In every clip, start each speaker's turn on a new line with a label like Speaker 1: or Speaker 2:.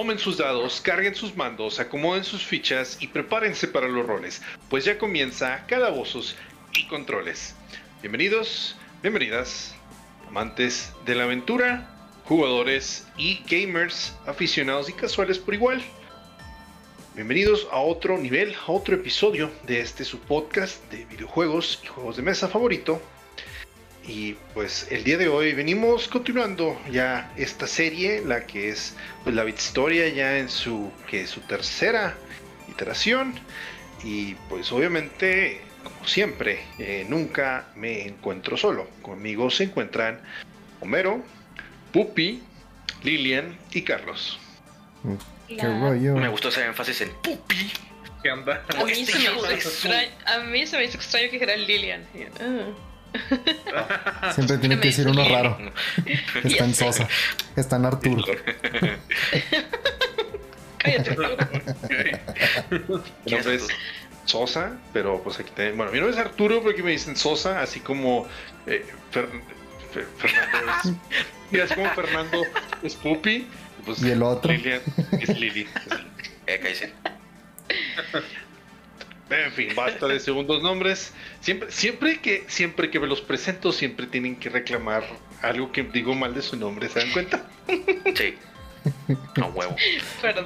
Speaker 1: tomen sus dados, carguen sus mandos, acomoden sus fichas y prepárense para los roles, pues ya comienza Calabozos y Controles. Bienvenidos, bienvenidas, amantes de la aventura, jugadores y gamers, aficionados y casuales por igual. Bienvenidos a otro nivel, a otro episodio de este su podcast de videojuegos y juegos de mesa favorito. Y pues el día de hoy venimos continuando ya esta serie, la que es pues, la historia ya en su que su tercera iteración. Y pues obviamente, como siempre, eh, nunca me encuentro solo. Conmigo se encuentran Homero, Pupi, Lilian y Carlos.
Speaker 2: Qué rollo.
Speaker 3: Me gustó ese énfasis en pupi.
Speaker 4: ¿Qué onda?
Speaker 5: A mí,
Speaker 3: Este
Speaker 5: se me hizo extraño, a mí se me hizo extraño que dijera Lilian. Ah.
Speaker 2: Siempre tiene que decir uno raro. Está en. Sosa. Está en Arturo.
Speaker 5: Cállate.
Speaker 1: Mi nombre es Sosa, pero pues aquí tenemos. Bueno, mi nombre es Arturo, pero aquí me dicen Sosa, así como eh, Fer- Fer- Fernando es. Mira, así como Fernando es Pupi. Pues
Speaker 2: ¿Y el otro?
Speaker 1: Lilian es Lili.
Speaker 3: Eh, cállese.
Speaker 1: En fin, basta de segundos nombres. Siempre, siempre que, siempre que me los presento, siempre tienen que reclamar algo que digo mal de su nombre, ¿se dan cuenta?
Speaker 3: Sí. No huevo.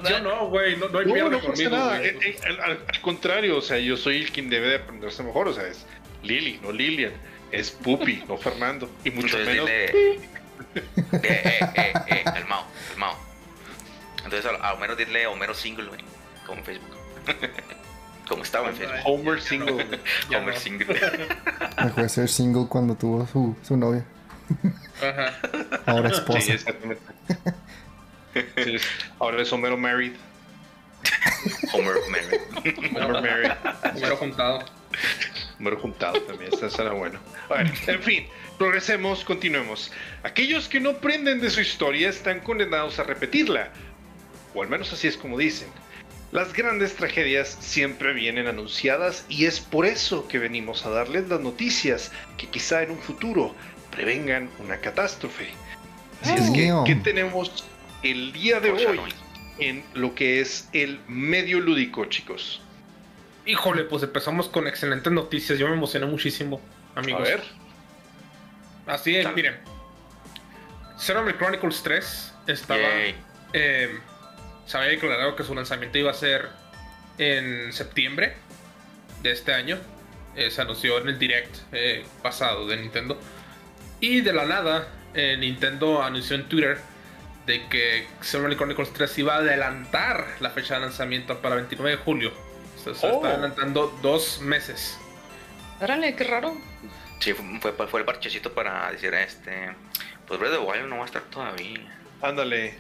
Speaker 4: Yo no, güey, no, no hay
Speaker 1: No, no
Speaker 4: conmigo,
Speaker 1: nada. Eh, eh, al, contrario, o sea, yo soy el quien debe de aprenderse mejor. O sea, es Lili, no Lilian. Es Pupi, no Fernando. Y mucho
Speaker 3: Entonces
Speaker 1: menos.
Speaker 3: dile. Eh, eh, eh, eh, calmado, calmado. Entonces a, a Homero dile Homero Single, güey. Como en Facebook. Como estaba en Facebook.
Speaker 1: Homer Single.
Speaker 4: Ya
Speaker 3: Homer
Speaker 4: no.
Speaker 3: Single.
Speaker 2: Dejó de ser single cuando tuvo su, su novia.
Speaker 4: Ajá.
Speaker 2: Ahora
Speaker 1: Sí,
Speaker 2: esposa.
Speaker 1: exactamente. Sí, ahora es Homero Married.
Speaker 3: Homer Mary.
Speaker 1: Homer Married.
Speaker 4: Hubiera juntado.
Speaker 1: Homero juntado también. Esta será bueno. A ver, en fin, progresemos, continuemos. Aquellos que no aprenden de su historia están condenados a repetirla. O al menos así es como dicen. Las grandes tragedias siempre vienen anunciadas y es por eso que venimos a darles las noticias que quizá en un futuro prevengan una catástrofe. Así es que. ¿qué tenemos el día de hoy en lo que es el medio lúdico, chicos?
Speaker 4: Híjole, pues empezamos con excelentes noticias. Yo me emocioné muchísimo, amigos.
Speaker 1: A ver,
Speaker 4: Así es, miren. Xenoblade Chronicles 3 estaba. Eh, se había declarado que su lanzamiento iba a ser en septiembre de este año. Eh, se anunció en el direct eh, pasado de Nintendo. Y de la nada, eh, Nintendo anunció en Twitter de que Xenoblade Chronicles 3 iba a adelantar la fecha de lanzamiento para 29 de julio. O sea, se
Speaker 1: Oh.
Speaker 4: está adelantando dos meses.
Speaker 5: Órale, qué raro.
Speaker 3: Sí, fue, fue, fue el parchecito para decir este. Pues Breath of the Wild no va a estar todavía.
Speaker 1: Ándale.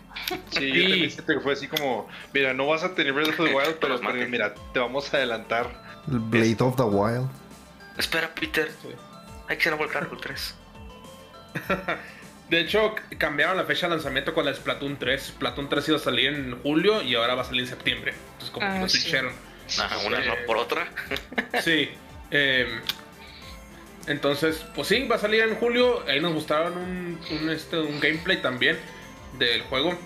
Speaker 1: Sí, yo también siento que fue así como, mira, no vas a tener Breath of the Wild, pero, pero mira, te vamos a adelantar.
Speaker 2: El Blade of the Wild.
Speaker 3: Espera, Peter.
Speaker 4: Sí.
Speaker 3: Hay que Xenoblade Chronicles 3.
Speaker 4: De hecho, cambiaron la fecha de lanzamiento con la Splatoon 3. Splatoon 3 iba a salir en julio y ahora va a salir en septiembre. Entonces, como que
Speaker 5: Ah,
Speaker 4: lo
Speaker 5: sí.
Speaker 4: switcharon.
Speaker 3: Ajá, una
Speaker 4: Sí.
Speaker 3: no por otra.
Speaker 4: Sí. em, entonces, pues sí, va a salir en julio. Ahí nos mostraron un, un, este, un gameplay también del juego.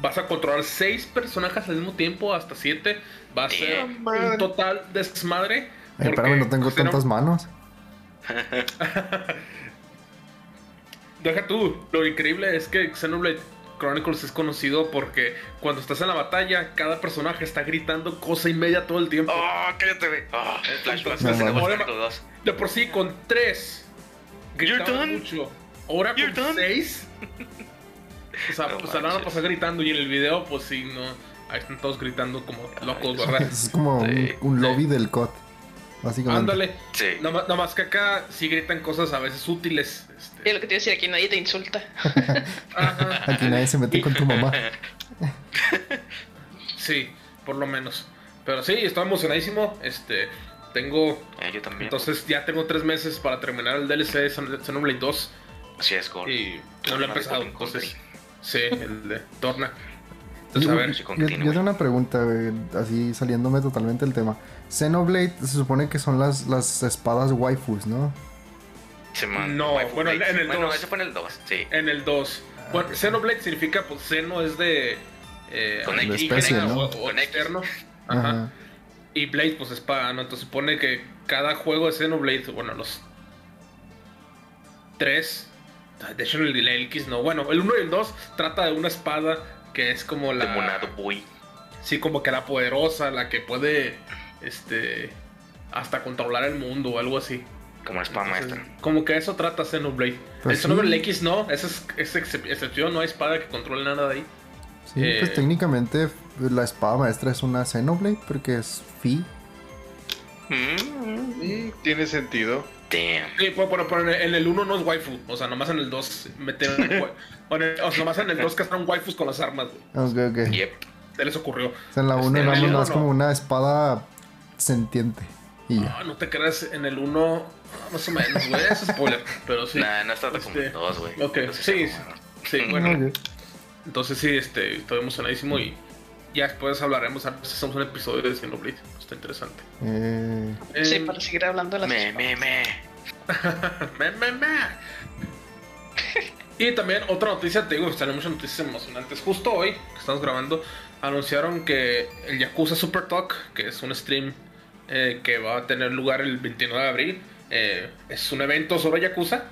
Speaker 4: Vas a controlar seis personajes al mismo tiempo, hasta siete. Va a ser un total desmadre.
Speaker 2: Ay, espérame, no tengo
Speaker 4: Xeno-
Speaker 2: tantas manos.
Speaker 4: Deja tú, lo increíble es que Xenoblade Chronicles es conocido porque cuando estás en la batalla, cada personaje está gritando cosa y media todo el tiempo.
Speaker 3: ¡Oh, cállate! ¡Oh! Flashbacks
Speaker 2: No
Speaker 3: de
Speaker 2: mames.
Speaker 3: Xenoblade Chronicles 2.
Speaker 4: De por sí, con tres
Speaker 3: done.
Speaker 4: mucho. Ahora
Speaker 3: You're
Speaker 4: con
Speaker 3: done.
Speaker 4: seís. O sea,
Speaker 3: No
Speaker 4: pues se la van a
Speaker 3: manches.
Speaker 4: pasar gritando y en el video, pues sí, no. Ahí están todos gritando como locos, ¿verdad?
Speaker 2: Es como un,
Speaker 3: Sí.
Speaker 2: un lobby del COD. Básicamente.
Speaker 4: Ándale.
Speaker 3: Sí.
Speaker 4: Nada más, nada más que acá sí gritan cosas a veces útiles. este.
Speaker 5: Es lo que te iba a decir, aquí nadie te insulta.
Speaker 4: Ajá.
Speaker 2: Aquí nadie se mete con tu mamá.
Speaker 4: Sí, por lo menos. Pero sí, estoy emocionadísimo. Este, tengo.
Speaker 3: Eh, yo también.
Speaker 4: Entonces ya tengo tres meses para terminar el DLC de Xen- Xenoblade 2.
Speaker 3: Así es, Gore.
Speaker 4: Y no lo he empezado. Entonces,
Speaker 3: Company.
Speaker 4: Sí, el de Torna. Entonces, a ver.
Speaker 3: sí,
Speaker 2: yo, yo tengo una pregunta, güey, así saliéndome totalmente del tema. Xenoblade se supone que son las, las espadas waifus, ¿no?
Speaker 4: No,
Speaker 3: Waifu
Speaker 4: bueno, en el
Speaker 3: Bueno,
Speaker 4: dos.
Speaker 3: ese fue en el 2, sí.
Speaker 4: En el 2. Bueno, Xenoblade significa, pues, Xeno es de. eh,
Speaker 3: Con X,
Speaker 2: especie, ¿no?
Speaker 4: o, o
Speaker 3: Con X.
Speaker 4: externo. Ajá.
Speaker 2: Ajá.
Speaker 4: Y Blade, pues espada, ¿no? Entonces supone que cada juego de Xenoblade, bueno, los tres, de hecho el, el X no, bueno, el 1 y el 2 trata de una espada que es como la...
Speaker 3: Demonado Boy.
Speaker 4: Sí, como que la poderosa, la que puede, este, hasta controlar el mundo o algo así.
Speaker 3: Como la espada
Speaker 4: Entonces,
Speaker 3: maestra.
Speaker 4: Como que eso trata Xenoblade.
Speaker 2: Pues
Speaker 4: el Xenoblade
Speaker 2: sí.
Speaker 4: X no, esa es, es excep- excepción, no hay espada que controle nada de ahí.
Speaker 2: Sí, pues
Speaker 4: Eh,
Speaker 2: técnicamente la espada maestra es una Xenoblade porque es Fi.
Speaker 3: Mm,
Speaker 1: tiene sentido.
Speaker 3: damn.
Speaker 4: Sí, pues, pero, en el- en el 1 no es waifu, o sea, nomás en el 2 metieron, o, en el- o sea, nomás en el 2 castraron waifus con las armas, güey.
Speaker 2: Ok, ok.
Speaker 3: Yep.
Speaker 4: Se les ocurrió.
Speaker 2: O sea, en la
Speaker 4: Este,
Speaker 2: 1
Speaker 4: en
Speaker 2: nada
Speaker 4: el
Speaker 2: más como una espada sentiente. Y ya.
Speaker 4: No, no te creas, en el 1, más o menos, güey, es spoiler, pero sí.
Speaker 3: Nah, no está como
Speaker 4: Este,
Speaker 3: en dos, güey.
Speaker 4: ok, sí, Sí, bueno, entonces sí, este, estoy emocionadísimo y ya después hablaremos, a ver si hacemos un episodio de Xenoblade, está interesante.
Speaker 2: Eh,
Speaker 5: Sí,
Speaker 4: Em,
Speaker 5: para seguir hablando de las
Speaker 3: Me, me, me.
Speaker 4: Me, me, me. Y también otra noticia, te digo, salen muchas noticias emocionantes. Justo hoy, que estamos grabando, anunciaron que el Yakuza Super Talk, que es un stream eh, que va a tener lugar el 29 de abril, eh, es un evento sobre Yakuza.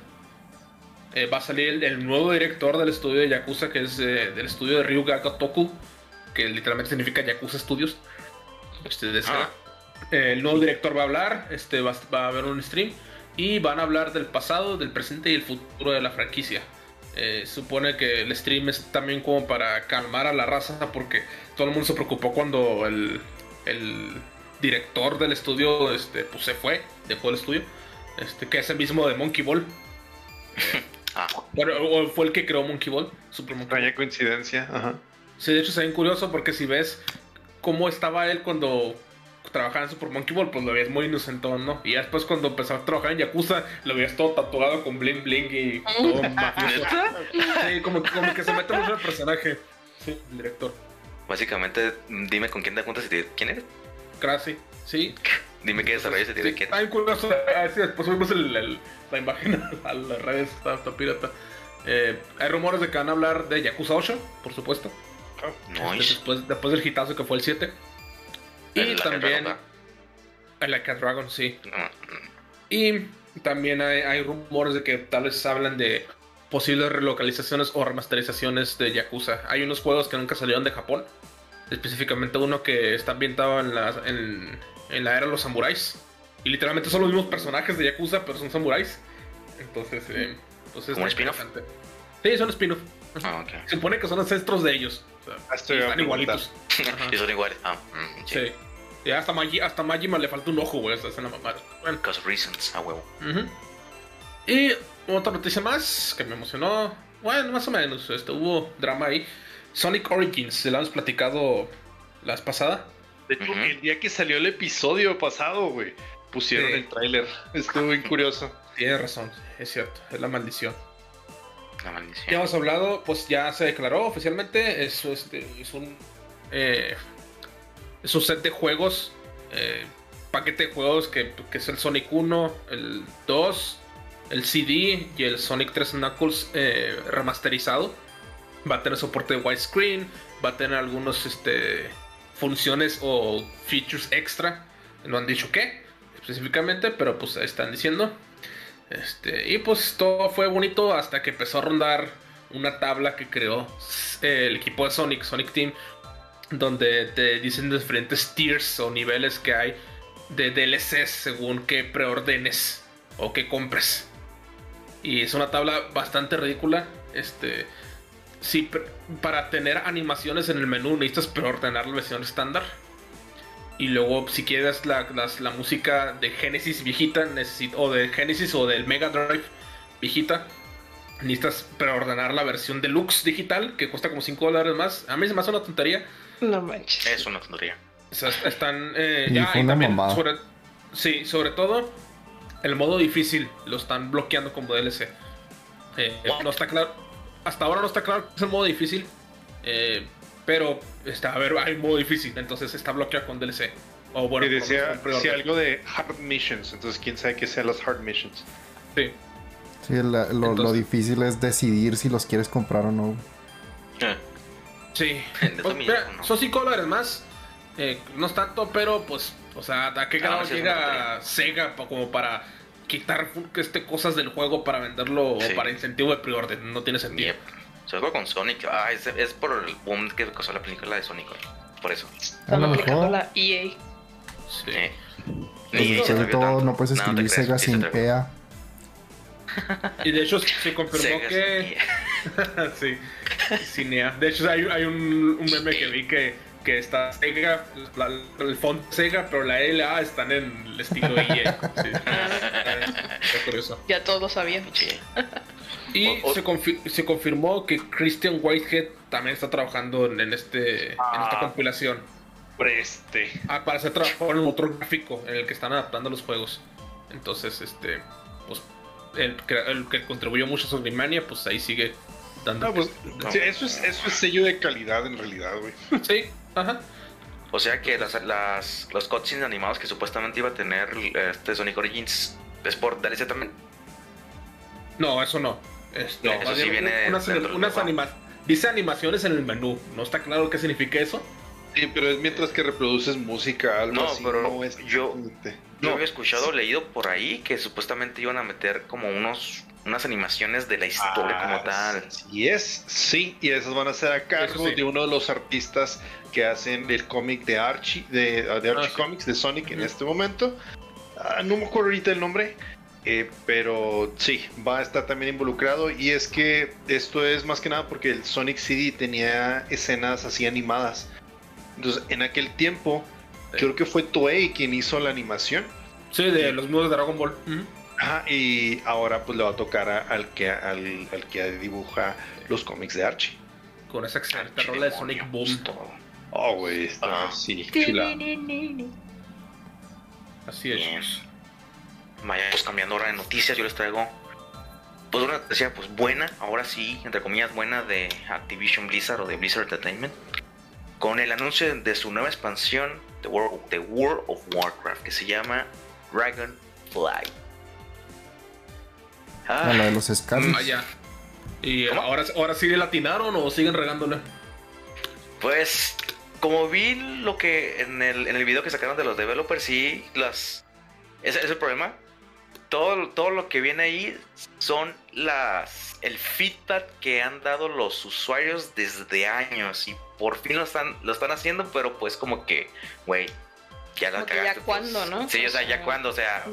Speaker 4: Eh, va a salir el, el nuevo director del estudio de Yakuza, que es eh, del estudio de Ryuga Gotoku, que literalmente significa Yakuza Studios. Este, de Sega. Eh, el nuevo director va a hablar, este, va, va a haber un stream y van a hablar del pasado, del presente y el futuro de la franquicia. Eh, supone que el stream es también como para calmar a la raza porque todo el mundo se preocupó cuando el, el director del estudio este, pues, se fue, dejó el estudio, este, que es el mismo de Monkey Ball.
Speaker 3: Ah,
Speaker 4: Bueno, o fue el que creó Monkey Ball, Super Monkey Ball.
Speaker 1: Vaya coincidencia. Ajá.
Speaker 4: Sí, de hecho es bien curioso porque si ves cómo estaba él cuando trabajaba en Super Monkey Ball, pues lo veías muy inocentón, ¿no? Y después cuando empezó a trabajar en Yakuza, lo veías todo tatuado con bling bling y todo mafioso. Sí, como, como que se mete mucho el personaje. Sí, el director.
Speaker 3: básicamente, dime con quién te juntas y te ¿Quién eres?
Speaker 4: Crazy, sí.
Speaker 3: Dime qué desarrollas y te
Speaker 4: Sí,
Speaker 3: diré quién.
Speaker 4: está bien curioso. Ah, sí, después subimos el- el- la imagen a las redes, está, está pirata. Eh, hay rumores de que van a hablar de Yakuza 8, por supuesto. Este,
Speaker 3: Nice.
Speaker 4: después, después del hitazo que fue el 7. Y
Speaker 3: El
Speaker 4: también. El Like a Dragon, sí.
Speaker 3: No, no.
Speaker 4: Y también hay, hay rumores de que tal vez hablan de posibles relocalizaciones o remasterizaciones de Yakuza. Hay unos juegos que nunca salieron de Japón. Específicamente uno que está ambientado en la, en, en la era de los samuráis. Y literalmente son los mismos personajes de Yakuza, pero son samuráis. Entonces, eh, entonces
Speaker 3: ¿Como un spin-off?
Speaker 4: Sí, son spin-off.
Speaker 3: Ah.
Speaker 4: Se supone que son ancestros de ellos.
Speaker 1: Ah, estoy
Speaker 4: están igualitos.
Speaker 3: Y son iguales. Ah, mm, sí.
Speaker 4: Sí. Y hasta, Magi, hasta Majima le falta un ojo, güey. Es la mamada. Bueno.
Speaker 3: Because of reasons, a huevo.
Speaker 4: Ujú. Y otra noticia más que me emocionó. Bueno, más o menos. Este, hubo drama ahí. Sonic Origins, se lo hemos platicado la vez pasada.
Speaker 1: De hecho,
Speaker 3: Ujú.
Speaker 1: el día que salió el episodio pasado, güey, pusieron
Speaker 4: Sí.
Speaker 1: el tráiler. Estuvo bien curioso.
Speaker 4: Tienes razón, es cierto, es la maldición. Ya hemos hablado, pues ya se declaró oficialmente. Es, este, es un. eh, set de juegos. eh, paquete de juegos que, que es el Sonic 1, el 2, el CD y el Sonic 3 Knuckles eh, remasterizado. Va a tener soporte de widescreen. Va a tener algunos este, funciones o features extra. No han dicho qué específicamente, pero pues están diciendo. Este, y pues todo fue bonito hasta que empezó a rondar una tabla que creó el equipo de Sonic, Sonic Team, donde te dicen diferentes tiers o niveles que hay de DLCs según que preordenes o que compres. Y es una tabla bastante ridícula. Este, si para tener animaciones en el menú necesitas preordenar la versión estándar. Y luego, si quieres la, las- la música de Genesis viejita, o de Genesis o del Mega Drive viejita, necesitas preordenar la versión deluxe digital, que cuesta como 5 dólares más. A mí se me hace una tontería.
Speaker 5: No manches.
Speaker 3: Es una tontería.
Speaker 4: O sea, est- están. eh,
Speaker 2: Y
Speaker 4: ya,
Speaker 2: fue
Speaker 4: y
Speaker 2: una
Speaker 4: también,
Speaker 2: mamada.
Speaker 4: sobre, sí, sobre todo, el modo difícil lo están bloqueando como DLC. Eh, no está claro. Hasta ahora no está claro que es el modo difícil. eh, pero está, a ver, hay modo difícil, entonces está bloqueado con DLC. O bueno,
Speaker 1: decía, algo de hard missions. Entonces, quién sabe qué sean los hard missions.
Speaker 4: Sí.
Speaker 2: sí, la- lo, difícil es decidir si los quieres comprar o no.
Speaker 3: Eh,
Speaker 4: Sí. Pues, mira, son 5 dólares más. Eh, no es tanto, pero pues, o sea, ¿a qué
Speaker 3: Ah,
Speaker 4: grado llega Sega como para quitar este, cosas del juego para venderlo
Speaker 3: Sí.
Speaker 4: o para incentivo de pre-order? No tiene sentido.
Speaker 3: Yep. Sobre todo con Sonic. Ah, es, es por el boom que causó la película de Sonic. Por eso.
Speaker 5: Están aplicando
Speaker 2: mejor.
Speaker 5: la EA.
Speaker 4: Sí.
Speaker 2: De
Speaker 3: atrevió
Speaker 2: todo,
Speaker 3: tanto.
Speaker 2: no puedes escribir Sega sin
Speaker 3: atrevió.
Speaker 2: PEA.
Speaker 4: Y de hecho se confirmó
Speaker 3: Sega
Speaker 4: que...
Speaker 3: sí.
Speaker 4: sí, Cinea. De hecho hay, hay un, un meme que vi que, que está Sega, la- el font Sega, pero la LA están en el estilo EA. Sí. Está curioso.
Speaker 5: Ya todos lo sabían.
Speaker 3: Sí.
Speaker 4: Y
Speaker 3: O- o-
Speaker 4: se, confi- se confirmó que Christian Whitehead también está trabajando en, en este, en esta
Speaker 1: Ah.
Speaker 4: compilación.
Speaker 1: Preste.
Speaker 4: Ah, para hacer trabajo en un motor gráfico en el que están adaptando los juegos. Entonces, este, pues, el, que- el que contribuyó mucho a Sogrimania, pues ahí sigue dando.
Speaker 1: No, pues, sí, eso, es, eso es sello de calidad en realidad, güey.
Speaker 4: Sí, ajá.
Speaker 3: O sea que las, las, los cutscenes animados que supuestamente iba a tener este Sonic Origins es por DLC también.
Speaker 4: No, eso no. Este,
Speaker 3: No, eso sí viene
Speaker 4: unas, unas anima- Dice animaciones en el menú. No está claro qué significa eso.
Speaker 1: Sí, pero es mientras que reproduces música, algo
Speaker 3: No,
Speaker 1: así.
Speaker 3: pero
Speaker 1: no es
Speaker 3: yo-. Yo
Speaker 1: No,
Speaker 3: había escuchado, leído por ahí que supuestamente iban a meter como unos unas animaciones de la historia como tal.
Speaker 1: Y es, sí, y esas van a ser a cargo
Speaker 4: sí.
Speaker 1: de uno de los artistas que hacen el cómic de Archie, de, de Archie
Speaker 4: Ah, sí.
Speaker 1: Comics, de Sonic en este momento. Ah, no me acuerdo ahorita el nombre, eh, pero sí, va a estar también involucrado. Y es que esto es más que nada porque el Sonic CD tenía escenas así animadas. Entonces, en aquel tiempo,
Speaker 4: Sí.
Speaker 1: creo que fue Toei quien hizo la animación.
Speaker 4: Sí, de los nudos de Dragon Ball.
Speaker 1: Ajá, y ahora pues le va a tocar a- al que al, al que dibuja los cómics de Archie.
Speaker 4: Con esa excelente rola de Sonic Boom.
Speaker 3: pues.
Speaker 1: Oh, güey, está así, chula.
Speaker 4: Así es.
Speaker 3: Bien. Vaya, pues cambiando ahora de noticias, yo les traigo pues una noticia pues buena, ahora sí, entre comillas buena de Activision Blizzard o de Blizzard Entertainment, con el anuncio de su nueva expansión de World, de World of Warcraft que se llama Dragonfly. Ah,
Speaker 2: la de los Scalys.
Speaker 4: Vaya. ¿Y
Speaker 3: ¿Cómo?
Speaker 4: ahora, ahora sí le latinaron o siguen regándole?
Speaker 3: Pues, como vi lo que en el, en el video que sacaron de los developers, sí, las. Ese es el problema. Todo, todo lo que viene ahí son las. El feedback que han dado los usuarios desde años. Y por fin lo están, lo están haciendo, pero pues como que, güey, ya la
Speaker 5: que ya
Speaker 3: cagaste. pues.
Speaker 5: cuándo, ¿no?
Speaker 3: Sí, o sea, ya
Speaker 5: sea,
Speaker 3: cuándo, o sea,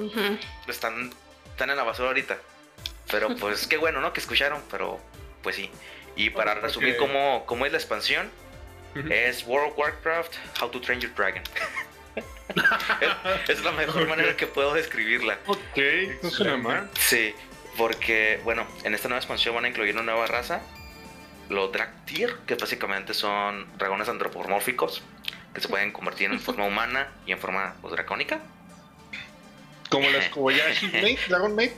Speaker 3: están, están en la basura ahorita. Pero pues qué bueno, ¿no? Que escucharon, pero pues sí. Y para resumir cómo, cómo es la expansión, es World of Warcraft, How to Train Your Dragon. Es, es la mejor manera que puedo describirla.
Speaker 1: Ok, no suena mal.
Speaker 3: Sí, porque, bueno, en esta nueva expansión van a incluir una nueva raza, los Draktyr, que básicamente son dragones antropomórficos, que se pueden convertir en forma humana y en forma pues, dracónica.
Speaker 1: Como las Kobayashi Mate, Dragon Mate.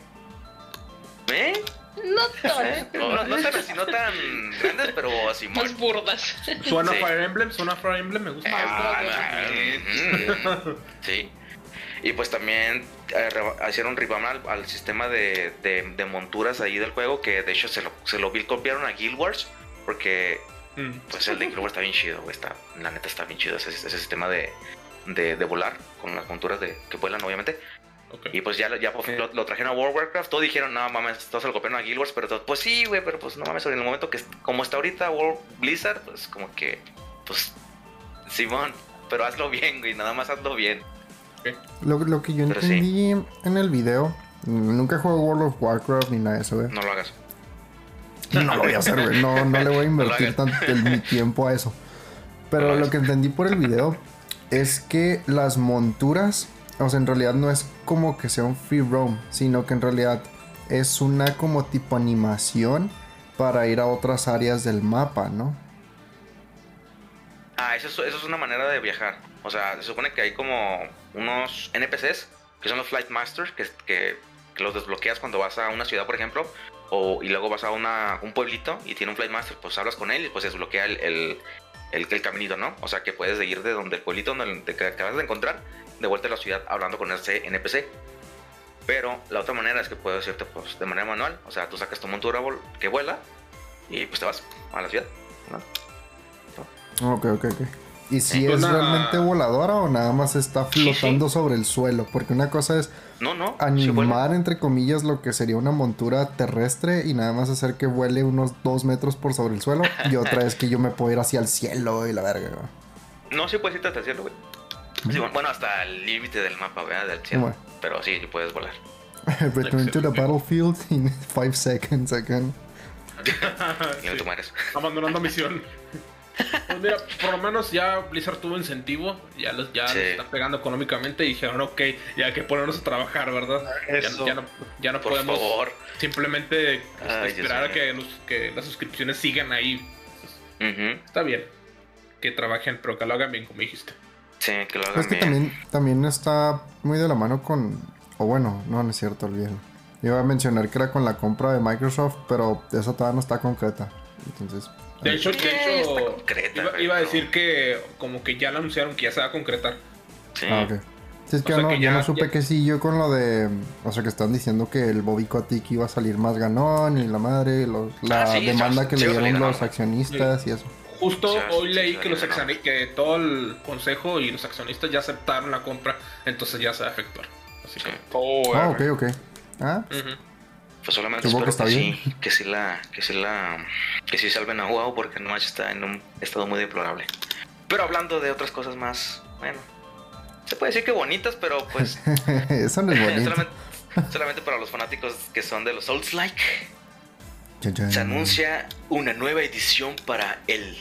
Speaker 3: ¿Eh?
Speaker 5: No
Speaker 3: ¿Eh?
Speaker 5: tan.
Speaker 3: No, no tan así, no tan grandes, pero así muy...
Speaker 5: Más burdas.
Speaker 4: Suena
Speaker 3: Sí.
Speaker 4: Fire Emblem, suena Fire Emblem, me gusta.
Speaker 5: Ah,
Speaker 3: Ah, mm, sí. Y pues también eh, re- hicieron revamp al, al sistema de, de- de monturas ahí del juego, que de hecho se lo, se lo copiaron a Guild Wars, porque
Speaker 4: Mm.
Speaker 3: pues el de Guild Wars está bien chido, güey, está, la neta está bien chido ese, ese sistema de, de, de volar con las monturas de, que vuelan obviamente. Y pues ya, lo- ya por fin lo, lo trajeron a World of Warcraft, todos dijeron, no mames, todos se lo copiaron a Guild Wars, pero todos, pues sí, güey, pero pues no mames, en el momento que como está ahorita World Blizzard, pues como que, pues, Simón, pero hazlo bien, güey, nada más hazlo bien.
Speaker 2: Lo, lo que yo
Speaker 3: Pero sí.
Speaker 2: entendí en el video, nunca juego World of Warcraft ni nada de eso, güey.
Speaker 3: No lo hagas.
Speaker 2: No lo voy a hacer, güey. No, no le voy a invertir tanto el- mi tiempo a eso. Pero
Speaker 3: No lo
Speaker 2: que entendí por el video es que las monturas, o sea, en realidad no es como que sea un free roam, sino que en realidad es una como tipo animación para ir a otras áreas del mapa, ¿no?
Speaker 3: Ah, eso es, eso es una manera de viajar. O sea, se supone que hay como unos NPCs, que son los Flight Masters, que, que, los desbloqueas cuando vas a una ciudad, por ejemplo, o, y luego vas a una, un pueblito y tiene un Flight Master, pues hablas con él y pues desbloquea el, el, el caminito, ¿no? O sea, que puedes ir de donde el pueblito donde te que acabas de encontrar, de vuelta a la ciudad hablando con ese NPC. Pero la otra manera es que puedes irte pues, de manera manual. O sea, tú sacas tu montura que vuela y pues te vas a la ciudad. ¿no?
Speaker 2: Ok, ok, ok. ¿Y si es
Speaker 4: una-
Speaker 2: realmente voladora o nada más está
Speaker 3: Sí, sí.
Speaker 2: flotando sobre el suelo? Porque una cosa es
Speaker 3: No, no.
Speaker 2: animar, entre comillas, lo que sería una montura terrestre y nada más hacer que vuele unos dos metros por sobre el suelo. Y otra es que yo me puedo ir hacia el cielo y la verga. güey.
Speaker 3: No, sí puedes irte hasta el cielo, güey. Sí, bueno, hasta el límite del mapa, ¿verdad? Del cielo.
Speaker 2: Bueno.
Speaker 3: Pero sí, sí puedes volar.
Speaker 2: Return to the battlefield in 5 seconds again.
Speaker 3: Y no te mueres.
Speaker 4: Abandonando misión. Pues mira, por lo menos ya Blizzard tuvo incentivo, ya los ya
Speaker 3: Sí.
Speaker 4: les está pegando económicamente y dijeron, ok, ya hay que ponernos a trabajar, ¿verdad? Ya,
Speaker 1: Eso.
Speaker 4: ya no, ya no
Speaker 3: Por
Speaker 4: podemos
Speaker 3: favor.
Speaker 4: simplemente pues,
Speaker 3: Ay,
Speaker 4: esperar a que, los, que las suscripciones sigan ahí. Está bien que trabajen, pero que lo hagan bien, como dijiste.
Speaker 3: Sí, que lo hagan
Speaker 2: Pues que
Speaker 3: bien.
Speaker 2: también, también está muy de la mano con. O bueno, no, no es cierto, olvídalo. Iba a mencionar que era con la compra de Microsoft, pero esa todavía no está concreta. Entonces.
Speaker 4: De hecho, de hecho
Speaker 3: concreta,
Speaker 4: iba, iba a decir que como que ya lo anunciaron que ya se va a concretar.
Speaker 3: Sí.
Speaker 2: Ah, ok. Sí, es que,
Speaker 4: O
Speaker 2: yo,
Speaker 4: sea
Speaker 2: no,
Speaker 4: que
Speaker 2: yo
Speaker 4: ya-
Speaker 2: no supe
Speaker 4: ya-
Speaker 2: que sí, yo con lo de. O sea, que están diciendo que el Bobby Kotick iba a salir más ganón y la madre, los- la
Speaker 3: Ah, sí,
Speaker 2: demanda
Speaker 3: sí,
Speaker 2: que
Speaker 3: sí
Speaker 2: le dieron los
Speaker 3: ganón.
Speaker 2: accionistas y eso.
Speaker 4: Justo
Speaker 3: Sí,
Speaker 4: hoy
Speaker 3: sí,
Speaker 4: leí
Speaker 3: sí,
Speaker 4: que los
Speaker 3: sí,
Speaker 4: que todo el consejo y los accionistas ya aceptaron la compra, entonces ya se va a efectuar. Así
Speaker 3: Sí.
Speaker 4: que.
Speaker 1: Oh,
Speaker 2: Ah, ok, ok. Ah,
Speaker 4: ujú.
Speaker 3: Pues solamente espero
Speaker 2: está
Speaker 3: que,
Speaker 2: bien.
Speaker 3: sí, que sí la, que sí la, que sí salven a WoW porque no está en un estado muy deplorable. Pero hablando de otras cosas más, bueno, se puede decir que bonitas, pero pues
Speaker 2: eso no es bonito.
Speaker 3: solamente, solamente para los fanáticos que son de los Souls Like. Se anuncia una nueva edición para el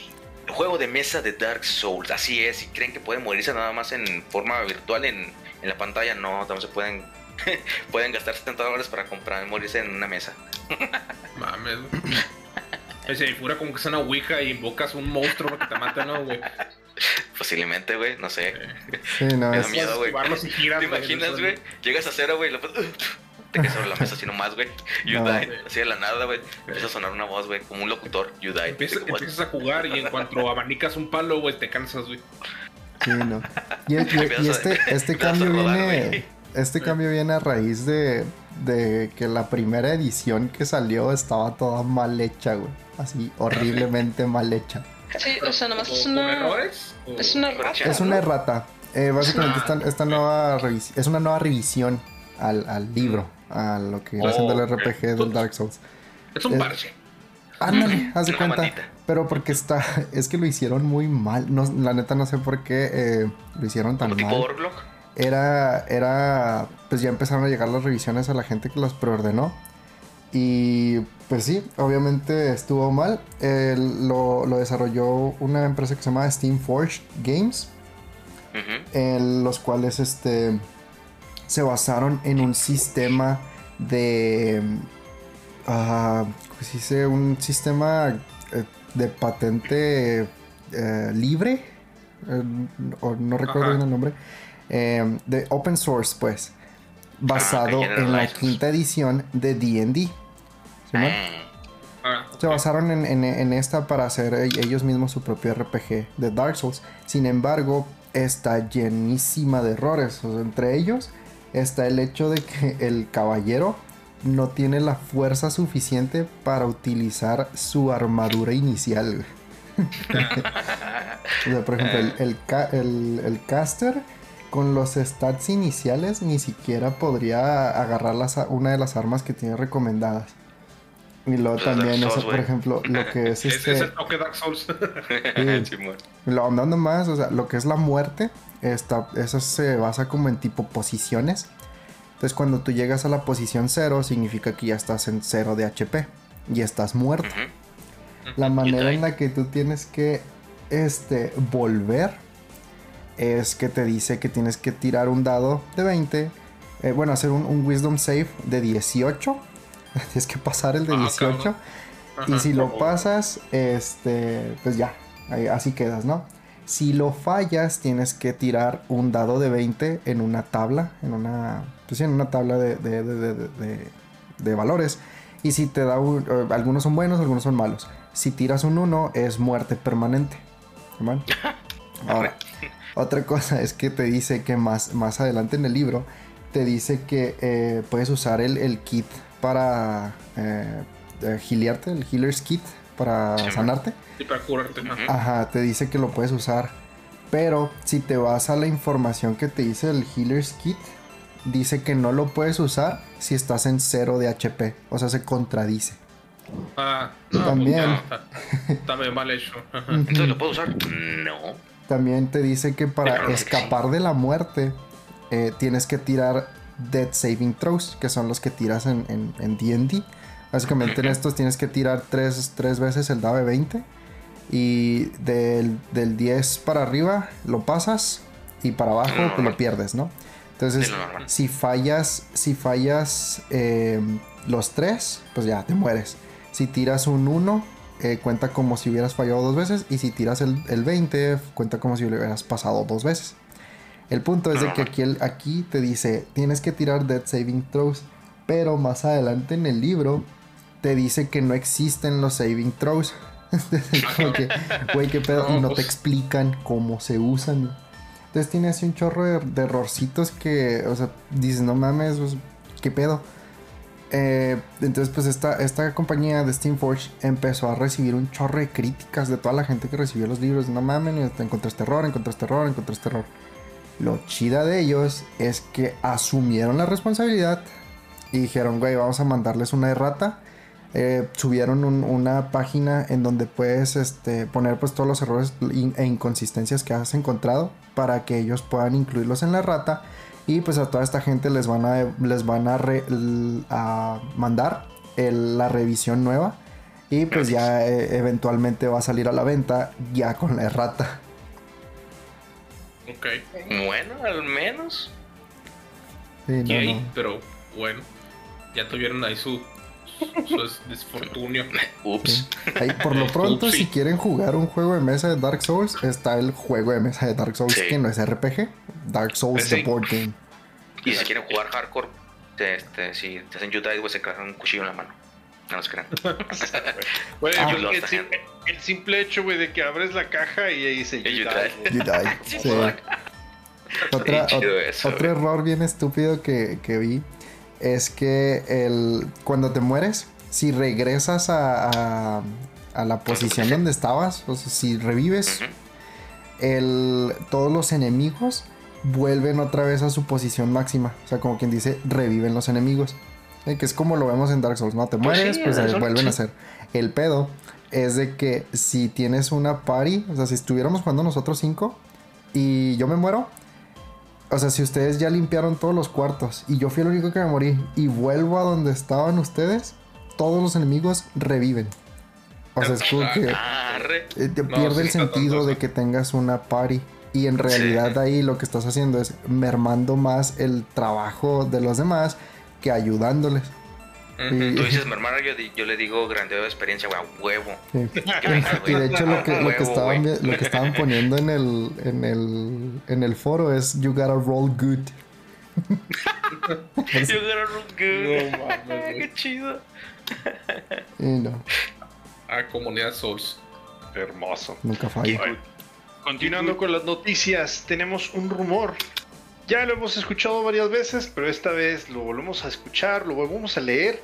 Speaker 3: juego de mesa de Dark Souls. Así es, si creen que pueden morirse nada más en forma virtual en, en la pantalla, no, también se pueden, pueden gastar 70 dólares para comprar morirse en una mesa.
Speaker 4: Mames, güey. Se figura como que es una ouija y invocas un monstruo para que te mate, ¿no, güey?
Speaker 3: Posiblemente, güey, no sé.
Speaker 2: Sí, no,
Speaker 3: Me da miedo, güey.
Speaker 4: Y
Speaker 3: ¿Te imaginas, güey? Llegas a cero, güey, y lo te quedas sobre la mesa así nomás, güey. You
Speaker 2: No.
Speaker 3: died. Así de la nada, güey. Empieza a sonar una voz, güey, como un locutor. You died. What?
Speaker 4: empiezas a jugar y en cuanto abanicas un palo, güey, te cansas, güey.
Speaker 2: sí, no. Y, y- y este, este cambio
Speaker 3: rodar,
Speaker 2: viene.
Speaker 3: güey.
Speaker 2: Este cambio viene a raíz de, de que la primera edición que salió estaba toda mal hecha, güey. Así, horriblemente mal hecha.
Speaker 5: Sí, o sea, nomás
Speaker 4: ¿O
Speaker 5: es una. Es una rata.
Speaker 2: Es una
Speaker 5: ¿no?
Speaker 2: errata. Eh, básicamente esta, esta nueva es una nueva revisión al, al libro, a lo que viene siendo el
Speaker 4: Oh.
Speaker 2: RPG del Dark Souls.
Speaker 4: Es un
Speaker 2: Eh,
Speaker 4: parche.
Speaker 2: Ándale, haz de
Speaker 3: Una
Speaker 2: cuenta.
Speaker 3: bandita.
Speaker 2: Pero porque está, es que lo hicieron muy mal. No, la neta no sé por qué eh, lo hicieron tan
Speaker 3: tipo
Speaker 2: mal.
Speaker 3: Overblock.
Speaker 2: Era, era, pues ya empezaron a llegar las revisiones a la gente que las preordenó. Y pues sí, obviamente estuvo mal. Lo, lo desarrolló una empresa que se llama Steam Forge Games. En los cuales este se basaron en un sistema de ah, ¿cómo se dice? un sistema eh, de patente eh, libre eh, o no recuerdo
Speaker 4: Ajá.
Speaker 2: bien el nombre eh, de open source pues basado
Speaker 3: General
Speaker 2: en la
Speaker 3: License.
Speaker 2: quinta edición de D&D ¿Simón?
Speaker 3: Ah,
Speaker 4: Ah,
Speaker 2: Se basaron en, en- en esta para hacer e- ellos mismos su propio RPG de Dark Souls. Sin embargo, está llenísima de errores. O sea, entre ellos está el hecho de que el caballero no tiene la fuerza suficiente para utilizar su armadura inicial. O sea, por ejemplo, el, el- el caster con los stats iniciales ni siquiera podría agarrar las una de las armas que tiene recomendadas. Y luego
Speaker 3: Los
Speaker 2: también,
Speaker 3: Dark
Speaker 2: o sea,
Speaker 3: Souls,
Speaker 2: por
Speaker 3: güey.
Speaker 2: ejemplo, lo que es
Speaker 4: Es,
Speaker 2: este.
Speaker 4: es el toque Dark Souls.
Speaker 2: Sí. Lo andando más, o sea, lo que es la muerte, está, eso se basa como en tipo posiciones. Entonces, cuando tú llegas a la posición 0, significa que ya estás en 0 de HP y estás muerto. La manera en la que tú tienes que este, volver es que te dice que tienes que tirar un dado de 20. eh, bueno, hacer un, un Wisdom Save de 18. tienes que pasar el de
Speaker 4: Ah,
Speaker 2: 18.
Speaker 4: cabrón.
Speaker 2: Y
Speaker 4: Ajá.
Speaker 2: si lo pasas, este, pues ya, ahí- así quedas, ¿no? Si lo fallas, tienes que tirar un dado de 20 en una tabla, en una, pues sí, en una tabla de, de- de- de- de- de valores. Y si te da un, eh, algunos son buenos, algunos son malos. Si tiras un 1, es muerte permanente. Ahora, otra cosa es que te dice que más, más adelante en el libro, te dice que eh, puedes usar el, el kit para eh, eh, el healer's kit, para
Speaker 3: Sí,
Speaker 2: sanarte.
Speaker 4: Y para curarte. ajá.
Speaker 2: Te dice que lo puedes usar. Pero si te vas a la información que te dice el Healer's Kit, dice que no lo puedes usar si estás en cero de HP. O sea, se contradice.
Speaker 4: Ah, no,
Speaker 2: También.
Speaker 4: pues, no, está, está bien mal hecho.
Speaker 3: Entonces, ¿lo puedo usar? No.
Speaker 2: También te dice que para escapar de la muerte eh, tienes que tirar Dead Saving Throws, que son los que tiras en en- en D&D. Básicamente en estos tienes que tirar tres, tres veces el dado de 20 y del, del 10 para arriba lo pasas y para abajo
Speaker 3: Lo
Speaker 2: pierdes, ¿no? Entonces,
Speaker 3: lo
Speaker 2: si fallas, si fallas eh, los tres, pues ya te mueres. Si tiras un 1, eh, cuenta como si hubieras fallado dos veces. Y si tiras el, el 20, cuenta como si hubieras pasado dos veces. El punto es de que aquí, el- aquí te dice, tienes que tirar Dead Saving Throws. Pero más adelante en el libro te dice que no existen los Saving Throws. Como que, güey, qué pedo. Y no te
Speaker 4: pues.
Speaker 2: explican cómo se usan. Entonces tiene así un chorro de, de errorcitos que, o sea, dices, no mames, pues, qué pedo. Eh, entonces, pues esta, esta compañía de Steamforge empezó a recibir un chorro de críticas de toda la gente que recibió los libros. No mames, encontraste error, encontraste error, encontraste error. Lo chida de ellos es que asumieron la responsabilidad y dijeron, güey, vamos a mandarles una errata. Eh, subieron un- una página en donde puedes este, poner pues todos los errores e inconsistencias que has encontrado para que ellos puedan incluirlos en la errata y pues a toda esta gente les van a, les van a, re- a mandar el- la revisión nueva y pues ya eh, eventualmente va a salir a la venta ya con la errata.
Speaker 4: Ok.
Speaker 3: Bueno, al menos.
Speaker 2: Sí, no,
Speaker 4: Yay,
Speaker 2: no.
Speaker 4: pero bueno. Ya tuvieron ahí su, su des- desfortunio.
Speaker 3: Ups.
Speaker 2: Ahí, por lo pronto,
Speaker 4: Upsi.
Speaker 2: si quieren jugar un juego de mesa de Dark Souls, está el juego de mesa de Dark Souls
Speaker 3: Sí.
Speaker 2: que no es RPG. Dark Souls
Speaker 1: Sí.
Speaker 2: The Board Game.
Speaker 3: Y si quieren jugar hardcore, este, si te hacen Jedi, pues se clavan un cuchillo en la mano. No los crean.
Speaker 2: Ah.
Speaker 1: yo-
Speaker 3: Lo
Speaker 1: el,
Speaker 3: está
Speaker 1: sim- el simple hecho, güey, de que abres la caja y ahí dice
Speaker 3: you
Speaker 1: "You
Speaker 3: died".
Speaker 1: died", güey.
Speaker 2: You die.
Speaker 3: Sí.
Speaker 2: Otra,
Speaker 3: eso,
Speaker 2: otro
Speaker 3: güey.
Speaker 2: error bien estúpido que, que vi es que el, cuando te mueres, si regresas a, a- a la posición donde estabas, o sea, si revives, el, todos los enemigos vuelven otra vez a su posición máxima. O sea, como quien dice, reviven los enemigos. Eh, que es como lo vemos en Dark Souls, ¿no? Te
Speaker 3: Pues
Speaker 2: mueres,
Speaker 3: sí,
Speaker 2: pues, eh,
Speaker 3: Souls,
Speaker 2: vuelven a hacer. El pedo es de que si tienes una party, o sea, si estuviéramos jugando nosotros cinco y yo me muero, o sea, si ustedes ya limpiaron todos los cuartos y yo fui el único que me morí y vuelvo a donde estaban ustedes, todos los enemigos reviven. O sea, es como que eh, te
Speaker 4: No,
Speaker 2: pierde
Speaker 4: sí
Speaker 2: el sentido
Speaker 4: tonto
Speaker 2: de que tengas una party. Y en realidad ahí lo que estás haciendo es mermando más el trabajo de los demás que ayudándoles.
Speaker 4: Ujú.
Speaker 2: Y-
Speaker 3: Tú dices mermar, yo, yo le digo grandeo de experiencia, güey, a huevo.
Speaker 2: Sí.
Speaker 3: Venga,
Speaker 2: Y de hecho lo que, lo que, estaban,
Speaker 3: güey.
Speaker 2: vi- lo que estaban poniendo en el, en, el, en el foro es You gotta roll good.
Speaker 3: You gotta look good.
Speaker 4: No mames.
Speaker 3: Qué chido.
Speaker 2: Y no,
Speaker 4: Ah, comunidad Souls.
Speaker 1: Hermoso.
Speaker 2: nunca falla.
Speaker 1: Continuando con las noticias, tenemos un rumor. Ya lo hemos escuchado varias veces, pero esta vez lo volvemos a escuchar, lo volvemos a leer.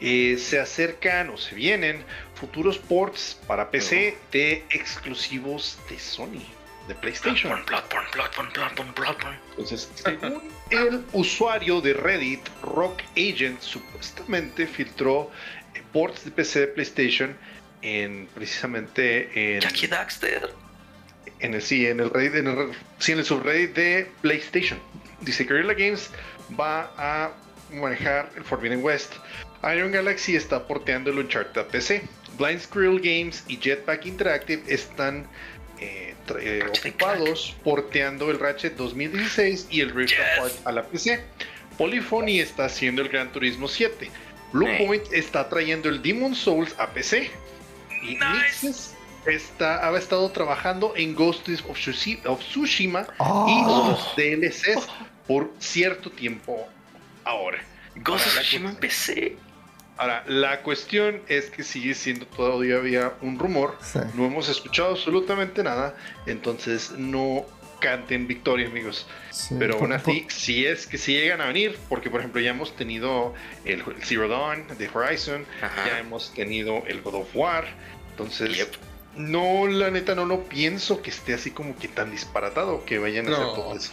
Speaker 1: Eh, se acercan o se vienen futuros ports para PC de exclusivos de Sony, de PlayStation.
Speaker 3: Bloodborne, Bloodborne, Bloodborne, Bloodborne, Bloodborne.
Speaker 1: Entonces, según el usuario de Reddit, Rock Agent, supuestamente filtró eh, ports de PC de PlayStation en precisamente en,
Speaker 3: Jackie Daxter.
Speaker 1: En el sí, en el Reddit, en el, sí, en el subreddit de PlayStation. Dice que Guerrilla Games va a manejar el Forbidden West. Iron Galaxy está porteando el Uncharted a PC. Blind Squirrel Games y Jetpack Interactive están eh, eh, ocupados porteando el Ratchet 2016 y el Rift
Speaker 3: Yes.
Speaker 1: Apart a la PC. Polyphony está haciendo el Gran Turismo 7. Bluepoint está trayendo el Demon Souls a PC. Y
Speaker 3: Nice.
Speaker 1: Nixes está, ha estado trabajando en Ghost of Tsushi- of Tsushima y
Speaker 2: ¡Ah!
Speaker 1: sus DLCs por cierto tiempo ahora.
Speaker 3: Ghost of Tsushima en PC.
Speaker 1: Ahora, la cuestión es que sigue siendo todavía un rumor.
Speaker 2: Sí.
Speaker 1: No hemos escuchado absolutamente nada. Entonces no canten victoria, amigos.
Speaker 2: Sí,
Speaker 1: Pero aún así, si es que si llegan a venir, porque por ejemplo ya hemos tenido el, el Zero Dawn de Horizon,
Speaker 3: Ajá.
Speaker 1: ya hemos tenido el God of War. Entonces,
Speaker 3: Yep.
Speaker 1: No, la neta, no lo pienso que esté así como que tan disparatado que vayan a hacer
Speaker 4: No.
Speaker 1: todo eso.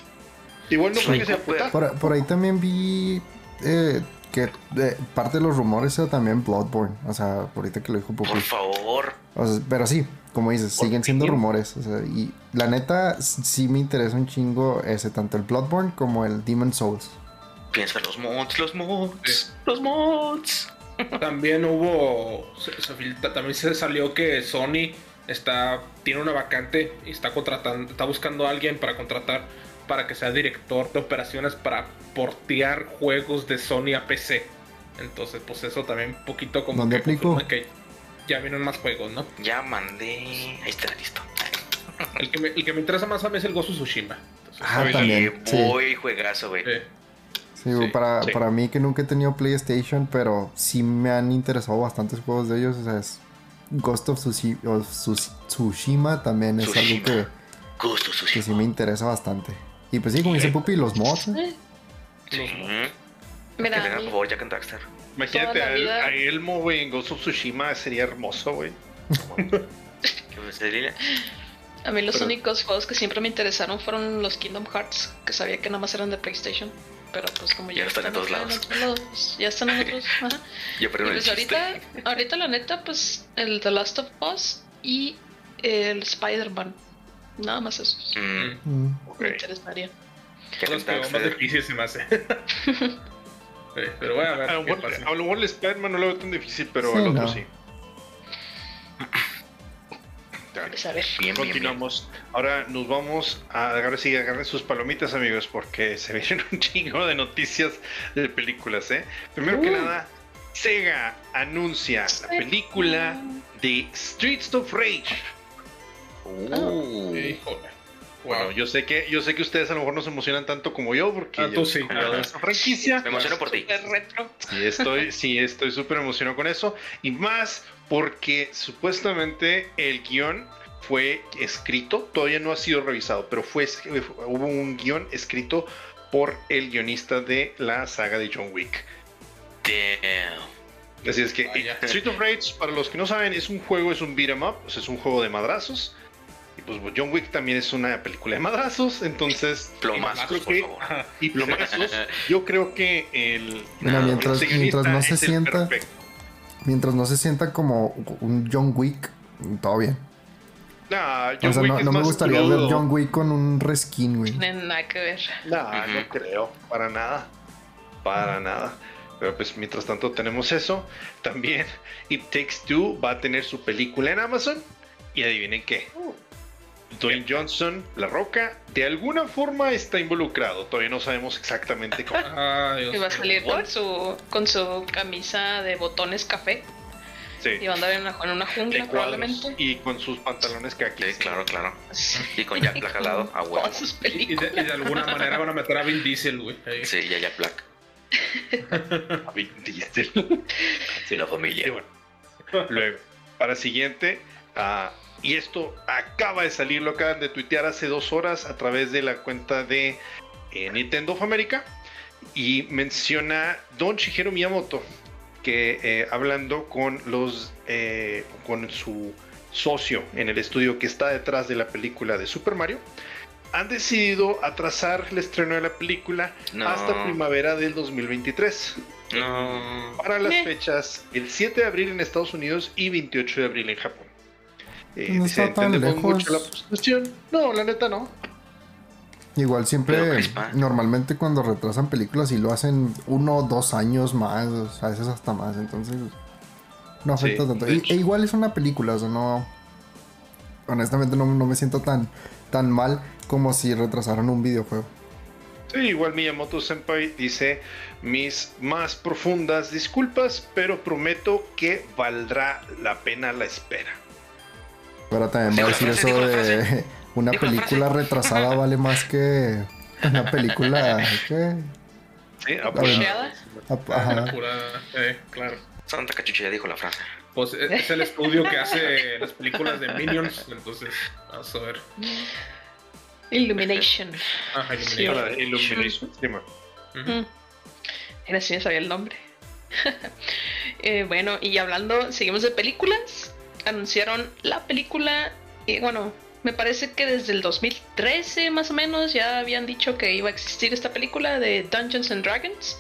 Speaker 1: Igual no
Speaker 3: Sí,
Speaker 1: creo que sea puta.
Speaker 2: Por, por ahí también vi eh, que eh, parte de los rumores era también Bloodborne. O sea, ahorita que lo dijo Pupi.
Speaker 3: Por favor.
Speaker 2: O sea, pero sí, como dices,
Speaker 1: Por
Speaker 2: siguen siendo rumores. O sea, y la neta, sí me interesa un chingo ese, tanto el Bloodborne como el Demon Souls.
Speaker 3: Piensa los mods, los mods, los mods.
Speaker 4: También hubo. Se, se filtra- también se salió que Sony está. tiene una vacante y está contratando. está buscando a alguien para contratar para que sea director de operaciones para portear juegos de Sony a PC. Entonces, pues eso también un poquito como
Speaker 2: ¿Dónde
Speaker 4: que confirma que ya vienen más juegos, ¿no?
Speaker 3: Ya mandé. Ahí está listo.
Speaker 4: El que me, el que me interesa más a mí es el Ghost of Tsushima. Entonces,
Speaker 2: Ah, también. Sí,
Speaker 3: Voy, juegazo, güey.
Speaker 2: sí,
Speaker 4: sí,
Speaker 2: para,
Speaker 1: sí.
Speaker 2: para mí que nunca he tenido PlayStation, pero sí me han interesado bastantes juegos de ellos. O sea, es Ghost of Tsushi- of Tsus- Tsushima también es
Speaker 3: Tsushima.
Speaker 2: algo que, que sí me interesa bastante. Y pues sí, como dice Pupi, los mods. ¿eh?
Speaker 5: Eh,
Speaker 3: Sí.
Speaker 5: Mira,
Speaker 3: favor Jack and Daxter.
Speaker 1: Imagínate a,
Speaker 5: vida-
Speaker 1: a Elmo, güey, en Ghost of Tsushima, sería hermoso, güey.
Speaker 5: A mí los
Speaker 1: Pero-
Speaker 5: únicos juegos que siempre me interesaron fueron los Kingdom Hearts, que sabía que nada más eran de PlayStation. Pero pues como
Speaker 3: Ya
Speaker 5: ya,
Speaker 3: están en todos lados.
Speaker 5: otros lados, ya están en otros. Ajá.
Speaker 3: Yo
Speaker 5: Y pues ahorita, ahorita la neta, pues el The Last of Us y el Spider-Man. Nada más esos.
Speaker 3: Mm,
Speaker 2: Mm.
Speaker 5: Me interesaría.
Speaker 3: Jack
Speaker 4: son los
Speaker 3: and
Speaker 4: que más
Speaker 3: Daxter.
Speaker 4: difícil se me hace. Pero voy a ver
Speaker 1: A lo mejor,
Speaker 4: pasa.
Speaker 1: a lo mejor el Spider-Man no lo veo tan difícil, pero
Speaker 2: Sí,
Speaker 1: el otro
Speaker 2: no.
Speaker 1: sí.
Speaker 5: Pues a ver.
Speaker 3: Bien, bien, bien.
Speaker 1: Continuamos. Ahora nos vamos a agarrar, sí, agarren sus palomitas, amigos, porque se vienen un chingo de noticias de películas, ¿eh? Primero que
Speaker 5: Uh.
Speaker 1: nada, Sega anuncia la película de Streets of Rage.
Speaker 3: Uh,
Speaker 4: Híjole.
Speaker 1: Bueno,
Speaker 4: Wow.
Speaker 1: yo sé que yo sé que ustedes a lo mejor no se emocionan tanto como yo porque
Speaker 4: Ah,
Speaker 1: yo
Speaker 4: tú
Speaker 1: soy
Speaker 4: sí.
Speaker 1: esta franquicia.
Speaker 3: Me emociono por ti.
Speaker 5: Retro.
Speaker 1: Sí, estoy, sí, estoy súper emocionado con eso. Y más porque supuestamente el guion fue escrito, todavía no ha sido revisado, pero fue, hubo un guion escrito por el guionista de la saga de John Wick.
Speaker 3: Damn.
Speaker 1: Así es que
Speaker 4: Vaya.
Speaker 1: Street of Rage, para los que no saben, es un juego, es un beat 'em up, o sea, es un juego de madrazos. Y pues John Wick también es una película de madrazos, entonces...
Speaker 3: Plomazos, por
Speaker 1: que-
Speaker 3: favor.
Speaker 1: Y plomazos, yo creo que el...
Speaker 2: Mira,
Speaker 3: No,
Speaker 2: mientras,
Speaker 1: el
Speaker 2: mientras no se sienta,
Speaker 1: perfecto.
Speaker 2: Mientras no se sienta como un John Wick, todo bien.
Speaker 1: Nah, John
Speaker 2: o sea,
Speaker 1: Wick
Speaker 2: no,
Speaker 1: es
Speaker 2: no me gustaría
Speaker 1: crudo.
Speaker 2: ver John Wick con un reskin, güey.
Speaker 5: No tiene nada que ver.
Speaker 1: Nah, no creo, para nada. Para nada. Pero pues mientras tanto tenemos eso. También It Takes Two va a tener su película en Amazon. Y adivinen qué. Dwayne Johnson, La Roca, de alguna forma está involucrado. Todavía no sabemos exactamente cómo.
Speaker 4: Ah, Dios
Speaker 5: Y va a salir con su, con su camisa de botones café.
Speaker 1: Sí,
Speaker 5: Y va a andar en una, en una jungla
Speaker 1: cuadros.
Speaker 5: probablemente.
Speaker 1: Y con sus pantalones kaki.
Speaker 3: Sí, claro, claro. Y con Jack Black al lado, a huevo.
Speaker 5: Con sus
Speaker 4: Y de,
Speaker 5: películas.
Speaker 4: y de alguna manera van a meter a Vin Diesel, güey.
Speaker 3: Sí, ya Jack Black.
Speaker 1: A Vin Diesel.
Speaker 3: Sí, la
Speaker 1: Y
Speaker 3: familia.
Speaker 1: bueno, luego, para siguiente, ah, y esto acaba de salir, lo acaban de tuitear hace dos horas a través de la cuenta de eh, Nintendo of America, y menciona Don Shigeru Miyamoto, que eh, hablando con los, eh, con su socio en el estudio que está detrás de la película de Super Mario, han decidido atrasar el estreno de la película
Speaker 3: No.
Speaker 1: hasta primavera del 2023
Speaker 3: No.
Speaker 1: para las fechas el 7 de abril en Estados Unidos y 28 de abril en Japón. Eh,
Speaker 2: No
Speaker 1: dice, entendemos mucho la frustración. No, la neta no.
Speaker 2: Igual siempre, normalmente cuando retrasan películas y lo hacen uno o dos años más, o sea, a veces hasta más, entonces no afecta
Speaker 1: Sí,
Speaker 2: tanto. e igual es una película, o sea, no, honestamente no, no me siento tan, tan mal como si retrasaran un videojuego.
Speaker 1: Sí, igual Miyamoto Senpai dice mis más profundas disculpas, pero prometo que valdrá la pena la espera.
Speaker 2: Pero también
Speaker 3: Digo
Speaker 2: va a decir
Speaker 3: frase,
Speaker 2: eso de
Speaker 3: frase.
Speaker 2: una
Speaker 3: Digo
Speaker 2: película retrasada vale más que una película que...
Speaker 1: Sí, ah,
Speaker 2: A ver.
Speaker 5: Pusheada.
Speaker 2: Ajá.
Speaker 4: Eh, claro.
Speaker 3: Santa Cachucha ya dijo la frase.
Speaker 4: Pues es es el estudio que hace las películas de Minions. Entonces, vamos a ver.
Speaker 5: Illumination.
Speaker 4: Ah,
Speaker 5: Sí.
Speaker 4: Illumination.
Speaker 1: para Illumination, sí.
Speaker 5: Mm. Era si me sabía el nombre. Eh, bueno, y hablando, seguimos de películas. Anunciaron la película y bueno, me parece que desde el 2013 más o menos ya habían dicho que iba a existir esta película de Dungeons and Dragons.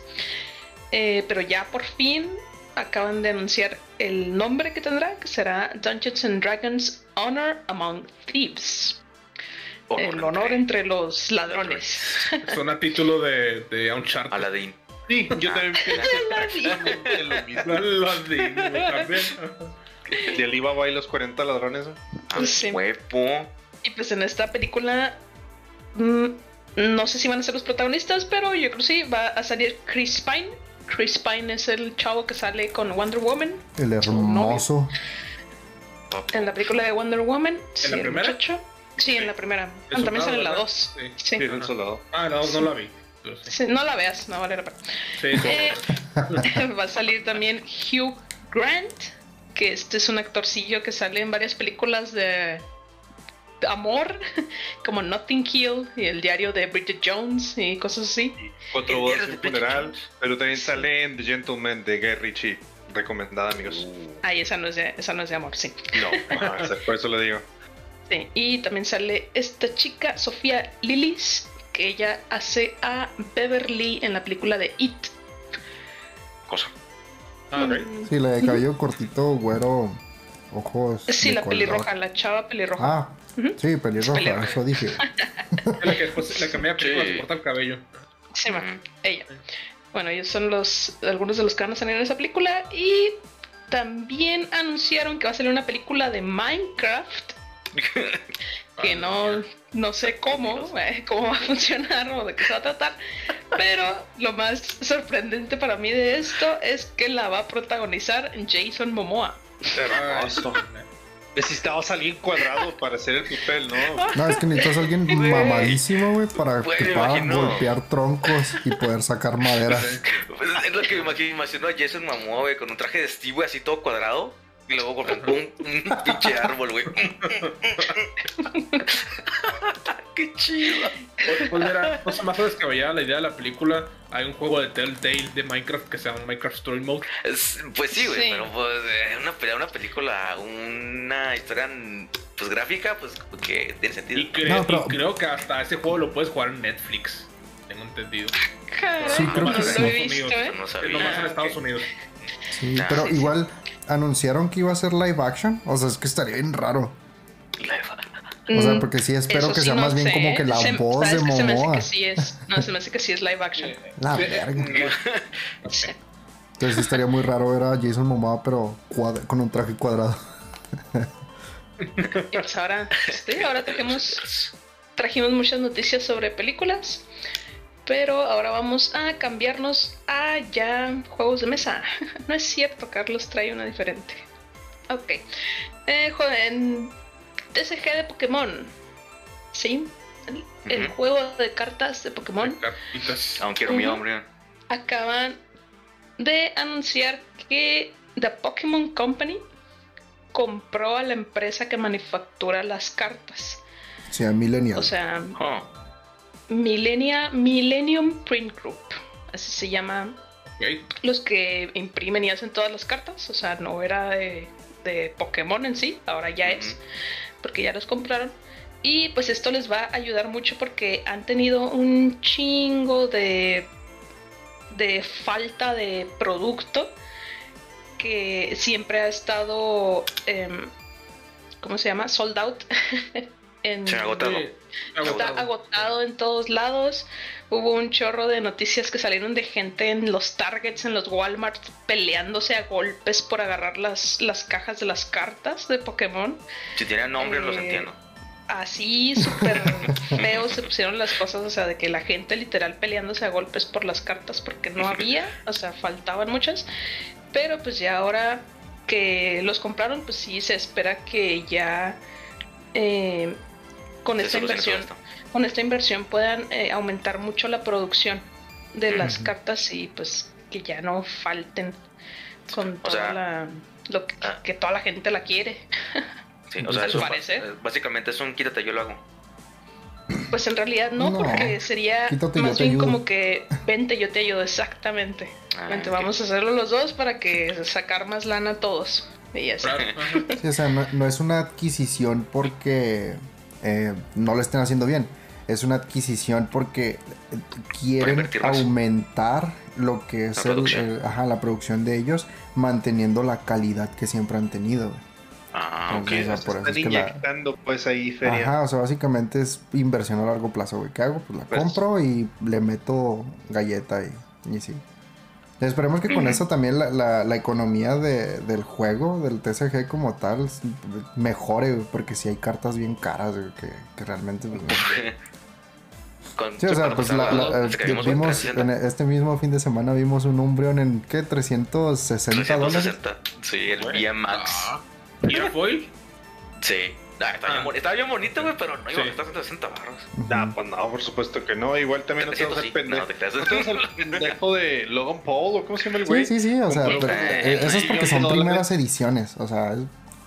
Speaker 5: Eh, pero ya por fin acaban de anunciar el nombre que tendrá, que será Dungeons and Dragons Honor Among Thieves. el honor entre los ladrones.
Speaker 4: Suena título de, de Uncharted.
Speaker 3: Aladdin.
Speaker 1: Sí, yo también pensé lo mismo.
Speaker 4: Aladdin, güey, también.
Speaker 1: De Alibaba y los 40 ladrones.
Speaker 3: Ah,
Speaker 5: Sí.
Speaker 3: huevo.
Speaker 5: Y pues en esta película, mm, no sé si van a ser los protagonistas, pero yo creo que sí, va a salir Chris Pine. Chris Pine es el chavo que sale con Wonder Woman
Speaker 2: El hermoso.
Speaker 5: en la película de Wonder Woman. sí,
Speaker 4: la
Speaker 5: el
Speaker 4: primera?
Speaker 5: muchacho. Sí, en la primera.
Speaker 4: El
Speaker 5: Ah, también sale en la
Speaker 4: ¿verdad?
Speaker 5: 2.
Speaker 4: Sí.
Speaker 5: Sí.
Speaker 1: Sí, un soldado.
Speaker 4: Ah, no, no la vi. pero sí.
Speaker 5: Sí, no la veas, no vale la pena.
Speaker 4: Sí, sí.
Speaker 5: Eh, va a salir también Hugh Grant, que este es un actorcillo que sale en varias películas de, amor, como Notting Hill y el diario de Bridget Jones y cosas así.
Speaker 3: De
Speaker 1: un
Speaker 3: Bridget
Speaker 1: funeral. Pero también sale en The Gentleman de Guy Ritchie. Recomendada, amigos.
Speaker 3: Uh,
Speaker 5: Ay, esa no es de, esa no es de amor, sí.
Speaker 1: No, ajá, por eso le digo.
Speaker 5: Sí, Y también sale esta chica, Sofía Lillis, que ella hace a Beverly en la película de It.
Speaker 3: cosa.
Speaker 4: Ah,
Speaker 2: Sí, la de cabello cortito, güero, ojos.
Speaker 5: Sí, la
Speaker 2: color.
Speaker 5: pelirroja, la chava pelirroja.
Speaker 2: Ah, sí, pelirroja,
Speaker 5: pelirroja.
Speaker 2: eso dije.
Speaker 4: Es la que después la cambié a película
Speaker 3: Sí.
Speaker 4: se corta el cabello.
Speaker 5: Sí, ma,
Speaker 3: Ujú.
Speaker 5: ella. Bueno, ellos son los algunos de los que van a salir en esa película y también anunciaron que va a salir una película de Minecraft que no no sé cómo eh, cómo va a funcionar o de qué se va a tratar, pero lo más sorprendente para mí de esto es que la va a protagonizar Jason Momoa.
Speaker 1: Hermoso. Necesitabas a alguien cuadrado para hacer el papel, ¿no?
Speaker 2: No, es que necesitas a alguien mamadísimo, güey, para que
Speaker 3: me
Speaker 2: pueda
Speaker 3: imagino.
Speaker 2: golpear troncos y poder sacar madera.
Speaker 3: Pues es lo que me imagino, imagino a Jason Momoa, güey, con un traje de Steve, güey, así todo cuadrado. Y luego con un, un pinche árbol, güey. Qué chido.
Speaker 4: Pues, mira, cosa más descabellada la idea de la película. Hay un juego de Telltale de Minecraft que se llama Minecraft Story Mode.
Speaker 3: Es- pues sí, güey,
Speaker 5: Sí.
Speaker 3: pero pues eh, una, una película, una historia pues gráfica, pues que tiene sentido.
Speaker 4: Y, cre-
Speaker 2: No, pero-
Speaker 4: y creo que hasta ese juego lo puedes jugar en Netflix. Tengo entendido.
Speaker 2: Sí, creo
Speaker 5: no
Speaker 2: que sí.
Speaker 5: visto, ¿eh?
Speaker 3: No
Speaker 5: Ah.
Speaker 2: Sí, pero
Speaker 3: sí, sí.
Speaker 2: igual anunciaron que iba a ser live action. O sea, es que estaría bien raro. O sea,
Speaker 5: Mm,
Speaker 2: porque sí espero
Speaker 5: eso
Speaker 2: que
Speaker 5: sí
Speaker 2: sea
Speaker 5: no
Speaker 2: más bien como que la
Speaker 5: se-
Speaker 2: voz de
Speaker 5: ¿sabes qué? Se me hace
Speaker 2: Momoa.
Speaker 5: que sí es. No, se me hace que sí es live action.
Speaker 2: La verga. Entonces sí estaría muy raro ver a Jason Momoa, pero cuadra- con un traje cuadrado.
Speaker 5: Y pues ahora, sí, ahora trajimos, trajimos muchas noticias sobre películas, pero ahora vamos a cambiarnos a ya juegos de mesa. No es cierto, Carlos trae una diferente. Ok. Eh, jo- en TCG de Pokémon. Sí. El, juego de cartas de Pokémon
Speaker 4: Cartitas.
Speaker 3: Aún quiero mi
Speaker 5: Ujú.
Speaker 3: hombre.
Speaker 5: acaban de anunciar que The Pokémon Company compró a la empresa que manufactura las cartas.
Speaker 2: Sí, a Millennial.
Speaker 5: O sea,
Speaker 3: Oh,
Speaker 5: Millenia, Millennium Print Group. Así se llama los que imprimen y hacen todas las cartas. O sea, no era de, de Pokémon en sí, ahora ya es, porque ya los compraron. Y pues esto les va a ayudar mucho porque han tenido un chingo de, de falta de producto que siempre ha estado, em, ¿cómo se llama? Sold out. en,
Speaker 3: Se ha agotado.
Speaker 4: Sí,
Speaker 5: Está
Speaker 4: agotado.
Speaker 5: agotado en todos lados. Hubo un chorro de noticias que salieron de gente en los Targets, en los Walmart, peleándose a golpes por agarrar las, las cajas de las cartas de Pokémon.
Speaker 3: Si tienen nombre, los
Speaker 5: Eh,
Speaker 3: entiendo.
Speaker 5: Así súper feo se pusieron las cosas, o sea, de que la gente literal peleándose a golpes por las cartas porque no había, o sea, faltaban muchas. Pero pues ya ahora que los compraron, pues sí se espera que ya eh, con esta inversión con esta inversión puedan eh, aumentar mucho la producción de las cartas y pues que ya no falten con
Speaker 3: O
Speaker 5: toda
Speaker 3: sea,
Speaker 5: la lo que,
Speaker 3: ah.
Speaker 5: que toda la gente la quiere.
Speaker 3: Sí, o sea,
Speaker 5: al
Speaker 3: es básicamente es un quítate, yo lo hago.
Speaker 5: Pues en realidad no,
Speaker 2: No.
Speaker 5: porque sería
Speaker 2: Quítate,
Speaker 5: más bien
Speaker 2: ayudo.
Speaker 5: como que vente, yo te ayudo exactamente.
Speaker 3: Ah,
Speaker 5: Vente, vamos a hacerlo los dos para que sacar más lana a todos. Y así.
Speaker 4: Claro, ajá.
Speaker 2: Sí, o sea, no, no es una adquisición porque eh, no lo estén haciendo bien. Es una adquisición porque quieren aumentar lo que es
Speaker 3: La
Speaker 2: el-
Speaker 3: producción.
Speaker 2: el- ajá, la producción de ellos, manteniendo la calidad que siempre han tenido.
Speaker 3: Ah, ok.
Speaker 2: Entonces, o sea,
Speaker 1: Se
Speaker 2: por eso es que la-
Speaker 1: pues ahí feria.
Speaker 2: Ajá, o sea, básicamente es inversión a largo plazo, güey. ¿Qué hago? Pues la
Speaker 1: Pues-
Speaker 2: compro y le meto galleta y, y sí. Esperemos que con eso también la, la- la economía de- del juego, del TCG como tal, mejore, porque si hay cartas bien caras, que, que realmente... pues, Sí, o sea, pues la- la- eh,
Speaker 3: vimos un
Speaker 2: vimos
Speaker 3: 360,
Speaker 2: en este mismo fin de semana vimos un Umbreon en, ¿qué? 360 dólares.
Speaker 3: 360. Sí, el. VMAX.
Speaker 4: Ah. ¿Y era foil?
Speaker 3: Sí. Ah, está, bien,
Speaker 4: Ah.
Speaker 3: boni- está bien bonito, güey, pero no iba
Speaker 4: Sí.
Speaker 3: a costar 160 baros.
Speaker 2: Ujú.
Speaker 1: Nah, pues no, por supuesto que no. Igual también no te vas al
Speaker 3: 700 sí.
Speaker 1: pendejo.
Speaker 3: No, te creas.
Speaker 1: ¿No te vas al pendejo de Logan Paul o cómo se llama el
Speaker 2: Sí,
Speaker 1: güey?
Speaker 2: sí, sí, o sea, pero, eh, eso es porque son primeras ediciones, o sea,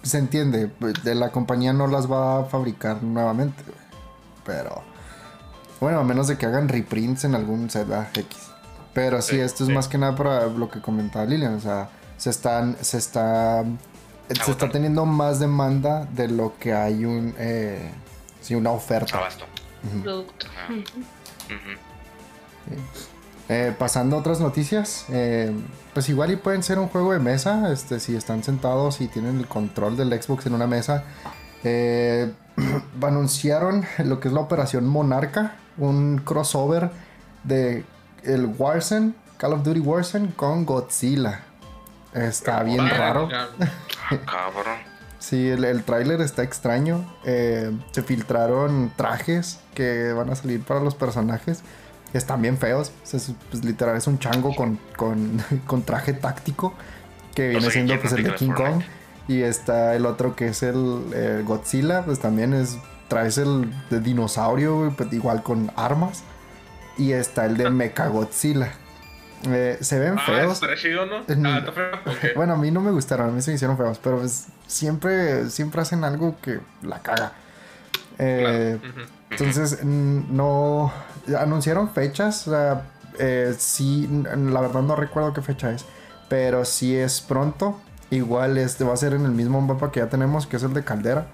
Speaker 2: se entiende, pues, de la compañía no las va a fabricar nuevamente, güey. pero bueno, a menos de que hagan reprints en algún set X. Pero sí,
Speaker 1: Sí,
Speaker 2: esto es
Speaker 1: sí.
Speaker 2: más que nada para lo que comentaba Lilian, o sea, se están, se está, se está teniendo más demanda de lo que hay un, eh, sí, una oferta.
Speaker 3: Abasto.
Speaker 5: Producto.
Speaker 2: Eh, pasando a otras noticias, eh, pues igual y pueden ser un juego de mesa, este, si están sentados y tienen el control del Xbox en una mesa. Eh, anunciaron lo que es la operación Monarca, un crossover de el Warzone, Call of Duty Warzone con Godzilla. Está bien raro.
Speaker 3: Cabrón.
Speaker 2: Sí, el, el tráiler está extraño. Eh, se filtraron trajes que van a salir para los personajes. Están bien feos. O sea, es- pues, literal es un chango con, con, con traje táctico. Que viene
Speaker 3: sé
Speaker 2: siendo pues, el de King Kong. Y está el otro que es el, eh, Godzilla. Pues también es. Traes el de dinosaurio, pues, igual con armas. Y está el de Mecha Godzilla. Eh, se ven
Speaker 4: Ah,
Speaker 2: feos.
Speaker 4: ¿estará chido, no?
Speaker 2: Mm.
Speaker 4: Ah, está feo.
Speaker 2: Bueno, a mí no me gustaron, a mí se me hicieron feos, pero pues siempre, siempre hacen algo que la caga. Eh,
Speaker 4: Claro.
Speaker 2: Entonces, no. Anunciaron fechas, o sea, eh, sí, la verdad no recuerdo qué fecha es, pero sí es pronto. Igual este va a ser en el mismo mapa que ya tenemos, que es el de Caldera.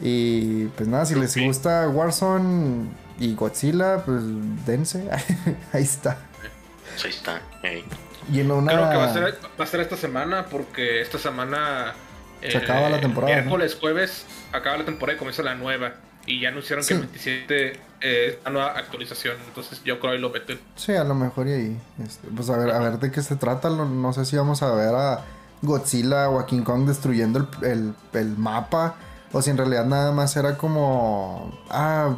Speaker 2: Y pues nada, si les gusta Warzone y Godzilla, pues dense. Ahí está.
Speaker 3: Pues ahí está. Ey.
Speaker 2: Y en una.
Speaker 4: Creo que va a, ser, va a ser esta semana porque esta semana... eh,
Speaker 2: Se acaba la temporada, ¿no?
Speaker 4: Miércoles, jueves, acaba la temporada y comienza la nueva. Y ya anunciaron
Speaker 2: Sí.
Speaker 4: que el 27 eh, es la nueva actualización. Entonces yo creo que lo meten.
Speaker 2: Sí, a lo mejor y ahí. este, pues a ver, a ver de qué se trata. No, no sé si vamos a ver a Godzilla o a King Kong destruyendo el, el- el mapa. O si en realidad nada más era como. Ah,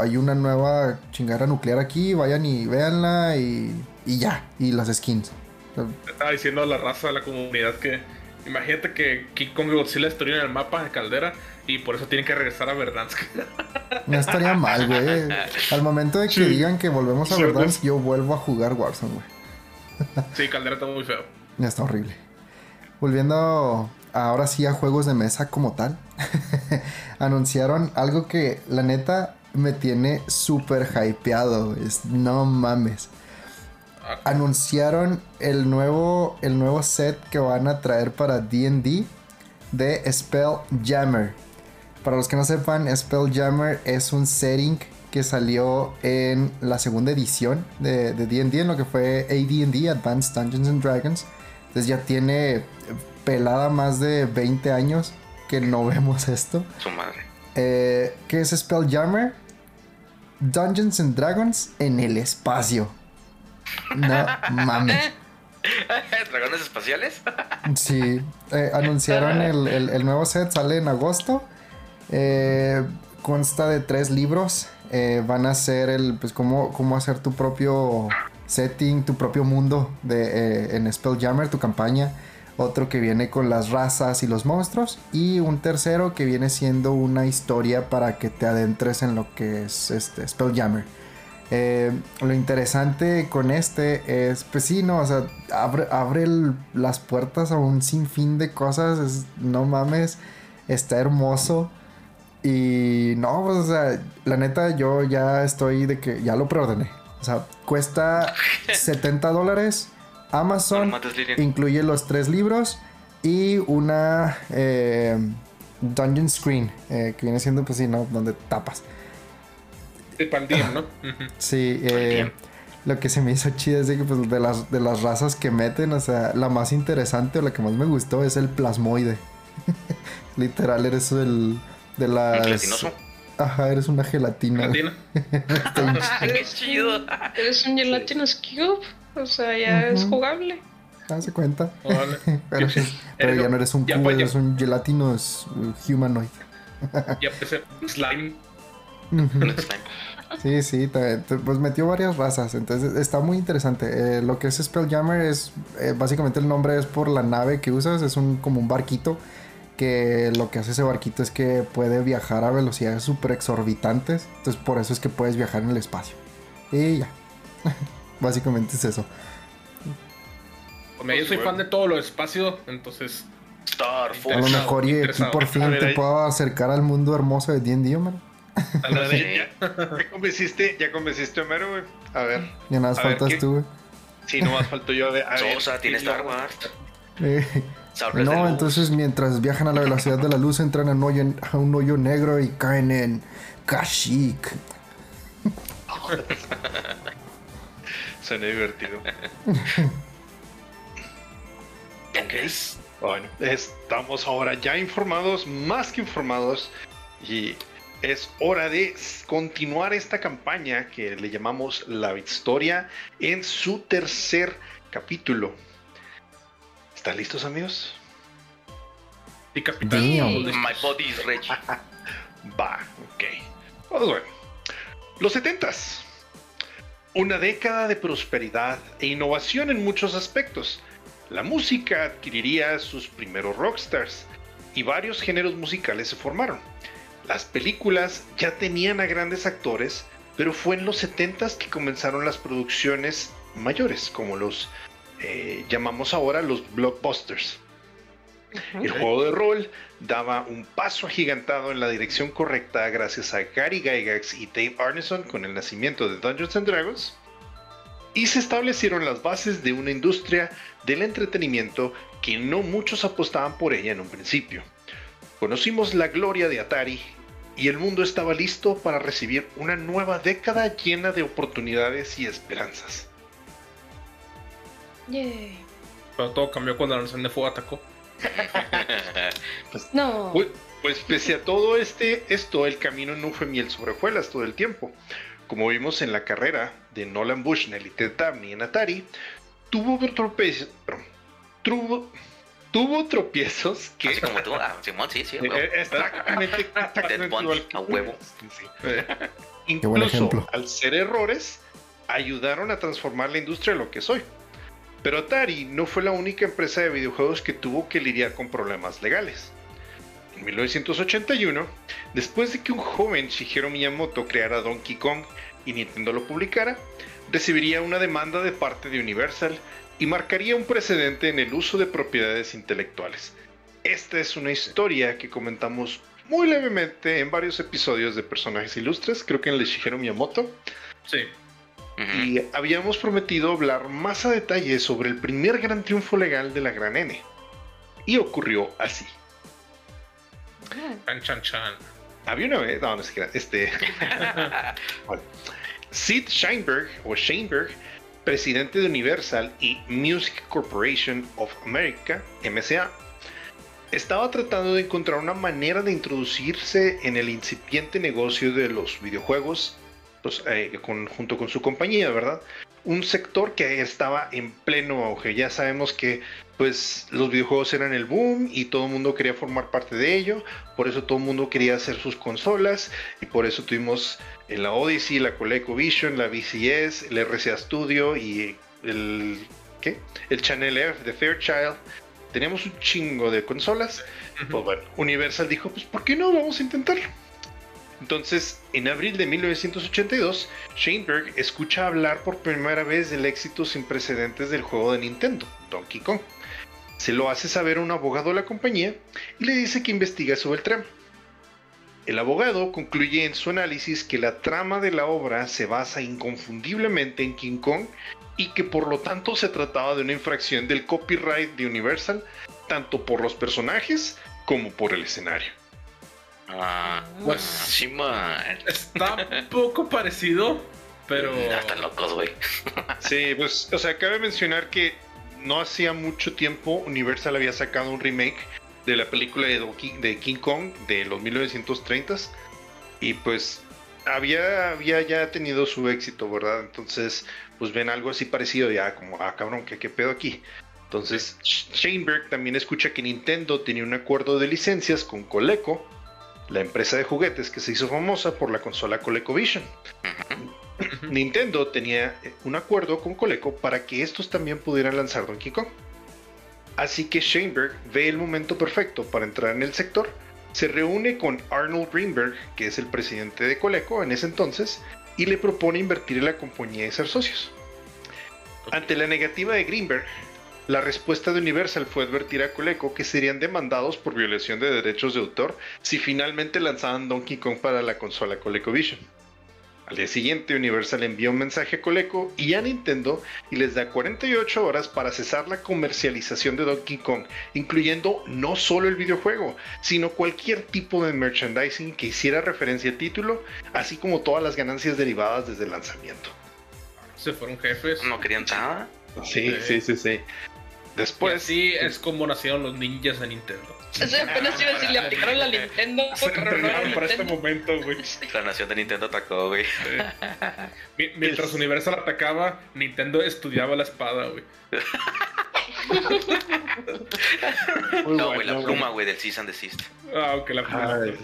Speaker 2: hay una nueva chingada nuclear aquí. Vayan y véanla y, y ya. Y las skins.
Speaker 4: Estaba diciendo a la raza de la comunidad que imagínate que King Kong y Godzilla destruyen el mapa de Caldera y por eso tienen que regresar a Verdansk.
Speaker 2: no estaría mal, güey. Al momento de que
Speaker 4: Sí.
Speaker 2: digan que volvemos a
Speaker 4: Sí,
Speaker 2: Verdansk, yo vuelvo a jugar Warzone, güey.
Speaker 4: sí, Caldera está muy feo.
Speaker 2: Ya está horrible. Volviendo ahora sí a juegos de mesa como tal. Anunciaron algo que la neta me tiene súper hypeado. Es, no mames. Anunciaron el nuevo, el nuevo set que van a traer para DD de Spelljammer. Para los que no sepan, Spelljammer es un setting que salió en la segunda edición de de D&D, en lo que fue AD&D, Advanced Dungeons and Dragons. Entonces ya tiene pelada más de 20 años que no vemos esto.
Speaker 3: Su madre.
Speaker 2: Eh, ¿Qué es Spelljammer? Dungeons and Dragons en el espacio. No mames.
Speaker 3: ¿Dragones espaciales?
Speaker 2: Sí, eh, anunciaron el, el- el nuevo set, sale en agosto. Eh, consta de tres libros. Eh, van a ser el, pues, cómo, cómo hacer tu propio setting, tu propio mundo de, en Spelljammer, tu campaña. Otro que viene con las razas y los monstruos. Y un tercero que viene siendo una historia para que te adentres en lo que es este Spelljammer. Eh, lo interesante con este es, pues sí, no, o sea, abre, abre el- las puertas a un sinfín de cosas, es- no mames, está hermoso. Y no, pues, o sea, la neta, yo ya estoy de que ya lo preordené. O sea, cuesta 70 dólares. Amazon incluye los tres libros Y una eh, Dungeon Screen, eh, que viene siendo, pues sí, ¿no? Donde tapas.
Speaker 4: De pandemia, ¿no?
Speaker 2: Sí, eh, lo que se me hizo chido es de que pues, de, las, de las razas que meten, o sea, la más interesante o la que más me gustó es el plasmoide. Literal, eres el de las...
Speaker 3: Gelatinoso.
Speaker 2: Ajá, eres una gelatina.
Speaker 4: Gelatina.
Speaker 3: Qué chido.
Speaker 5: Eres un Gelatinous Cube. O sea, ya es jugable.
Speaker 2: De cuenta. Pero, pero ya no eres un
Speaker 4: Ya,
Speaker 2: cubo,
Speaker 4: pues, ya.
Speaker 2: eres un gelatinos uh, humanoid.
Speaker 4: Ya empecé. Slime.
Speaker 2: Ujú. Sí, sí, te- te- pues metió varias razas, entonces está muy interesante. Eh, lo que es Spelljammer es, eh, básicamente el nombre es por la nave que usas, es un como un barquito, que lo que hace ese barquito es que puede viajar a velocidades super exorbitantes, entonces por eso es que puedes viajar en el espacio. Y ya, básicamente es eso.
Speaker 4: Pues, yo soy fan de todo lo espacio, entonces.
Speaker 2: A
Speaker 3: Star
Speaker 2: lo
Speaker 3: Force.
Speaker 4: Interesado,
Speaker 2: mejor y aquí por fin
Speaker 1: A ver,
Speaker 2: te
Speaker 1: ahí-
Speaker 2: puedo acercar al mundo hermoso de D&D,
Speaker 4: sí.
Speaker 1: Ya, ya convenciste, ya convenciste a Homero, güey. A ver,
Speaker 2: Ya nada más
Speaker 1: A ver,
Speaker 2: faltas
Speaker 1: ¿qué?
Speaker 2: tú, güey.
Speaker 1: si no más faltó yo a ver. A ver,
Speaker 3: Sosa tiene
Speaker 1: sí,
Speaker 3: Star. Wars.
Speaker 2: Eh, No, entonces mientras viajan a la velocidad de la luz entran a un hoyo, a un hoyo negro y caen en Kashyyyk.
Speaker 1: Suena divertido.
Speaker 3: Ok.
Speaker 1: Bueno, estamos ahora ya informados, más que informados, y es hora de continuar esta campaña que le llamamos La Historia en su tercer capítulo. ¿Están listos, amigos?
Speaker 4: Sí, capitán.
Speaker 2: Damn.
Speaker 3: My body is ready.
Speaker 1: Va, ok. Pues bueno. Los 70s. Una década de prosperidad e innovación en muchos aspectos. La música adquiriría sus primeros rockstars y varios géneros musicales se formaron. Las películas ya tenían a grandes actores, pero fue en los 70s que comenzaron las producciones mayores, como los eh, llamamos ahora los blockbusters. El juego de rol daba un paso agigantado en la dirección correcta gracias a Gary Gygax y Dave Arneson con el nacimiento de Dungeons and Dragons. Y se establecieron las bases de una industria del entretenimiento que no muchos apostaban por ella en un principio. Conocimos la gloria de Atari y el mundo estaba listo para recibir una nueva década llena de oportunidades y esperanzas.
Speaker 5: Yay.
Speaker 4: Pero todo cambió cuando la nación de fuego atacó.
Speaker 5: No.
Speaker 1: Pues, pues pese a todo este, esto, el camino no fue miel sobre hojuelas todo el tiempo. Como vimos en la carrera de Nolan Bushnell y Ted Dabney en Atari, tuvo tropiezos, tuvo, tuvo tropiezos que
Speaker 3: Así como tú. Ah, Simón, sí, sí. huevo.
Speaker 1: Eh, exactamente,
Speaker 3: a huevo.
Speaker 1: Sí.
Speaker 2: Qué buen
Speaker 1: Incluso
Speaker 2: ejemplo.
Speaker 1: al ser errores, ayudaron a transformar la industria en lo que soy. Pero Atari no fue la única empresa de videojuegos que tuvo que lidiar con problemas legales. En 1981, después de que un joven Shigeru Miyamoto creara Donkey Kong y Nintendo lo publicara, recibiría una demanda de parte de Universal y marcaría un precedente en el uso de propiedades intelectuales. Esta es una historia que comentamos muy levemente en varios episodios de personajes ilustres, creo que en el de Shigeru Miyamoto,
Speaker 4: Sí.
Speaker 1: Y habíamos prometido hablar más a detalle sobre el primer gran triunfo legal de la Gran N. Y ocurrió así.
Speaker 4: Chan, chan, chan.
Speaker 1: Había una vez, no, no sé qué era, este. Bueno. Sid Sheinberg, o Sheinberg, presidente de Universal y Music Corporation of America, MCA, estaba tratando de encontrar una manera de introducirse en el incipiente negocio de los videojuegos pues, eh, con- junto con su compañía, ¿verdad? Un sector que estaba en pleno auge. Ya sabemos que pues los videojuegos eran el boom y todo el mundo quería formar parte de ello. Por eso todo el mundo quería hacer sus consolas y por eso tuvimos en la Odyssey, la ColecoVision, la VCS, el RCA Studio y el ¿qué? El Channel F de Fairchild. Teníamos un chingo de consolas. Pues bueno, Universal dijo, pues ¿por qué no? Vamos a intentarlo. Entonces, en abril de 1982, Sheinberg escucha hablar por primera vez del éxito sin precedentes del juego de Nintendo, Donkey Kong. Se lo hace saber a un abogado de la compañía y le dice que investiga sobre el trama. El abogado concluye en su análisis que la trama de la obra se basa inconfundiblemente en King Kong y que por lo tanto se trataba de una infracción del copyright de Universal tanto por los personajes como por el escenario.
Speaker 3: Ah,
Speaker 4: Pues-
Speaker 3: sí, man.
Speaker 4: Está un poco parecido, pero.
Speaker 3: Ya están locos, güey.
Speaker 1: Sí, pues, o sea, cabe mencionar que no hacía mucho tiempo Universal había sacado un remake de la película de, Donkey- de King Kong de los 1930s y pues había, había ya tenido su éxito, ¿verdad? Entonces, pues ven algo así parecido ya como, ah, cabrón, ¿qué, qué pedo aquí? Entonces, Sheinberg también escucha que Nintendo tenía un acuerdo de licencias con Coleco, la empresa de juguetes que se hizo famosa por la consola ColecoVision. Nintendo tenía un acuerdo con Coleco para que estos también pudieran lanzar Donkey Kong. Así que Sheinberg ve el momento perfecto para entrar en el sector, se reúne con Arnold Greenberg, que es el presidente de Coleco en ese entonces, y le propone invertir en la compañía y ser socios. Ante la negativa de Greenberg, la respuesta de Universal fue advertir a Coleco que serían demandados por violación de derechos de autor si finalmente lanzaban Donkey Kong para la consola ColecoVision. Al día siguiente, Universal envía un mensaje a Coleco y a Nintendo y les da 48 horas para cesar la comercialización de Donkey Kong, incluyendo no solo el videojuego, sino cualquier tipo de merchandising que hiciera referencia al título, así como todas las ganancias derivadas desde el lanzamiento.
Speaker 4: Se fueron jefes.
Speaker 3: No querían nada.
Speaker 1: Sí, sí, sí, sí. Después,
Speaker 4: sí es como nacieron los ninjas de Nintendo.
Speaker 5: Eso apenas iba a decir, le aplicaron la Nintendo,
Speaker 4: Se entrenaron para este momento, güey.
Speaker 3: La nación de Nintendo atacó, güey.
Speaker 4: Mi- Mientras Universal atacaba, Nintendo estudiaba la espada, güey.
Speaker 3: No, güey,
Speaker 2: bueno,
Speaker 3: la pluma, güey, del Cease and Desist.
Speaker 4: Ah, ok, la pluma.
Speaker 2: Ay.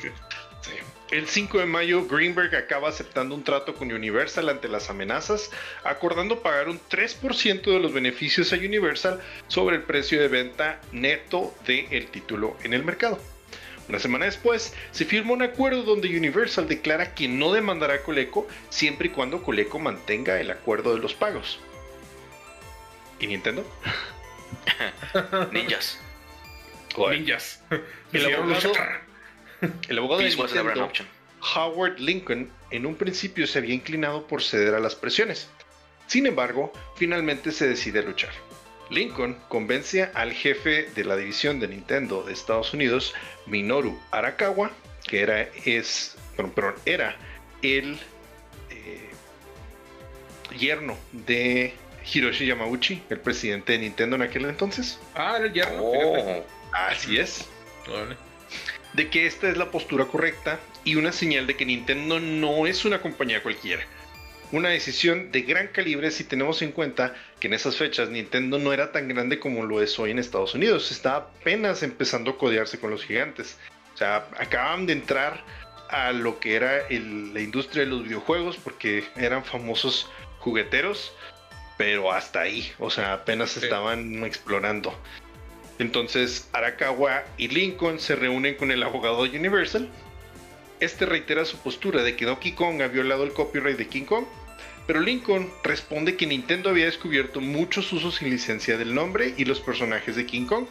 Speaker 1: Sí. El 5 de mayo, Greenberg acaba aceptando un trato con Universal ante las amenazas, acordando pagar un 3% de los beneficios a Universal sobre el precio de venta neto del título en el mercado. Una semana después, se firma un acuerdo donde Universal declara que no demandará a Coleco siempre y cuando Coleco mantenga el acuerdo de los pagos. ¿Y Nintendo?
Speaker 3: Ninjas.
Speaker 4: Ninjas.
Speaker 1: El abogado-. El abogado de Nintendo. Howard Lincoln en un principio se había inclinado por ceder a las presiones. Sin embargo, finalmente se decide a luchar. Lincoln convence al jefe de la división de Nintendo de Estados Unidos, Minoru Arakawa, que era, es, perdón, perdón, era el eh, yerno de Hiroshi Yamauchi, el presidente de Nintendo en aquel entonces.
Speaker 4: Ah, era el yerno.
Speaker 3: Oh,
Speaker 1: Así es.
Speaker 4: Órale.
Speaker 1: De que esta es la postura correcta y una señal de que Nintendo no es una compañía cualquiera. Una decisión de gran calibre si tenemos en cuenta que en esas fechas Nintendo no era tan grande como lo es hoy en Estados Unidos. Está apenas empezando a codearse con los gigantes. O sea, acaban de entrar a lo que era el- la industria de los videojuegos porque eran famosos jugueteros, pero hasta ahí. O sea, apenas
Speaker 4: Sí.
Speaker 1: estaban explorando. Entonces Arakawa y Lincoln se reúnen con el abogado de Universal. Este reitera su postura de que Donkey Kong ha violado el copyright de King Kong, pero Lincoln responde que Nintendo había descubierto muchos usos sin licencia del nombre y los personajes de King Kong,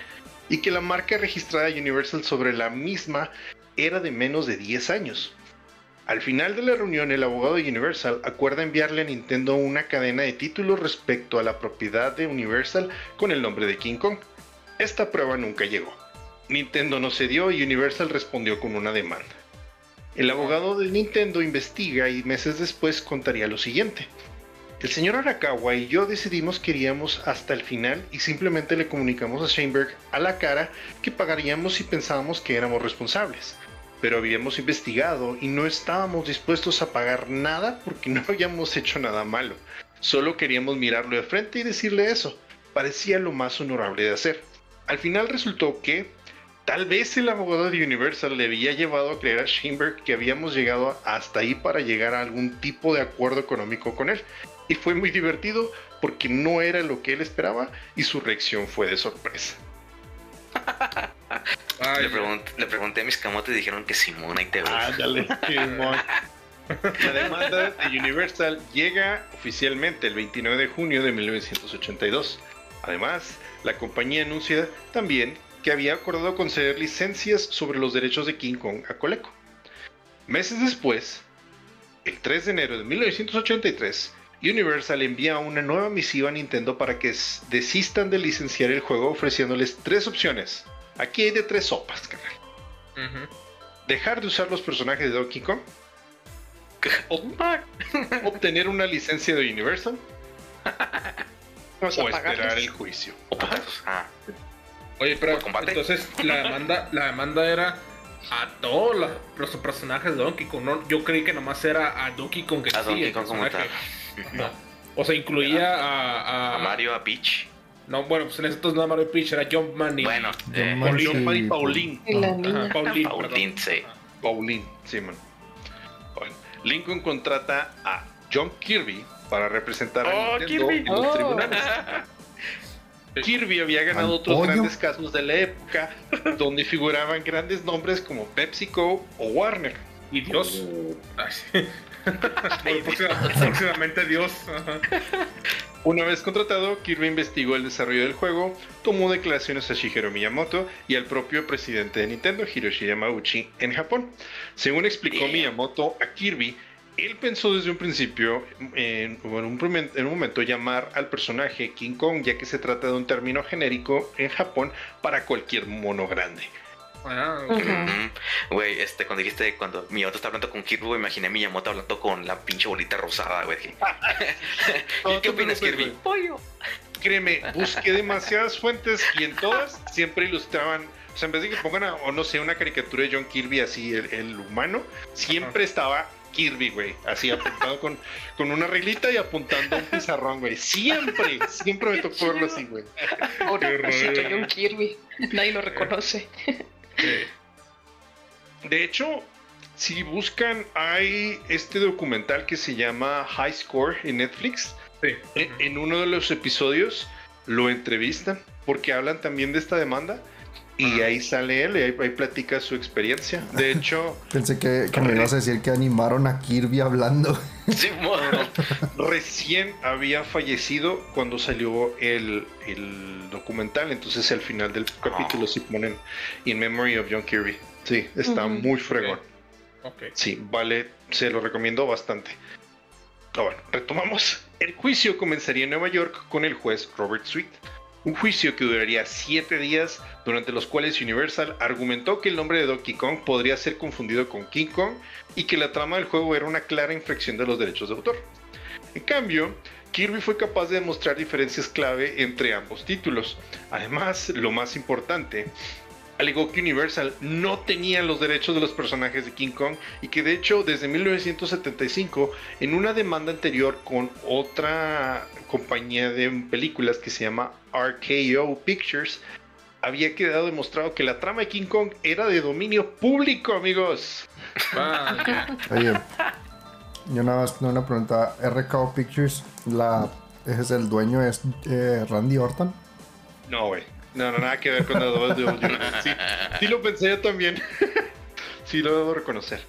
Speaker 1: y que la marca registrada de Universal sobre la misma era de menos de 10 años. Al final de la reunión, el abogado de Universal acuerda enviarle a Nintendo una cadena de títulos respecto a la propiedad de Universal con el nombre de King Kong. Esta prueba nunca llegó. Nintendo no cedió y Universal respondió con una demanda. El abogado de Nintendo investiga y meses después contaría lo siguiente. El señor Arakawa y yo decidimos que iríamos hasta el final y simplemente le comunicamos a Sheinberg a la cara que pagaríamos si pensábamos que éramos responsables. Pero habíamos investigado y no estábamos dispuestos a pagar nada porque no habíamos hecho nada malo. Solo queríamos mirarlo de frente y decirle eso. Parecía lo más honorable de hacer. Al final resultó que tal vez el abogado de Universal le había llevado a creer a Sheinberg que habíamos llegado hasta ahí para llegar a algún tipo de acuerdo económico con él. Y fue muy divertido porque no era lo que él esperaba y su reacción fue de sorpresa.
Speaker 4: Ay,
Speaker 3: le, pregunt- le pregunté a mis camotes y dijeron que Simón, ahí te ves.
Speaker 1: Ándale, Simón. La demanda de Universal llega oficialmente el 29 de junio de 1982. Además, la compañía anuncia también que había acordado conceder licencias sobre los derechos de King Kong a Coleco. Meses después, el 3 de enero de 1983, Universal envía una nueva misiva a Nintendo para que desistan de licenciar el juego ofreciéndoles tres opciones. Aquí hay de tres sopas, carnal.
Speaker 4: Ujú.
Speaker 1: Dejar de usar los personajes de Donkey Kong, obtener una licencia de Universal
Speaker 5: Vamos a
Speaker 1: o esperar
Speaker 5: pagarles.
Speaker 1: el juicio.
Speaker 3: O. Ah,
Speaker 4: Oye, pero entonces la demanda, la demanda era a todos los personajes de Donkey Kong. ¿no? Yo creí que nomás era a Donkey Kong que
Speaker 3: a
Speaker 4: sí,
Speaker 3: Donkey
Speaker 4: el
Speaker 3: Kong como tal.
Speaker 4: personaje. No. O sea, incluía a, a,
Speaker 3: A Mario, a Peach.
Speaker 4: No, bueno, pues en ese entonces no era Mario Peach, era Jumpman y.
Speaker 3: Bueno,
Speaker 2: Yo
Speaker 3: eh,
Speaker 1: Paulín, y Paulín.
Speaker 5: Y la niña.
Speaker 4: Perdón.
Speaker 3: sí.
Speaker 1: Paulín, sí, man. Bueno, Lincoln contrata a John Kirby para representar a
Speaker 3: Oh,
Speaker 1: Nintendo
Speaker 3: Kirby.
Speaker 1: en los
Speaker 5: Oh.
Speaker 1: tribunales. Kirby había ganado otros
Speaker 2: pollo.
Speaker 1: grandes casos de la época, donde figuraban grandes nombres como PepsiCo o Warner.
Speaker 4: Y Dios. Ay. Bueno, próxima- próximamente Dios.
Speaker 1: Una vez contratado, Kirby investigó el desarrollo del juego, tomó declaraciones a Shigeru Miyamoto y al propio presidente de Nintendo, Hiroshi Yamauchi, en Japón. Según explicó. Miyamoto a Kirby, él pensó desde un principio en, en un, primen- en un momento llamar al personaje King Kong, ya que se trata de un término genérico en Japón para cualquier mono grande.
Speaker 4: Ah.
Speaker 3: Güey, este, cuando dijiste, cuando Miyamoto está hablando con Kirby, güey, imaginé a Miyamoto hablando con la pinche bolita rosada, güey.
Speaker 1: No
Speaker 3: ¿Qué opinas, Kirby?
Speaker 1: güey. Créeme, busqué demasiadas fuentes y en todas siempre ilustraban, o sea, en vez de que pongan, a- o no sé, una caricatura de John Kirby así, el, el humano, siempre estaba Kirby, güey, así apuntado con, con una reglita y apuntando a un pizarrón, güey. Siempre, siempre me tocó verlo así, güey.
Speaker 5: Pobrecito John Kirby. Nadie lo reconoce.
Speaker 4: Sí.
Speaker 1: De hecho, si buscan, hay este documental que se llama High Score en Netflix.
Speaker 4: Sí.
Speaker 1: En, en uno de los episodios lo entrevistan porque hablan también de esta demanda y ahí sale él y ahí, ahí platica su experiencia. De hecho,
Speaker 2: Pensé que, que me ibas a decir que animaron a Kirby hablando.
Speaker 3: Sí, mo-
Speaker 1: recién había fallecido cuando salió el, el documental, entonces al final del capítulo sí ponen In Memory of John Kirby. Sí, está muy fregón. Sí, vale, se lo recomiendo bastante. Ah, bueno, retomamos. El juicio comenzaría en Nueva York con el juez Robert Sweet. Un juicio que duraría siete días, durante los cuales Universal argumentó que el nombre de Donkey Kong podría ser confundido con King Kong y que la trama del juego era una clara infracción de los derechos de autor. En cambio, Kirby fue capaz de demostrar diferencias clave entre ambos títulos. Además, lo más importante, alegó que Universal no tenía los derechos de los personajes de King Kong y que de hecho desde 1975 en una demanda anterior con otra compañía de películas que se llama RKO Pictures había quedado demostrado que la trama de King Kong era de dominio público amigos.
Speaker 2: Oye, yo nada más tengo una pregunta. RKO Pictures, la, es el dueño es eh, Randy Orton.
Speaker 1: No, güey. No, no, nada que ver con la. Sí, sí lo pensé yo también. sí lo debo reconocer.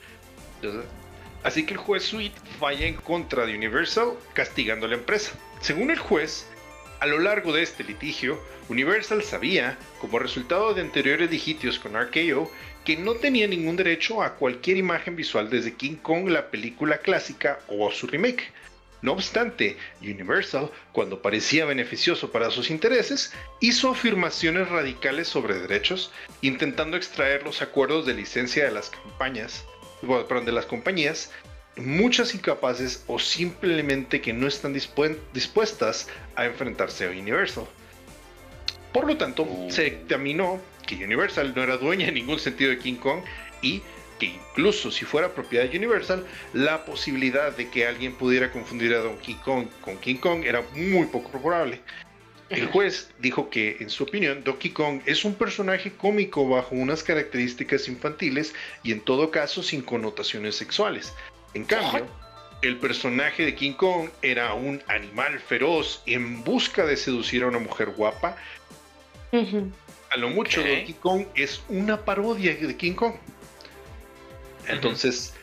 Speaker 1: Así que el juez Sweet falla en contra de Universal, castigando a la empresa. Según el juez, a lo largo de este litigio, Universal sabía, como resultado de anteriores litigios con RKO, que no tenía ningún derecho a cualquier imagen visual desde King Kong, la película clásica o su remake. No obstante, Universal, cuando parecía beneficioso para sus intereses, hizo afirmaciones radicales sobre derechos, intentando extraer los acuerdos de licencia de las campañas, bueno, perdón, de las compañías, muchas incapaces o simplemente que no están dispuestas a enfrentarse a Universal. Por lo tanto, se dictaminó que Universal no era dueña en ningún sentido de King Kong y que incluso si fuera propiedad de Universal, la posibilidad de que alguien pudiera confundir a Donkey Kong con King Kong era muy poco probable. El juez dijo que, en su opinión, Donkey Kong es un personaje cómico bajo unas características infantiles y en todo caso sin connotaciones sexuales. En cambio, el personaje de King Kong era un animal feroz en busca de seducir a una mujer guapa. A lo mucho. Donkey Kong es una parodia de King Kong. Entonces,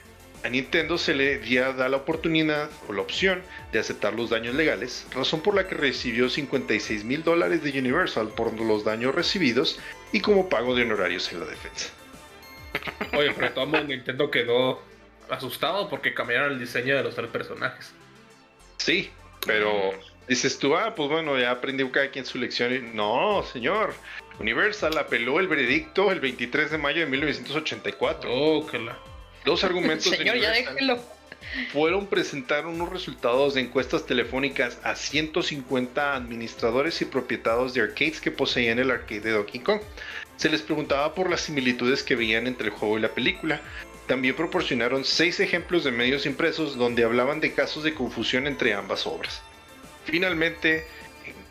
Speaker 1: a Nintendo se le da la oportunidad o la opción de aceptar los daños legales, razón por la que recibió 56 mil dólares de Universal por los daños recibidos y como pago de honorarios en la defensa.
Speaker 4: Oye, pero todo Nintendo quedó asustado porque cambiaron el diseño de los tres personajes.
Speaker 1: Sí, Pero dices tú, ah, pues bueno, ya aprendió cada quien su lección. Y, no, señor. Universal apeló el veredicto el 23 de mayo de 1984.
Speaker 4: Oh, que la.
Speaker 1: Dos argumentos
Speaker 5: Señor,
Speaker 1: Universal fueron presentar unos resultados de encuestas telefónicas a 150 administradores y propietarios de arcades que poseían el arcade de Donkey Kong. Se les preguntaba por las similitudes que veían entre el juego y la película. También proporcionaron seis ejemplos de medios impresos donde hablaban de casos de confusión entre ambas obras. Finalmente, en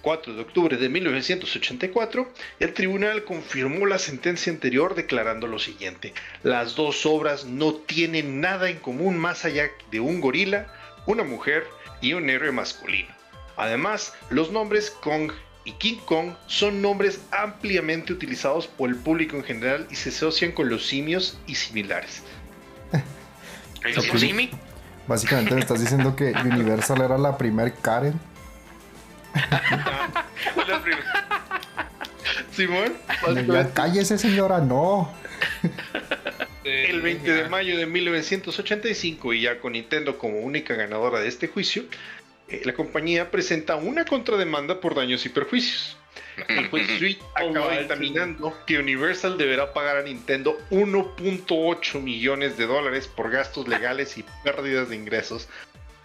Speaker 1: 4 de octubre de 1984, el tribunal confirmó la sentencia anterior declarando lo siguiente. Las dos obras no tienen nada en común más allá de un gorila, una mujer y un héroe masculino. Además, los nombres Kong y King Kong son nombres ampliamente utilizados por el público en general y se asocian con los simios y similares.
Speaker 3: ¿El?
Speaker 2: Básicamente me estás diciendo que Universal era la primer Karen.
Speaker 3: La
Speaker 1: Simón,
Speaker 2: Ya cállese señora, no.
Speaker 1: El 20 de mayo de 1985 y ya con Nintendo como única ganadora de este juicio, eh, la compañía presenta una contrademanda por daños y perjuicios. El juez Sweet acaba dictaminando que Universal deberá pagar a Nintendo 1.8 millones de dólares por gastos legales y pérdidas de ingresos.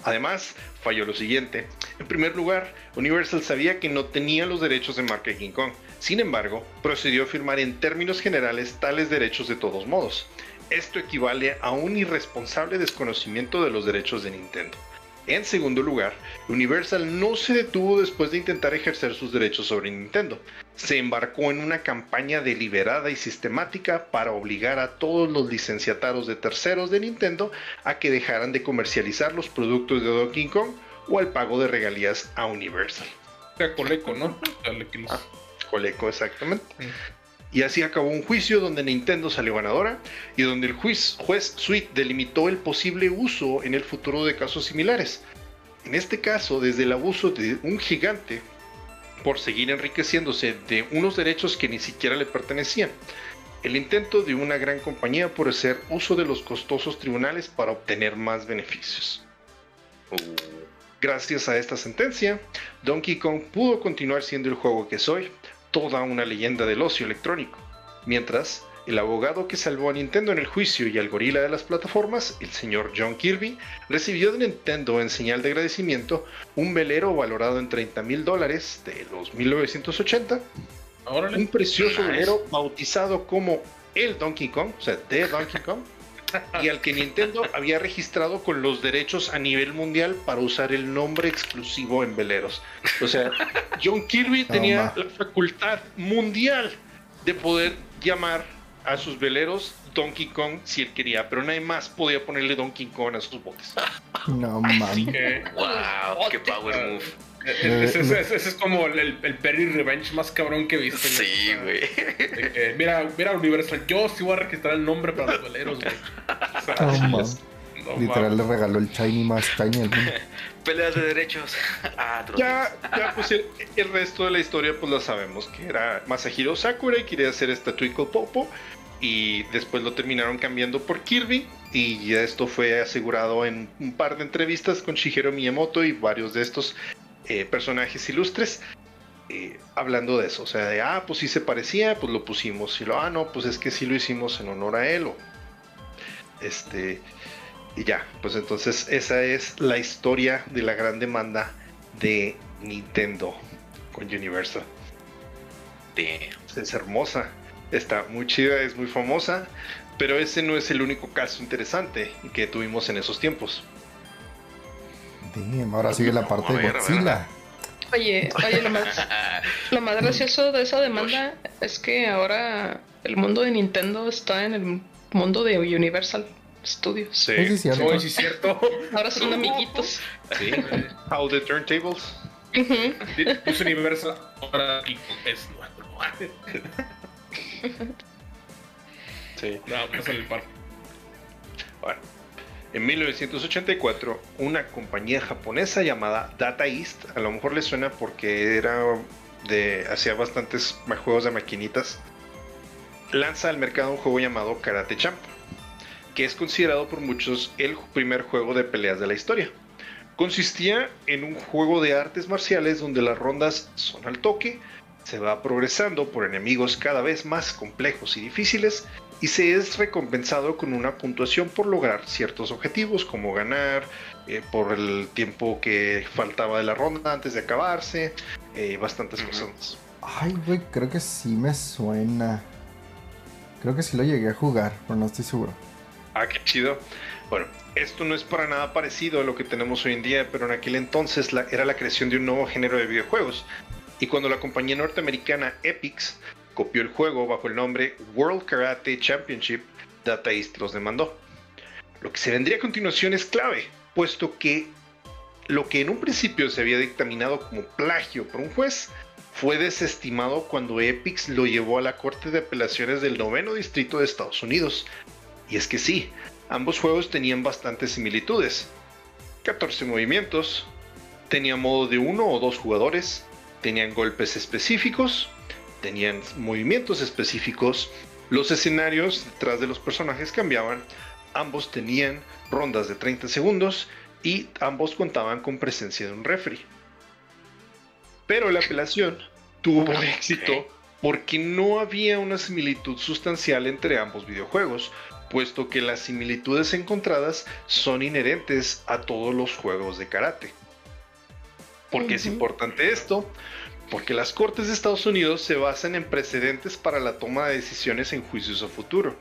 Speaker 1: Además, falló lo siguiente. En primer lugar, Universal sabía que no tenía los derechos de marca King Kong. Sin embargo, procedió a firmar en términos generales tales derechos de todos modos. Esto equivale a un irresponsable desconocimiento de los derechos de Nintendo. En segundo lugar, Universal no se detuvo después de intentar ejercer sus derechos sobre Nintendo. Se embarcó en una campaña deliberada y sistemática para obligar a todos los licenciatarios de terceros de Nintendo a que dejaran de comercializar los productos de Donkey Kong o al pago de regalías a Universal.
Speaker 4: O sea, Coleco, ¿no?
Speaker 1: Ah. Coleco, exactamente. Y así acabó un juicio donde Nintendo salió ganadora y donde el juez, juez Sweet delimitó el posible uso en el futuro de casos similares. En este caso, desde el abuso de un gigante por seguir enriqueciéndose de unos derechos que ni siquiera le pertenecían. El intento de una gran compañía por hacer uso de los costosos tribunales para obtener más beneficios.
Speaker 3: Uh,
Speaker 1: Gracias a esta sentencia, Donkey Kong pudo continuar siendo el juego que soy, toda una leyenda del ocio electrónico. Mientras, el abogado que salvó a Nintendo en el juicio y al gorila de las plataformas, el señor John Kirby, recibió de Nintendo en señal de agradecimiento un velero valorado en 30 mil dólares de los 1980,
Speaker 4: Órale.
Speaker 1: un precioso
Speaker 3: Nice.
Speaker 1: velero bautizado como el Donkey Kong, o sea, de Donkey Kong, y al que Nintendo había registrado con los derechos a nivel mundial para usar el nombre exclusivo en veleros. O sea, John Kirby tenía la facultad mundial de poder llamar a sus veleros Donkey Kong si él quería, pero nadie más podía ponerle Donkey Kong a sus botes.
Speaker 2: No
Speaker 4: Así
Speaker 2: mames.
Speaker 4: que.
Speaker 3: wow, qué power move.
Speaker 4: Eh, Ese, ese- ese- ese es como el, el, Perry Revenge más cabrón que viste.
Speaker 3: Sí,
Speaker 4: O sea,
Speaker 3: güey.
Speaker 4: mira, mira, Universal, yo sí voy a registrar el nombre para los veleros, güey. O sea,
Speaker 2: Toma.
Speaker 4: no
Speaker 2: Literal le regaló el shiny más shiny del mundo.
Speaker 3: Peleas de derechos. Ah.
Speaker 1: Ya, ya pues el, el resto de la historia pues lo sabemos, que era Masahiro Sakura y quería hacer esta Twinkle Popo y después lo terminaron cambiando por Kirby y ya esto fue asegurado en un par de entrevistas con Shigeru Miyamoto y varios de estos eh, personajes ilustres eh, hablando de eso, o sea, de ah, pues sí se parecía, pues lo pusimos y lo, ah, no, pues es que sí lo hicimos en honor a él o este y ya, pues entonces esa es la historia de la gran demanda de Nintendo con Universal.
Speaker 3: Damn.
Speaker 1: Es hermosa, está muy chida, es muy famosa, pero ese no es el único caso interesante que tuvimos en esos tiempos.
Speaker 2: Damn, ahora sigue la parte de Godzilla.
Speaker 5: Oye, oye, lo más, lo más gracioso de esa demanda es que ahora el mundo de Nintendo está en el mundo de Universal Studios.
Speaker 1: Sí,
Speaker 2: Sí, sí, cierto.
Speaker 4: Sí es cierto.
Speaker 5: Ahora son amiguitos.
Speaker 1: sí. How the turntables.
Speaker 5: Ujú.
Speaker 4: Pues Universal ahora es nuestro.
Speaker 1: Sí.
Speaker 4: No, pásale el par.
Speaker 1: En 1984, una compañía japonesa llamada Data East, a lo mejor les suena porque era de hacía bastantes juegos de maquinitas, lanza al mercado un juego llamado Karate Champ, que es considerado por muchos el primer juego de peleas de la historia. Consistía en un juego de artes marciales donde las rondas son al toque, se va progresando por enemigos cada vez más complejos y difíciles y se es recompensado con una puntuación por lograr ciertos objetivos como ganar eh, por el tiempo que faltaba de la ronda antes de acabarse, eh, bastantes cosas.
Speaker 2: Ay, güey, creo que sí me suena. Creo que sí lo llegué a jugar, pero no estoy seguro.
Speaker 1: Ah, qué chido. Bueno, esto no es para nada parecido a lo que tenemos hoy en día, pero en aquel entonces la, era la creación de un nuevo género de videojuegos. Y cuando la compañía norteamericana Epix copió el juego bajo el nombre World Karate Championship, Data East los demandó. Lo que se vendría a continuación es clave, puesto que lo que en un principio se había dictaminado como plagio por un juez fue desestimado cuando Epix lo llevó a la Corte de Apelaciones del Noveno Distrito de Estados Unidos. Y es que sí, ambos juegos tenían bastantes similitudes. 14 movimientos, tenían modo de uno o dos jugadores, tenían golpes específicos, tenían movimientos específicos, los escenarios detrás de los personajes cambiaban, ambos tenían rondas de 30 segundos y ambos contaban con presencia de un referee. Pero la apelación tuvo éxito porque no había una similitud sustancial entre ambos videojuegos, puesto que las similitudes encontradas son inherentes a todos los juegos de karate. ¿Por qué es importante esto? Porque las cortes de Estados Unidos se basan en precedentes para la toma de decisiones en juicios a futuro.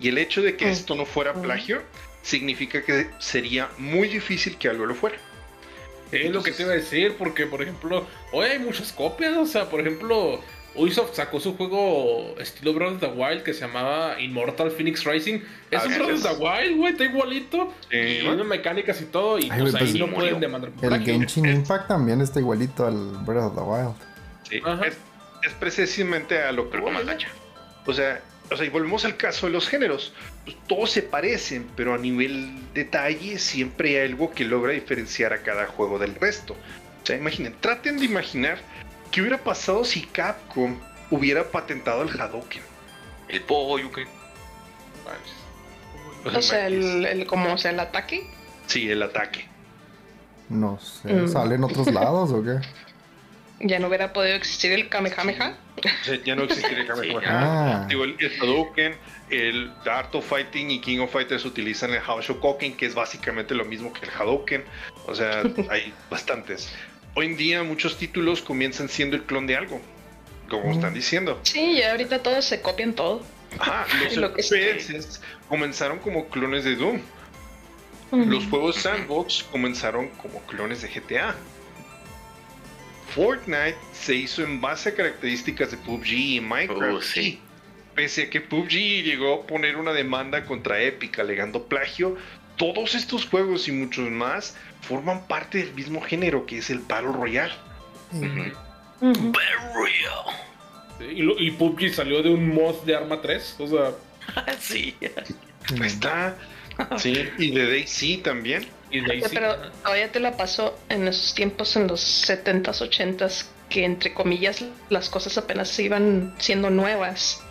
Speaker 1: Y el hecho de que esto no fuera plagio significa que sería muy difícil que algo lo fuera.
Speaker 4: Es lo que te iba a decir, porque por ejemplo, hoy hay muchas copias, o sea, por ejemplo, Ubisoft sacó su juego estilo Breath of the Wild que se llamaba Immortal Phoenix Rising. Es un Breath of the Wild, güey, está igualito. y tiene mecánicas y todo, y pues ahí no pueden demandar
Speaker 2: El Genshin Impact también está igualito al Breath of the Wild.
Speaker 1: Sí, es, precisamente a lo que O sea, o sea, y volvemos al caso de los géneros. Pues, todos se parecen, pero a nivel detalle siempre hay algo que logra diferenciar a cada juego del resto. O sea, imaginen, traten de imaginar qué hubiera pasado si Capcom hubiera patentado el Hadouken.
Speaker 3: El pollo,
Speaker 5: O sea, el, como sea el ataque.
Speaker 1: Sí, el ataque.
Speaker 2: No sé, ¿salen mm. ¿sale en otros lados o qué?
Speaker 5: ya no hubiera podido existir el Kamehameha.
Speaker 1: ya no existiría el Kamehameha. Ah. Digo, el, Hadouken, el Art of Fighting y King of Fighters utilizan el Haoshokoken, que es básicamente lo mismo que el Hadouken. O sea, hay bastantes. Hoy en día muchos títulos comienzan siendo el clon de algo, como están diciendo.
Speaker 5: Sí, ya ahorita todos se copian todo.
Speaker 1: Ajá, los FPS comenzaron como clones de Doom. Los juegos sandbox comenzaron como clones de GTA. Fortnite se hizo en base a características de PUBG y Minecraft.
Speaker 3: sí.
Speaker 1: Pese a que PUBG llegó a poner una demanda contra Epic alegando plagio, todos estos juegos y muchos más forman parte del mismo género que es el Battle Royale.
Speaker 3: Battle Royale.
Speaker 4: Y, PUBG salió de un mod de Arma 3, o sea.
Speaker 3: sí.
Speaker 1: Está. Sí, y de DayZ también
Speaker 5: pero todavía te la pasó en esos tiempos, en los 70s, 80s, que entre comillas las cosas apenas iban siendo nuevas.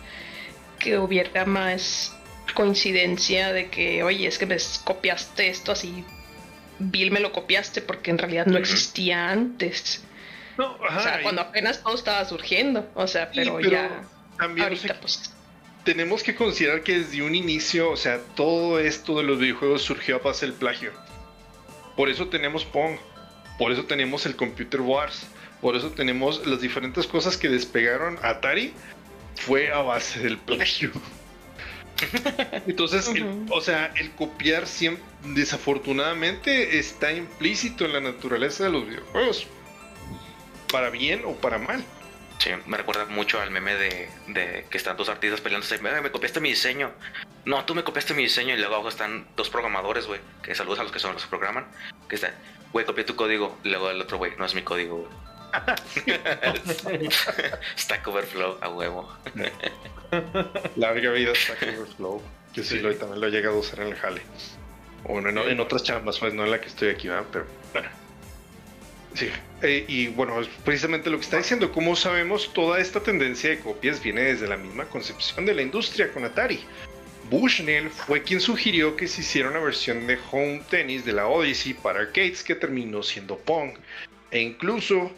Speaker 5: Que hubiera más coincidencia de que, oye, es que me copiaste esto así, Bill me lo copiaste porque en realidad no existía antes. o sea, cuando apenas todo estaba surgiendo. O sea, pero, ya. ahorita, pues
Speaker 1: tenemos que considerar que desde un inicio, o sea, todo esto de los videojuegos surgió a base del plagio. Por eso tenemos Pong, por eso tenemos el Computer Wars, por eso tenemos las diferentes cosas que despegaron Atari, fue a base del plagio. Entonces, o sea, el copiar siempre, desafortunadamente está implícito en la naturaleza de los videojuegos, para bien o para mal.
Speaker 3: Sí, me recuerda mucho al meme de, de que están dos artistas peleándose. Me, me copiaste mi diseño. No, tú me copiaste mi diseño. Y luego abajo están dos programadores, güey. Que saludos a los que son los que programan. Que está, güey, copié tu código. Y luego el otro, güey, no es mi código, güey. Stack Overflow, a huevo.
Speaker 1: Larga vida Stack Overflow. Yo sí, Lo, también lo he llegado a usar en el jale. O bueno, en, en otras chambas, pues no en la que estoy aquí, ¿verdad? pero bueno. Sí, eh, y bueno, es precisamente lo que está diciendo. Como sabemos, toda esta tendencia de copias viene desde la misma concepción de la industria con Atari. Bushnell fue quien sugirió que se hiciera una versión de home tennis de la Odyssey para arcades que terminó siendo Pong. E incluso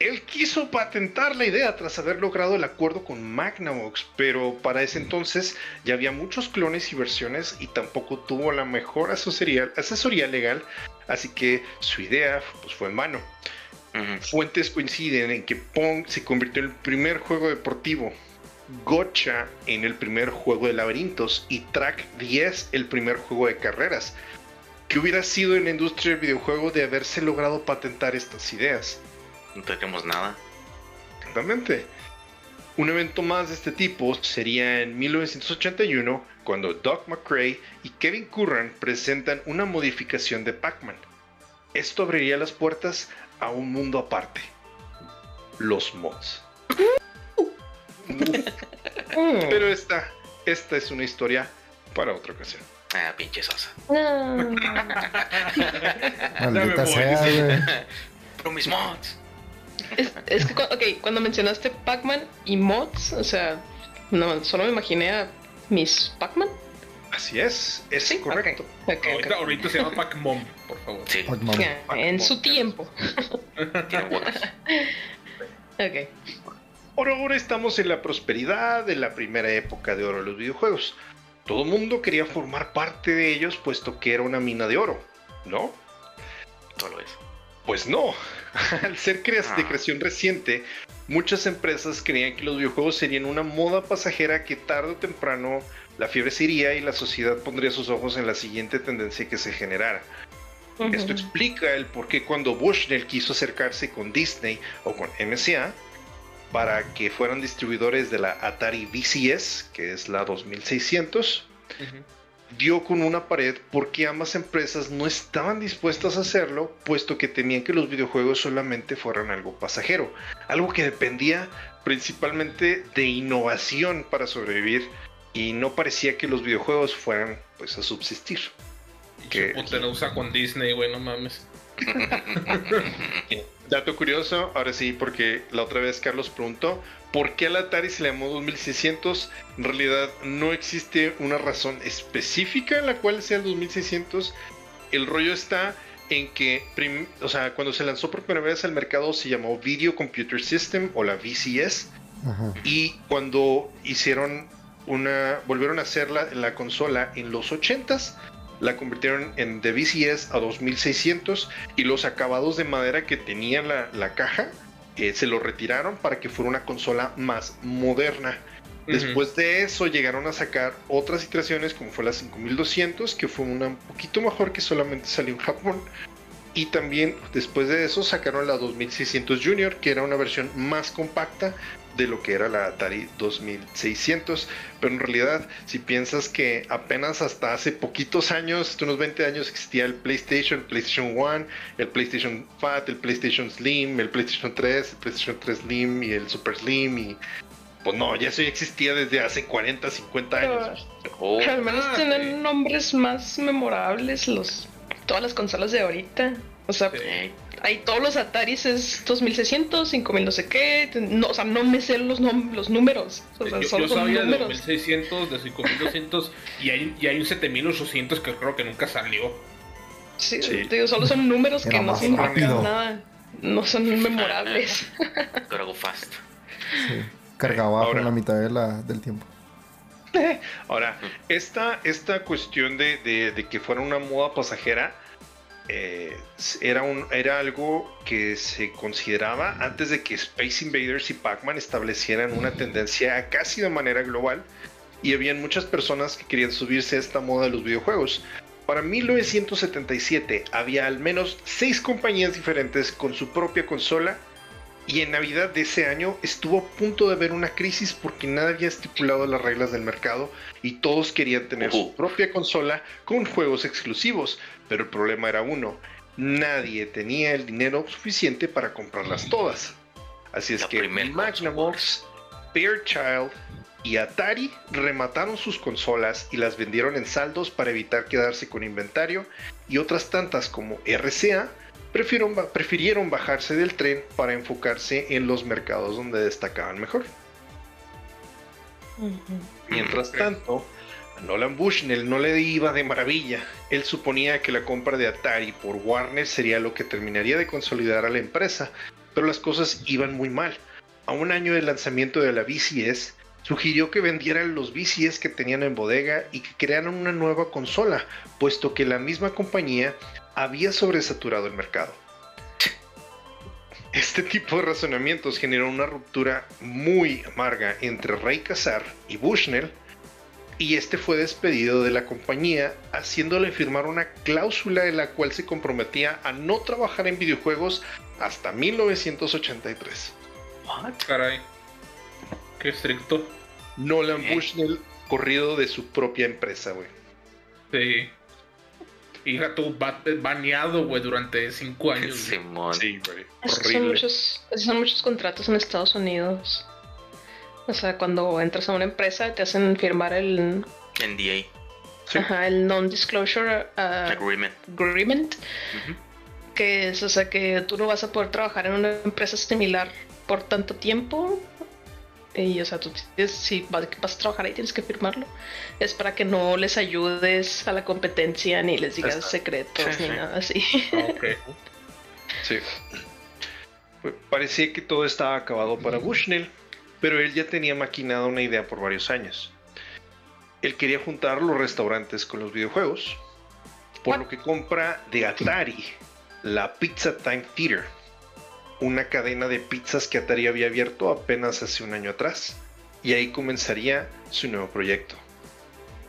Speaker 1: él quiso patentar la idea tras haber logrado el acuerdo con Magnavox, pero para ese entonces ya había muchos clones y versiones y tampoco tuvo la mejor asesoría, asesoría legal, así que su idea pues, fue en vano. Fuentes coinciden en que Pong se convirtió en el primer juego deportivo, Gotcha en el primer juego de laberintos y Track 10 el primer juego de carreras. ¿Qué hubiera sido en la industria del videojuego de haberse logrado patentar estas ideas?
Speaker 3: No tenemos nada.
Speaker 1: Exactamente. Un evento más de este tipo sería en 1981 cuando Doc McRae y Kevin Curran presentan una modificación de Pac-Man. Esto abriría las puertas a un mundo aparte. Los mods. Pero esta, esta es una historia para otra ocasión.
Speaker 3: Ah, pinche sosa.
Speaker 2: Maldita sea.
Speaker 3: Pero mis mods.
Speaker 5: Es, es que, ok, cuando mencionaste Pac-Man y mods, o sea, no, solo me imaginé a Miss Pac-Man.
Speaker 1: Así es, es
Speaker 5: Sí,
Speaker 1: correcto.
Speaker 5: ok, ok, ok.
Speaker 4: Ahorita, ahorita se llama Pac-Mom, por favor.
Speaker 3: Sí,
Speaker 2: Pac-Man.
Speaker 5: Ya, en su tiempo.
Speaker 3: tiene botas.
Speaker 5: Ok.
Speaker 1: Ahora, ahora estamos en la prosperidad de la primera época de oro de los videojuegos. Todo el mundo quería formar parte de ellos puesto que era una mina de oro, ¿no?
Speaker 3: Todo es.
Speaker 1: Pues no. Al ser de
Speaker 3: Ah.
Speaker 1: creación reciente, muchas empresas creían que los videojuegos serían una moda pasajera que tarde o temprano la fiebre se iría y la sociedad pondría sus ojos en la siguiente tendencia que se generara. Esto explica el por qué cuando Bushnell quiso acercarse con Disney o con MCA para que fueran distribuidores de la Atari VCS, que es la 2600, dio con una pared porque ambas empresas no estaban dispuestas a hacerlo, puesto que temían que los videojuegos solamente fueran algo pasajero, algo que dependía principalmente de innovación para sobrevivir y no parecía que los videojuegos fueran pues a subsistir.
Speaker 4: Que
Speaker 1: Que-
Speaker 4: puta no usa con Disney, güey, no mames.
Speaker 1: Dato curioso, ahora sí, porque la otra vez Carlos preguntó por qué al Atari se le llamó 2600. En realidad no existe una razón específica en la cual sea el 2600. El rollo está en que, o sea, cuando se lanzó por primera vez al mercado se llamó Video Computer System o la VCS.
Speaker 2: Ajá.
Speaker 1: Y cuando hicieron una, volvieron a hacer la, la consola en los 80s, la convirtieron en de VCS a 2600 y los acabados de madera que tenía la, la caja eh, se lo retiraron para que fuera una consola más moderna. Después de eso llegaron a sacar otras iteraciones como fue la 5200 que fue una un poquito mejor que solamente salió en Japón. Y también después de eso sacaron la 2600 Junior que era una versión más compacta de lo que era la Atari 2600. Pero en realidad, si piensas que apenas hasta hace poquitos años, hasta unos 20 años, existía el PlayStation, el PlayStation 1, el PlayStation Fat, el PlayStation Slim, el PlayStation 3, el PlayStation 3 Slim y el Super Slim. Y pues no, ya eso ya existía desde hace 40, 50 años.
Speaker 3: Oh,
Speaker 5: Pero al menos tienen nombres más memorables los todas las consolas de ahorita. O sea,
Speaker 4: Sí.
Speaker 5: Hay todos los Ataris es 2600, 5000 no sé qué. No, o sea, no me sé los, nom- los números. O sea,
Speaker 4: yo,
Speaker 5: solo
Speaker 4: yo
Speaker 5: son
Speaker 4: sabía de
Speaker 5: números.
Speaker 4: 2600, de 5800 y hay, y hay un 7800 que creo que nunca salió.
Speaker 5: Sí,
Speaker 1: Sí.
Speaker 5: digo, solo son números
Speaker 2: Era
Speaker 5: que no significan nada. No son memorables.
Speaker 3: gotta go fast.
Speaker 2: Sí. Cargaba
Speaker 1: Ahora.
Speaker 2: por la mitad de la, del tiempo.
Speaker 1: Ahora, esta, esta cuestión de, de- de que fuera una moda pasajera eh, era, un, era algo que se consideraba antes de que Space Invaders y Pac-Man establecieran una tendencia casi de manera global y habían muchas personas que querían subirse a esta moda de los videojuegos. Para 1977 había al menos seis compañías diferentes con su propia consola y en Navidad de ese año estuvo a punto de haber una crisis porque nadie había estipulado las reglas del mercado y todos querían tener su propia consola con juegos exclusivos, pero el problema era uno, nadie tenía el dinero suficiente para comprarlas todas. Así es
Speaker 3: La
Speaker 1: que Magnavox, Fairchild y Atari remataron sus consolas y las vendieron en saldos para evitar quedarse con inventario y otras tantas como RCA prefirieron, prefirieron bajarse del tren para enfocarse en los mercados donde destacaban mejor. Mientras tanto, A Nolan Bushnell no le iba de maravilla. Él suponía que la compra de Atari por Warner sería lo que terminaría de consolidar a la empresa, pero las cosas iban muy mal. A un año del lanzamiento de la VCS, sugirió que vendieran los VCS que tenían en bodega y que crearan una nueva consola, puesto que la misma compañía había sobresaturado el mercado. Este tipo de razonamientos generó una ruptura muy amarga entre Ray Kazar y Bushnell, y este fue despedido de la compañía, haciéndole firmar una cláusula en la cual se comprometía a no trabajar en videojuegos hasta 1983.
Speaker 4: Caray. Qué estricto.
Speaker 1: Nolan Bushnell corrido de su propia empresa, güey.
Speaker 4: Sí. Hija, tú ba- baneado, güey, durante cinco años.
Speaker 3: Simón.
Speaker 1: Sí, güey.
Speaker 5: Esos son, muchos, esos son muchos contratos en Estados Unidos. O sea, cuando entras a una empresa te hacen firmar el,
Speaker 3: NDA.
Speaker 1: Sí.
Speaker 5: ajá, el Non-Disclosure ah,
Speaker 3: Agreement.
Speaker 5: Agreement, que es, o sea, que tú no vas a poder trabajar en una empresa similar por tanto tiempo. Y, o sea, tú tienes- si vas, vas a trabajar ahí tienes que firmarlo. Es para que no les ayudes a la competencia ni les digas secretos
Speaker 3: Sí,
Speaker 5: ni
Speaker 3: sí.
Speaker 5: nada así.
Speaker 4: Ah, ok.
Speaker 1: Sí. Pues, Parecía que todo estaba acabado para Bushnell, pero él ya tenía maquinado una idea por varios años. Él quería juntar los restaurantes con los videojuegos, por lo que compra de Atari la Pizza Time Theater, una cadena de pizzas que Atari había abierto apenas hace un año atrás, y ahí comenzaría su nuevo proyecto,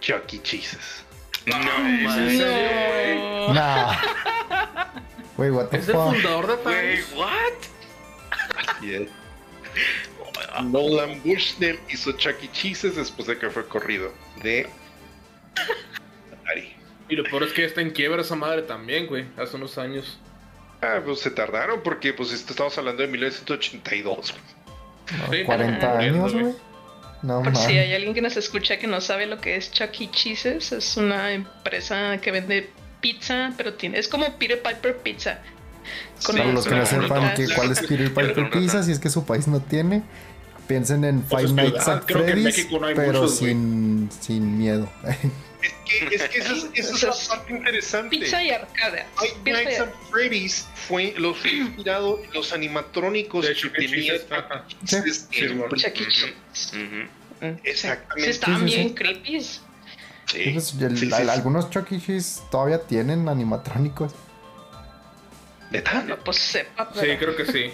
Speaker 1: Chuck E. Cheese's.
Speaker 3: No,
Speaker 4: ¿Es en
Speaker 3: mames.
Speaker 4: serio, güey?
Speaker 2: Nah. Güey, what the
Speaker 4: Es el fundador de Atari.
Speaker 3: what?
Speaker 1: Nolan Bushnell hizo Chuck E. Cheese's después de que fue corrido de Atari.
Speaker 4: Y lo peor es que ya está en quiebra esa madre también, güey. Hace unos años.
Speaker 1: Ah, pues se tardaron porque pues esto estamos hablando de 1982.
Speaker 2: No,
Speaker 4: Sí.
Speaker 2: 40
Speaker 5: Ah,
Speaker 2: años,
Speaker 4: güey.
Speaker 2: No
Speaker 5: Por si
Speaker 2: mames.
Speaker 5: hay alguien que nos escucha que no sabe lo que es Chuck E. Cheese's, es una empresa que vende pizza, pero tiene, es como Peter Piper Pizza. Con
Speaker 2: Para
Speaker 5: las
Speaker 2: los que no sepan que cuál es Peter Piper Pizza, si es que su país no tiene, piensen en
Speaker 4: Pues
Speaker 2: Five Nights
Speaker 4: ah,
Speaker 2: at Freddy's,
Speaker 4: no
Speaker 2: pero
Speaker 4: muchos,
Speaker 2: sin, sin miedo.
Speaker 1: Es que, es que esa es, la parte interesante.
Speaker 5: Pizza y arcade.
Speaker 1: Five Nights at Freddy's fue los fue inspirado en los animatrónicos
Speaker 4: De
Speaker 1: que tenía
Speaker 4: Sí,
Speaker 5: sí.
Speaker 1: Exactamente.
Speaker 5: Sí, estaban
Speaker 2: Sí, sí,
Speaker 5: bien
Speaker 2: sí.
Speaker 5: creepy.
Speaker 1: Sí.
Speaker 2: El-
Speaker 1: Sí, sí, sí.
Speaker 2: Algunos Chuck E. Cheese todavía tienen animatrónicos.
Speaker 1: ¿Neta?
Speaker 5: No, pues sepa,
Speaker 4: Sí,
Speaker 5: pero
Speaker 4: creo que sí.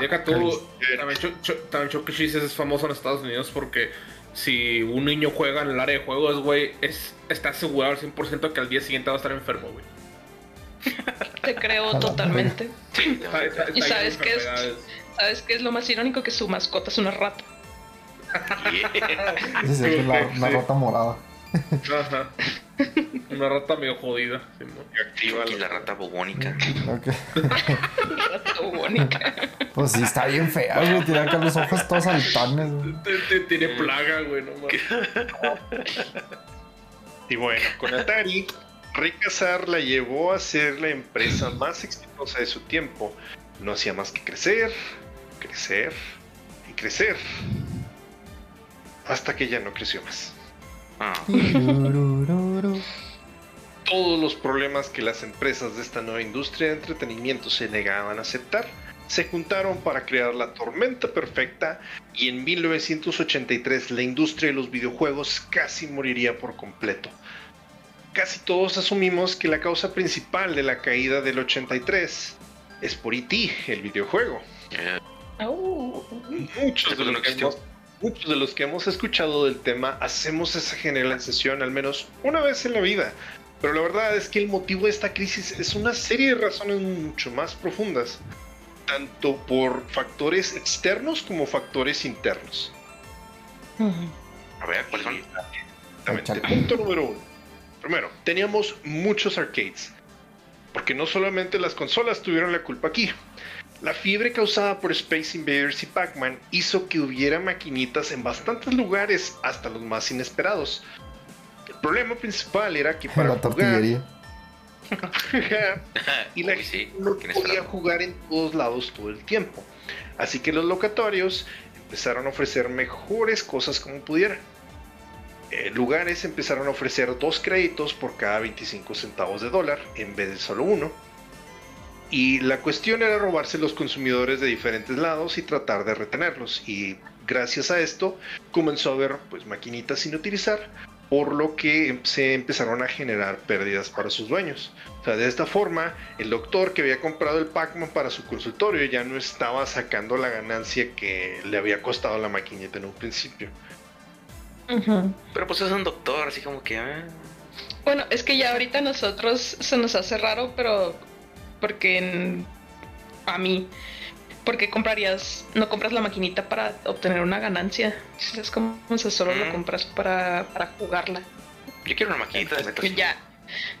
Speaker 4: Deja tú.
Speaker 1: Cristo.
Speaker 4: También, Chuck- Chuck- también Chuck E. Cheese es famoso en Estados Unidos porque si un niño juega en el área de juegos, güey, es, está asegurado al 100% que al día siguiente va a estar enfermo, güey.
Speaker 5: te creo totalmente.
Speaker 4: Está- está- está
Speaker 5: ¿Y sabes qué es? ¿Sabes qué es lo más irónico? Que su mascota es una rata.
Speaker 3: Yeah.
Speaker 2: Es
Speaker 4: Sí.
Speaker 2: la rata morada.
Speaker 4: Ajá. Una rata medio jodida.
Speaker 1: Activa
Speaker 3: Y la rata bubónica.
Speaker 2: Ok.
Speaker 5: Rata bubónica.
Speaker 2: Pues sí, está bien fea, güey. Tiene acá los ojos todos saltones, güey.
Speaker 4: T- t- Tiene plaga, güey, no mames.
Speaker 1: Y bueno, con Atari, Rick Kazar la llevó a ser la empresa más exitosa de su tiempo. No hacía más que crecer, crecer y crecer. Hasta que ya no creció más.
Speaker 3: Ah.
Speaker 1: Todos los problemas que las empresas de esta nueva industria de entretenimiento se negaban a aceptar se juntaron para crear la tormenta perfecta y en 1983 la industria de los videojuegos casi moriría por completo. Casi todos asumimos que la causa principal de la caída del 83 es por E.T., el videojuego. Muchos de, los que hemos, muchos de los que hemos escuchado del tema hacemos esa generalización al menos una vez en la vida. Pero la verdad es que el motivo de esta crisis es una serie de razones mucho más profundas, tanto por factores externos como factores internos.
Speaker 3: A ver, ¿cuáles son?
Speaker 1: Punto número uno. Primero, teníamos muchos arcades. Porque no solamente las consolas tuvieron la culpa aquí. La fiebre causada por Space Invaders y Pac-Man hizo que hubiera maquinitas en bastantes lugares, hasta los más inesperados. El problema principal era que para
Speaker 2: La
Speaker 1: jugar
Speaker 2: tortillería.
Speaker 1: y la
Speaker 3: Uy, sí,
Speaker 1: gente no podía jugar en todos lados todo el tiempo. Así que los locatorios empezaron a ofrecer mejores cosas como pudieran. eh, lugares empezaron a ofrecer dos créditos por cada 25 centavos de dólar en vez de solo uno. Y la cuestión era robarse los consumidores de diferentes lados y tratar de retenerlos. Y gracias a esto comenzó a haber pues, maquinitas sin utilizar, por lo que se empezaron a generar pérdidas para sus dueños. O sea, de esta forma, el doctor que había comprado el Pac-Man para su consultorio ya no estaba sacando la ganancia que le había costado la maquinita en un principio.
Speaker 3: Pero pues es un doctor, así como que... Ah.
Speaker 5: Bueno, es que ya ahorita a nosotros se nos hace raro, pero porque a mí, porque comprarías, no compras la maquinita para obtener una ganancia? Es como si solo lo mm. compras para, para jugarla.
Speaker 3: Yo quiero una maquinita.
Speaker 5: ya,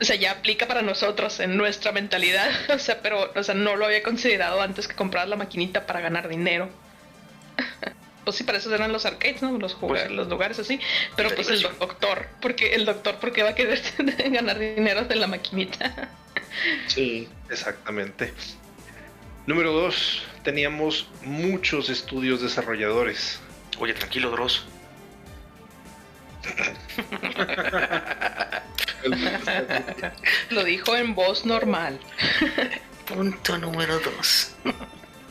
Speaker 5: o sea, ya aplica para nosotros en nuestra mentalidad, o sea, pero, o sea, no lo había considerado antes que comprar la maquinita para ganar dinero. pues sí, para eso eran los arcades, ¿no? Los, pues los lugares así. Pero pues el doctor, porque el doctor, ¿por qué va a querer ganar dinero de la maquinita?
Speaker 1: Sí, exactamente. Número dos, teníamos muchos estudios desarrolladores.
Speaker 3: Oye, tranquilo, Dross.
Speaker 5: Lo dijo en voz normal.
Speaker 3: Punto número dos.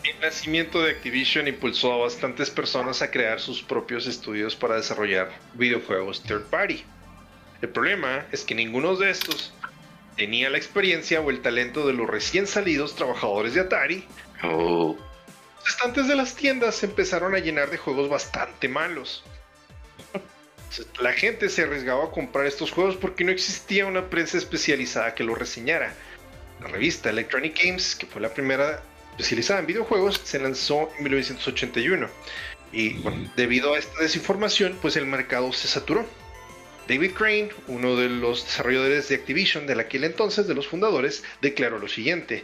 Speaker 1: El nacimiento de Activision impulsó a bastantes personas a crear sus propios estudios para desarrollar videojuegos third party. El problema es que ninguno de estos tenía la experiencia o el talento de los recién salidos trabajadores de Atari.
Speaker 3: Oh.
Speaker 1: Los estantes de las tiendas se empezaron a llenar de juegos bastante malos. La gente se arriesgaba a comprar estos juegos porque no existía una prensa especializada que los reseñara. La revista Electronic Games, que fue la primera especializada en videojuegos, se lanzó en 1981. Y bueno, debido a esta desinformación, pues el mercado se saturó. David Crane, uno de los desarrolladores de Activision de aquel entonces, de los fundadores, declaró lo siguiente.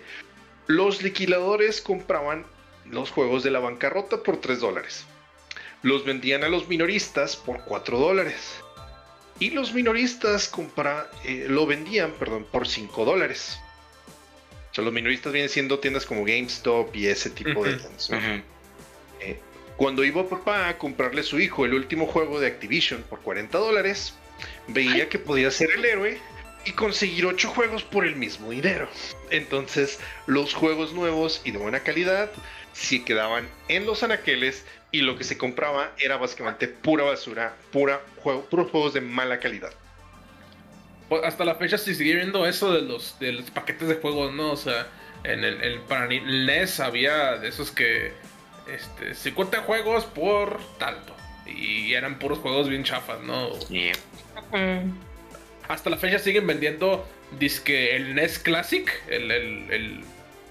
Speaker 1: Los liquidadores compraban los juegos de la bancarrota por 3 dólares. Los vendían a los minoristas por 4 dólares. Y los minoristas compra, eh, lo vendían perdón, por 5 dólares los minoristas vienen siendo tiendas como GameStop y ese tipo de tiendas. Eh, cuando iba papá a comprarle a su hijo el último juego de Activision por 40 dólares, veía que podía ser el héroe y conseguir 8 juegos por el mismo dinero. Entonces, los juegos nuevos y de buena calidad se quedaban en los anaqueles y lo que se compraba era básicamente pura basura, pura juego, puros juegos de mala calidad.
Speaker 4: Pues, hasta la fecha se sigue viendo eso de los, de los paquetes de juegos, ¿no? O sea, en el, el, para el NES había de esos que este, 50 juegos por tanto. Y eran puros juegos bien chafas, ¿no? Hasta la fecha siguen vendiendo disque el NES Classic, el, el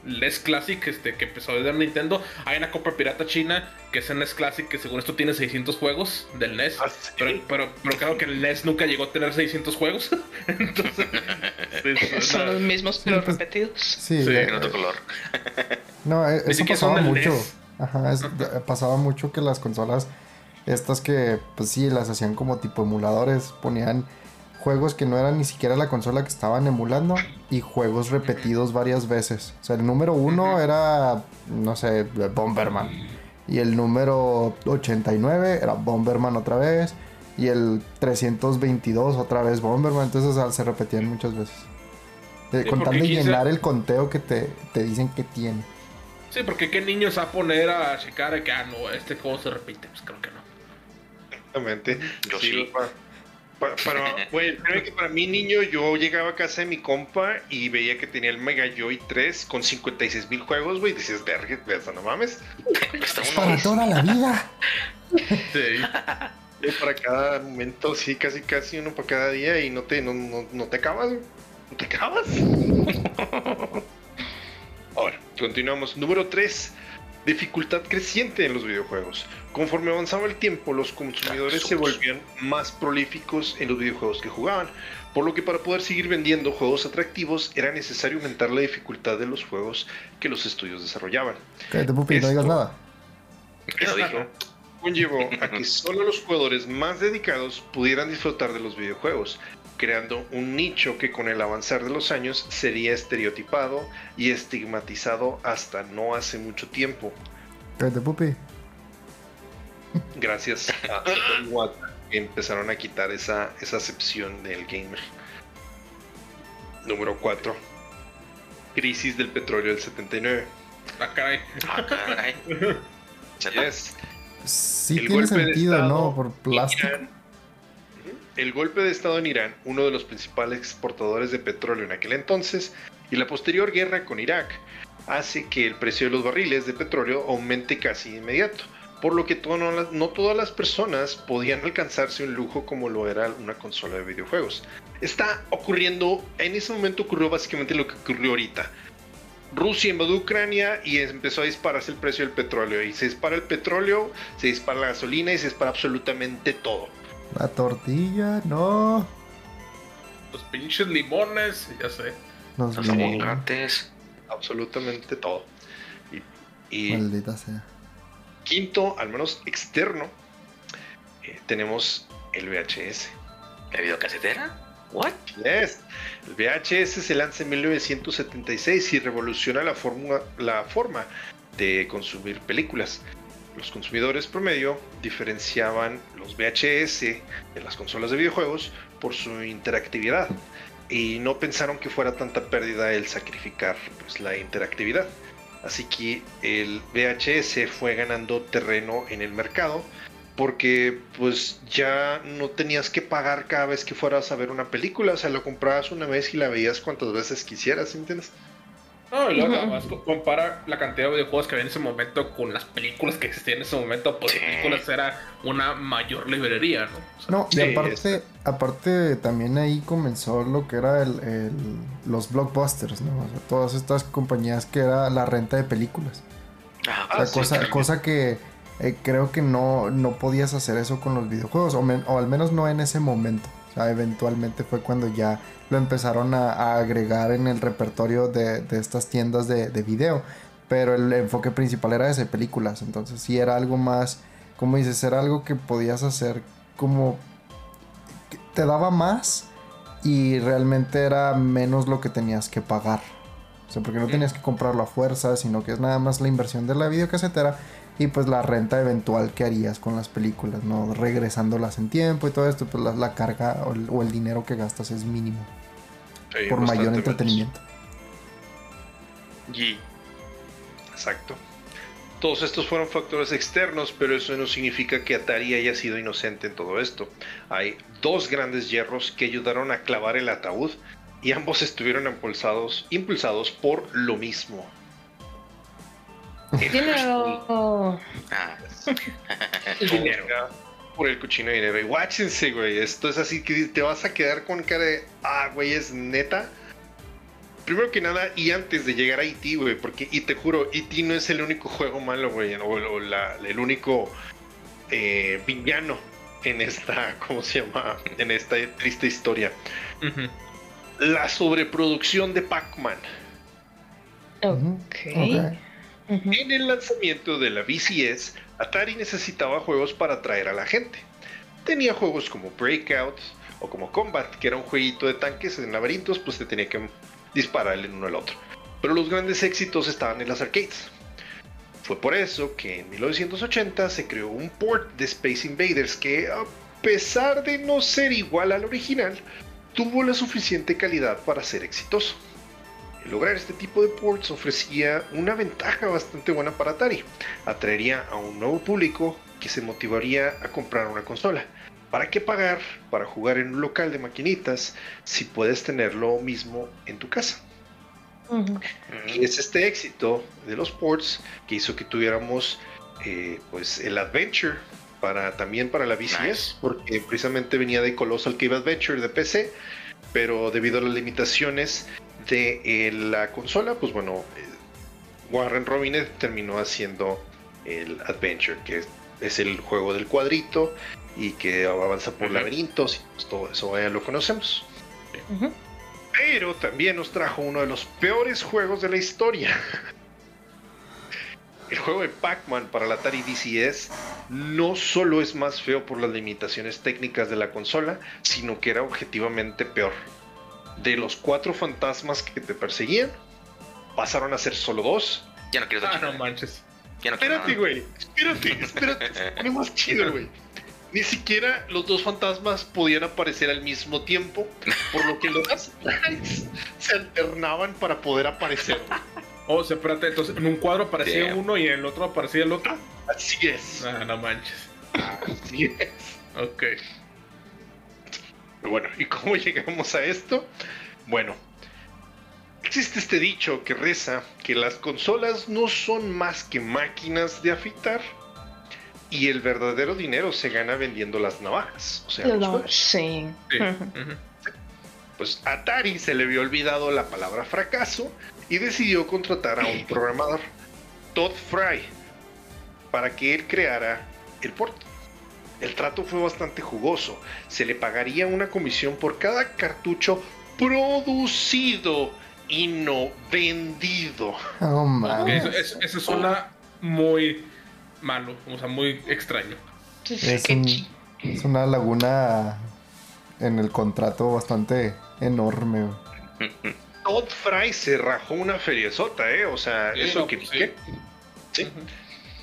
Speaker 4: NES Classic este, que empezó a vender Nintendo. Hay una compra pirata china que es el NES Classic que según esto tiene 600 juegos del NES. Ah, pero, pero, claro que el NES nunca llegó a tener 600 juegos. Entonces,
Speaker 5: son los mismos pero repetidos.
Speaker 2: Sí,
Speaker 3: en otro color.
Speaker 2: no, e-, eso pasaba mucho. Ajá, pasaba mucho que las consolas estas que pues sí las hacían como tipo emuladores, ponían juegos que no eran ni siquiera la consola que estaban emulando y juegos repetidos varias veces. O sea, el número uno era, no sé, Bomberman. Y el número 89 era Bomberman otra vez. Y el 322 otra vez Bomberman. Entonces se repetían muchas veces. Eh, con tal de llenar el conteo que te, dicen que tiene.
Speaker 4: Sí, porque qué niños a poner a checar que, ah, no, este juego se repite. Pues creo que no.
Speaker 1: Exactamente. Yo sí. Para, para, que para mí, niño, yo llegaba a casa de mi compa y veía que tenía el Mega Joy 3 con 56 mil juegos, güey. Decías, verga, no mames.
Speaker 2: para toda la vida.
Speaker 1: Sí. para cada momento, sí, casi, casi uno para cada día y no te, no, no, no te acabas, No te acabas. Ahora, continuamos. Número 3 dificultad creciente en los videojuegos. Conforme avanzaba el tiempo, los consumidores se volvían más prolíficos en los videojuegos que jugaban, por lo que para poder seguir vendiendo juegos atractivos era necesario aumentar la dificultad de los juegos que los estudios desarrollaban.
Speaker 2: Cállate, pupi, no digas nada.
Speaker 1: Esto conllevó a que solo los jugadores más dedicados pudieran disfrutar de los videojuegos, creando un nicho que con el avanzar de los años sería estereotipado y estigmatizado hasta no hace mucho tiempo.
Speaker 2: Cállate, pupi.
Speaker 1: Gracias a que empezaron a quitar esa, esa acepción del gamer. Número 4. Crisis del petróleo del 79.
Speaker 4: Ah, caray.
Speaker 3: Ah, caray.
Speaker 1: Yes.
Speaker 2: Sí
Speaker 1: El
Speaker 2: tiene
Speaker 1: golpe de
Speaker 2: sentido,
Speaker 1: estado
Speaker 2: ¿no? Por plástico.
Speaker 1: Irán. El golpe de Estado en Irán, uno de los principales exportadores de petróleo en aquel entonces, y la posterior guerra con Irak, hace que el precio de los barriles de petróleo aumente casi inmediato, por lo que no todas las personas podían alcanzarse un lujo como lo era una consola de videojuegos. Está ocurriendo, en ese momento ocurrió básicamente lo que ocurrió ahorita. Rusia invadió Ucrania y empezó a dispararse el precio del petróleo. Y se dispara el petróleo, se dispara la gasolina y se dispara absolutamente todo.
Speaker 2: La tortilla, no.
Speaker 4: Los pinches limones, ya sé.
Speaker 2: Los
Speaker 3: Los
Speaker 2: limones.
Speaker 1: Absolutamente todo. Y, y
Speaker 2: Maldita sea.
Speaker 1: quinto, al menos externo, eh, tenemos el VHS.
Speaker 3: ¿La videocasetera? ¿What?
Speaker 1: Yes. El VHS se lanza en 1976 y revoluciona la, forma- la forma de consumir películas. Los consumidores promedio diferenciaban los VHS de las consolas de videojuegos por su interactividad y no pensaron que fuera tanta pérdida el sacrificar pues, la interactividad. Así que el VHS fue ganando terreno en el mercado porque pues ya no tenías que pagar cada vez que fueras a ver una película, o sea, lo comprabas una vez y la veías cuantas veces quisieras, ¿entiendes?
Speaker 4: No, y luego co- compara la cantidad de videojuegos que había en ese momento con las películas que existían en ese momento, pues
Speaker 3: Sí.
Speaker 4: películas era una mayor librería, ¿no? O sea,
Speaker 2: No, y
Speaker 1: Sí,
Speaker 2: aparte, aparte también ahí comenzó lo que era el, el- los blockbusters, ¿no? O sea, todas estas compañías que era la renta de películas.
Speaker 3: Ah,
Speaker 2: O sea,
Speaker 1: sí,
Speaker 2: cosa, cosa que eh, creo que no, no podías hacer eso con los videojuegos, o, men- o al menos no en ese momento. Sea, eventualmente fue cuando ya lo empezaron a, a agregar en el repertorio de, de estas tiendas de, de video. Pero el enfoque principal era ese, películas. Entonces sí era algo más, como dices, era algo que podías hacer como... que te daba más y realmente era menos lo que tenías que pagar. O sea, porque no tenías que comprarlo a fuerza, sino que es nada más la inversión de la videocasetera y pues la renta eventual que harías con las películas, ¿no? Regresándolas en tiempo y todo esto, pues la, la carga o el, o el dinero que gastas es mínimo
Speaker 1: Sí,
Speaker 2: por mayor entretenimiento.
Speaker 1: Y- Exacto. Todos estos fueron factores externos, pero eso no significa que Atari haya sido inocente en todo esto. Hay dos grandes hierros que ayudaron a clavar el ataúd y ambos estuvieron impulsados, impulsados por lo mismo. El
Speaker 5: Dinero.
Speaker 3: ah,
Speaker 4: dinero.
Speaker 1: Por el cochino dinero. Y guáchense, güey. Esto es así que te vas a quedar con cara de. Ah, güey, es neta. Primero que nada, y antes de llegar a E.T., güey, porque, y te juro, E.T. no es el único juego malo, güey, o, o la- el único eh, villano en esta, ¿cómo se llama? En esta triste historia. La sobreproducción de Pac-Man.
Speaker 2: Ujú,
Speaker 5: Ok.
Speaker 1: En el lanzamiento de la VCS, Atari necesitaba juegos para atraer a la gente. Tenía juegos como Breakout o como Combat, que era un jueguito de tanques en laberintos, pues te tenía que disparar el uno al otro. Pero los grandes éxitos estaban en las arcades. Fue por eso que en 1980 se creó un port de Space Invaders que, a pesar de no ser igual al original, tuvo la suficiente calidad para ser exitoso. Lograr este tipo de ports ofrecía una ventaja bastante buena para Atari. Atraería a un nuevo público que se motivaría a comprar una consola. ¿Para qué pagar para jugar en un local de maquinitas si puedes tener lo mismo en tu casa? Y es este éxito de los ports que hizo que tuviéramos eh, pues el Adventure para también para la VCS,
Speaker 3: Nice.
Speaker 1: porque precisamente venía de Colossal Cave Adventure de PC, pero debido a las limitaciones de eh, la consola, pues bueno, eh, Warren Robinet terminó haciendo el Adventure, que es, es el juego del cuadrito y que avanza por laberintos y pues todo eso ya lo conocemos. Pero también nos trajo uno de los peores juegos de la historia. El juego de Pac-Man para la Atari DCS no solo es más feo por las limitaciones técnicas de la consola, sino que era objetivamente peor. De los cuatro fantasmas que te perseguían, pasaron a ser solo dos.
Speaker 3: ya no quiero
Speaker 4: Ah, no manches.
Speaker 3: Ya no
Speaker 1: Espérate, güey. Espérate, espérate. Pone más chido, güey. Ni siquiera los dos fantasmas podían aparecer al mismo tiempo, por lo que los se alternaban para poder aparecer.
Speaker 4: Oh, se espérate, entonces en un cuadro aparecía uno y en el otro aparecía el otro.
Speaker 1: Así es.
Speaker 4: Ah, no manches.
Speaker 1: Así es.
Speaker 4: Ok.
Speaker 1: Bueno, ¿y cómo llegamos a esto? Bueno, existe este dicho que reza que las consolas no son más que máquinas de afeitar y el verdadero dinero se gana vendiendo las navajas. O sea, los juegos.
Speaker 5: sí.
Speaker 1: Pues a Atari se le había olvidado la palabra fracaso y decidió contratar a un programador, Todd Fry, para que él creara el port. El trato fue bastante jugoso. Se le pagaría una comisión por cada cartucho producido y no vendido.
Speaker 2: Oh, mames.
Speaker 4: eso, eso- eso suena muy malo, o sea, muy extraño.
Speaker 5: Sí, sí,
Speaker 2: Es, un- es una laguna en el contrato bastante enorme.
Speaker 1: Todd Fry se rajó una feriezota, ¿eh? O sea,
Speaker 4: Sí,
Speaker 1: eso
Speaker 4: no,
Speaker 1: que
Speaker 4: pues.
Speaker 1: Sí.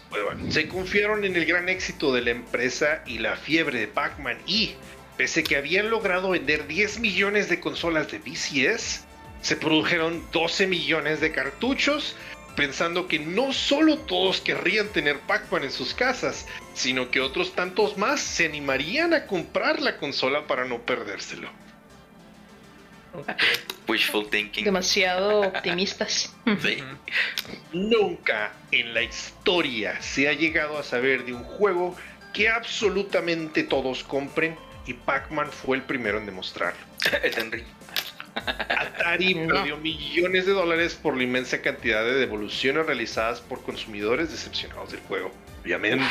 Speaker 1: Bueno, se confiaron en el gran éxito de la empresa y la fiebre de Pac-Man y, pese que habían logrado vender 10 millones de consolas de VCS, se produjeron 12 millones de cartuchos, pensando que no solo todos querrían tener Pac-Man en sus casas, sino que otros tantos más se animarían a comprar la consola para no perdérselo.
Speaker 3: Wishful thinking.
Speaker 5: Demasiado optimistas.
Speaker 3: Sí.
Speaker 1: Nunca en la historia se ha llegado a saber de un juego que absolutamente todos compren y Pac-Man fue el primero en demostrarlo.
Speaker 3: El Henry.
Speaker 1: Atari
Speaker 5: No.
Speaker 1: perdió millones de dólares por la inmensa cantidad de devoluciones realizadas por consumidores decepcionados del juego. Obviamente.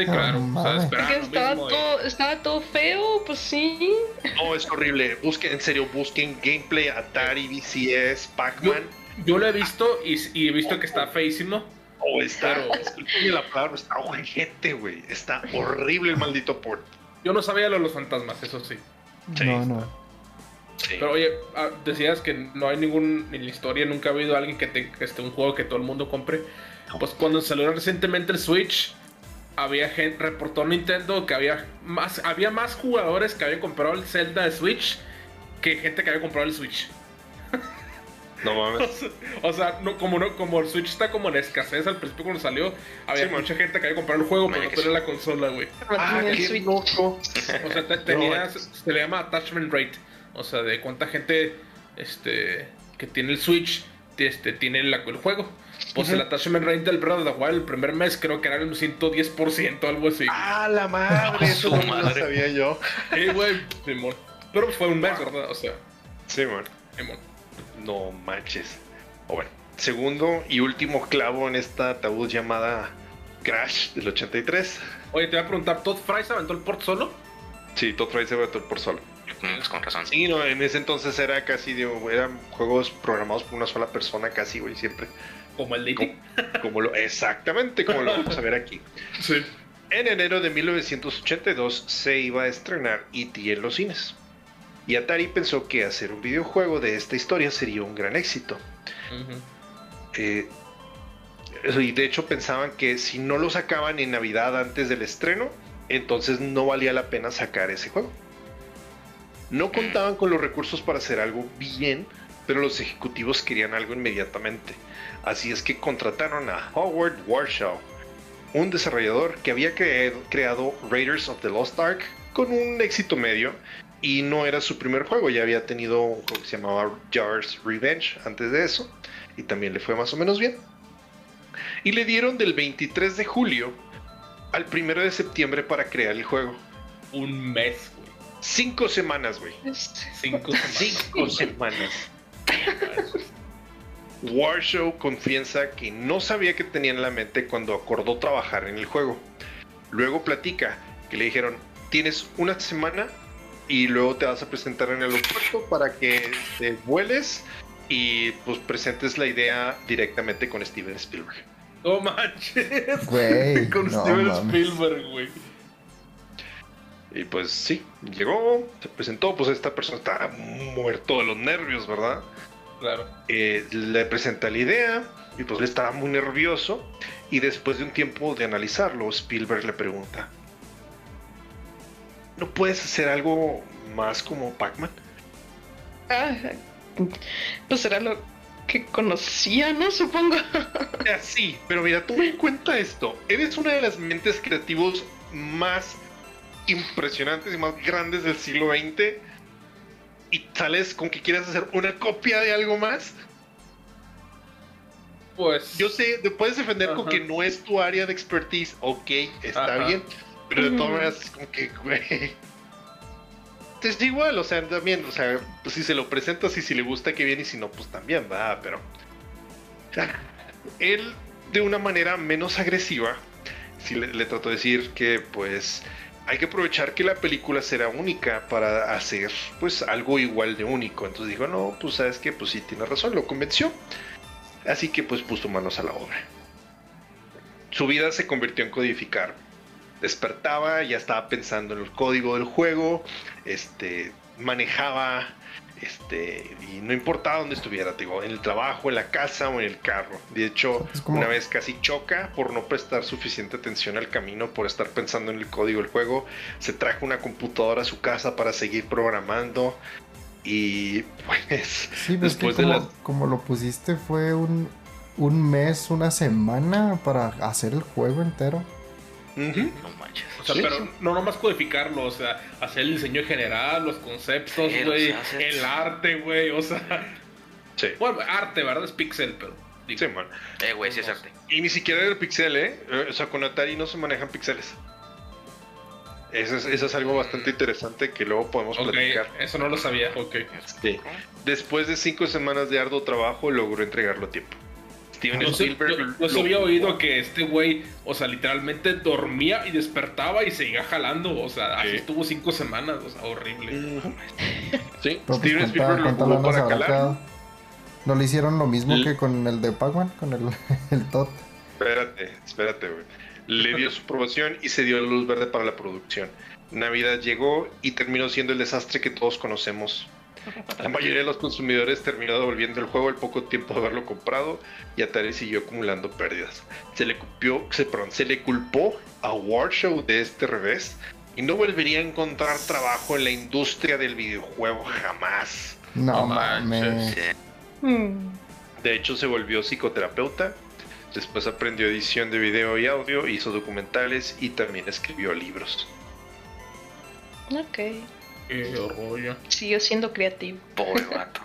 Speaker 4: Sí, claro.
Speaker 2: Ah,
Speaker 4: o sea,
Speaker 2: mames.
Speaker 4: esperaban
Speaker 5: Que
Speaker 4: lo
Speaker 5: estaba
Speaker 4: mismo y-
Speaker 5: todo, estaba todo feo, pues sí.
Speaker 1: No, es horrible. Busquen, en serio, busquen gameplay Atari, VCS, Pac-Man.
Speaker 4: Yo lo he visto y, y he visto que está feísimo.
Speaker 1: Oh, está,
Speaker 4: Pero-
Speaker 1: la palabra, está ojete, güey. Está horrible el maldito port.
Speaker 4: Yo no sabía lo de los fantasmas, eso sí.
Speaker 1: Sí.
Speaker 2: No, no.
Speaker 1: Sí.
Speaker 4: Pero oye, ah, decías que no hay ningún, en la historia nunca ha habido alguien que tenga este, un juego que todo el mundo compre. Pues cuando salió recientemente el Switch, había gente, reportó Nintendo que había más, había más jugadores que habían comprado el Zelda de Switch que gente que había comprado el Switch.
Speaker 1: No mames.
Speaker 4: O sea, no, como no, como el Switch está como en escasez al principio cuando salió, había
Speaker 1: Sí, man.
Speaker 4: mucha gente que había comprado el juego, pero no tenía la consola, güey.
Speaker 1: Ah,
Speaker 5: Tenía el
Speaker 1: qué
Speaker 5: Switch.
Speaker 1: loco.
Speaker 4: O sea, te- tenías, se le llama attachment rate. O sea, de cuánta gente este, que tiene el Switch este, tiene la- el juego. Pues el attachment rate del Breath of the Wild el primer mes creo que era el 110%, algo así.
Speaker 1: Ah, la madre, eso
Speaker 3: Su
Speaker 1: no lo
Speaker 3: madre.
Speaker 1: sabía yo.
Speaker 4: Sí, güey, Simón. Pero pues fue un mes, ¿verdad? O sea,
Speaker 1: Sí, man.
Speaker 4: Simón.
Speaker 1: No manches. O bueno, segundo y último clavo en esta ataúd llamada Crash del 83.
Speaker 4: Oye, te voy a preguntar, ¿Todd Fry se aventó el port solo?
Speaker 1: Sí, Todd Fry se va por solo.
Speaker 3: Mm, pues con razón.
Speaker 1: Sí, no, en ese entonces era casi, digo, eran juegos programados por una sola persona casi, güey, siempre.
Speaker 4: Como el Dating.
Speaker 1: Como lo, exactamente como lo vamos a ver aquí.
Speaker 4: Sí.
Speaker 1: En enero de 1982 se iba a estrenar E.T. en los cines. Y Atari pensó que hacer un videojuego de esta historia sería un gran éxito. Eh, y de hecho pensaban que si no lo sacaban en Navidad antes del estreno, entonces no valía la pena sacar ese juego. No contaban con los recursos para hacer algo bien, pero los ejecutivos querían algo inmediatamente. Así es que contrataron a Howard Warshaw, un desarrollador que había creado, Raiders of the Lost Ark con un éxito medio y no era su primer juego, ya había tenido un juego que se llamaba Jar's Revenge antes de eso y también le fue más o menos bien. Y le dieron del 23 de julio al 1 de septiembre para crear el juego.
Speaker 4: Un mes, güey.
Speaker 1: Cinco semanas, güey.
Speaker 5: Este,
Speaker 4: Cinco
Speaker 1: Cinco semanas. Warshow confiesa que no sabía qué tenía en la mente cuando acordó trabajar en el juego. Luego platica que le dijeron, tienes una semana y luego te vas a presentar en el aeropuerto para que te vueles y pues presentes la idea directamente con Steven Spielberg.
Speaker 4: No manches.
Speaker 2: Güey,
Speaker 4: Con
Speaker 2: no
Speaker 4: Steven
Speaker 2: mames.
Speaker 4: Spielberg, güey.
Speaker 1: Y pues sí, llegó, se presentó, pues esta persona está muerto de los nervios, ¿verdad?
Speaker 4: Claro.
Speaker 1: Eh, le presenta la idea y pues él estaba muy nervioso y después de un tiempo de analizarlo, Spielberg le pregunta, ¿no puedes hacer algo más como Pac-Man?
Speaker 5: Ah, pues era lo que conocía, ¿no? Supongo.
Speaker 1: Ya, sí, pero mira, toma en cuenta esto. Eres una de las mentes creativos más impresionantes y más grandes del siglo XX y sales con que quieras hacer una copia de algo más.
Speaker 4: Pues.
Speaker 1: Yo sé, te puedes defender con que no es tu área de expertise, ok, está
Speaker 4: Ajá.
Speaker 1: bien, pero de todas maneras como que, güey. Es igual, o sea, también, o sea, pues si se lo presentas y si le gusta, que bien, y si no, pues también, va, pero. Él, de una manera menos agresiva, sí le, le trató de decir que, pues, hay que aprovechar que la película será única para hacer, pues, algo igual de único. Entonces dijo, no, pues, sabes que, pues sí, tiene razón, lo convenció. Así que, pues, puso manos a la obra. Su vida se convirtió en codificar. Despertaba, ya estaba pensando en el código del juego, este, manejaba, este, y no importaba dónde estuviera, digo, en el trabajo, en la casa o en el carro. De hecho,
Speaker 2: como-
Speaker 1: una vez casi choca por no prestar suficiente atención al camino, por estar pensando en el código del juego. Se trajo una computadora a su casa para seguir programando. Y pues,
Speaker 2: Sí, pues que
Speaker 1: después de
Speaker 2: como,
Speaker 1: las
Speaker 2: como lo pusiste fue un, un mes, una semana para hacer el juego entero.
Speaker 4: Sea,
Speaker 1: Sí,
Speaker 4: pero
Speaker 1: sí.
Speaker 4: no nomás codificarlo, o sea, hacer el diseño general, los conceptos, güey, el arte, güey, o sea,
Speaker 1: Sí,
Speaker 4: bueno, arte, ¿verdad? Es pixel, pero digo,
Speaker 1: sí, man.
Speaker 3: Eh, güey, sí es arte.
Speaker 1: Y ni siquiera era el pixel, ¿eh? Eh, O sea, con Atari no se manejan píxeles. Eso es, eso es algo bastante interesante que luego podemos
Speaker 4: ok,
Speaker 1: platicar.
Speaker 4: eso no lo sabía, ok.
Speaker 1: Sí. Después de cinco semanas de arduo trabajo, logró entregarlo a tiempo. Steven
Speaker 4: se-
Speaker 1: Spielberg.
Speaker 4: yo-
Speaker 1: lo-
Speaker 4: yo se había oído que este güey, o sea, literalmente dormía y despertaba y seguía jalando, o sea, así
Speaker 1: Sí.
Speaker 4: estuvo cinco semanas, o sea, horrible.
Speaker 1: Sí,
Speaker 2: Pero
Speaker 1: Steven
Speaker 2: ¿cuánta-
Speaker 1: Spielberg lo jugó para calar.
Speaker 2: ¿No le hicieron lo mismo que con el de Pac-Man? Con el, el Tot.
Speaker 1: Espérate, espérate, güey. Le dio su aprobación y se dio luz verde para la producción. Navidad llegó y terminó siendo el desastre que todos conocemos. La mayoría de los consumidores terminó devolviendo el juego al poco tiempo de haberlo comprado y Atari siguió acumulando pérdidas. Se le, culpió, se, perdón, se le culpó a Warshow de este revés y no volvería a encontrar trabajo en la industria del videojuego jamás.
Speaker 2: No,
Speaker 4: No
Speaker 2: mames.
Speaker 5: Hmm.
Speaker 1: De hecho, se volvió psicoterapeuta. Después aprendió edición de video y audio, hizo documentales y también escribió libros.
Speaker 5: Ok.
Speaker 4: Qué rollo.
Speaker 5: Siguió siendo creativo.
Speaker 3: Pobre vato.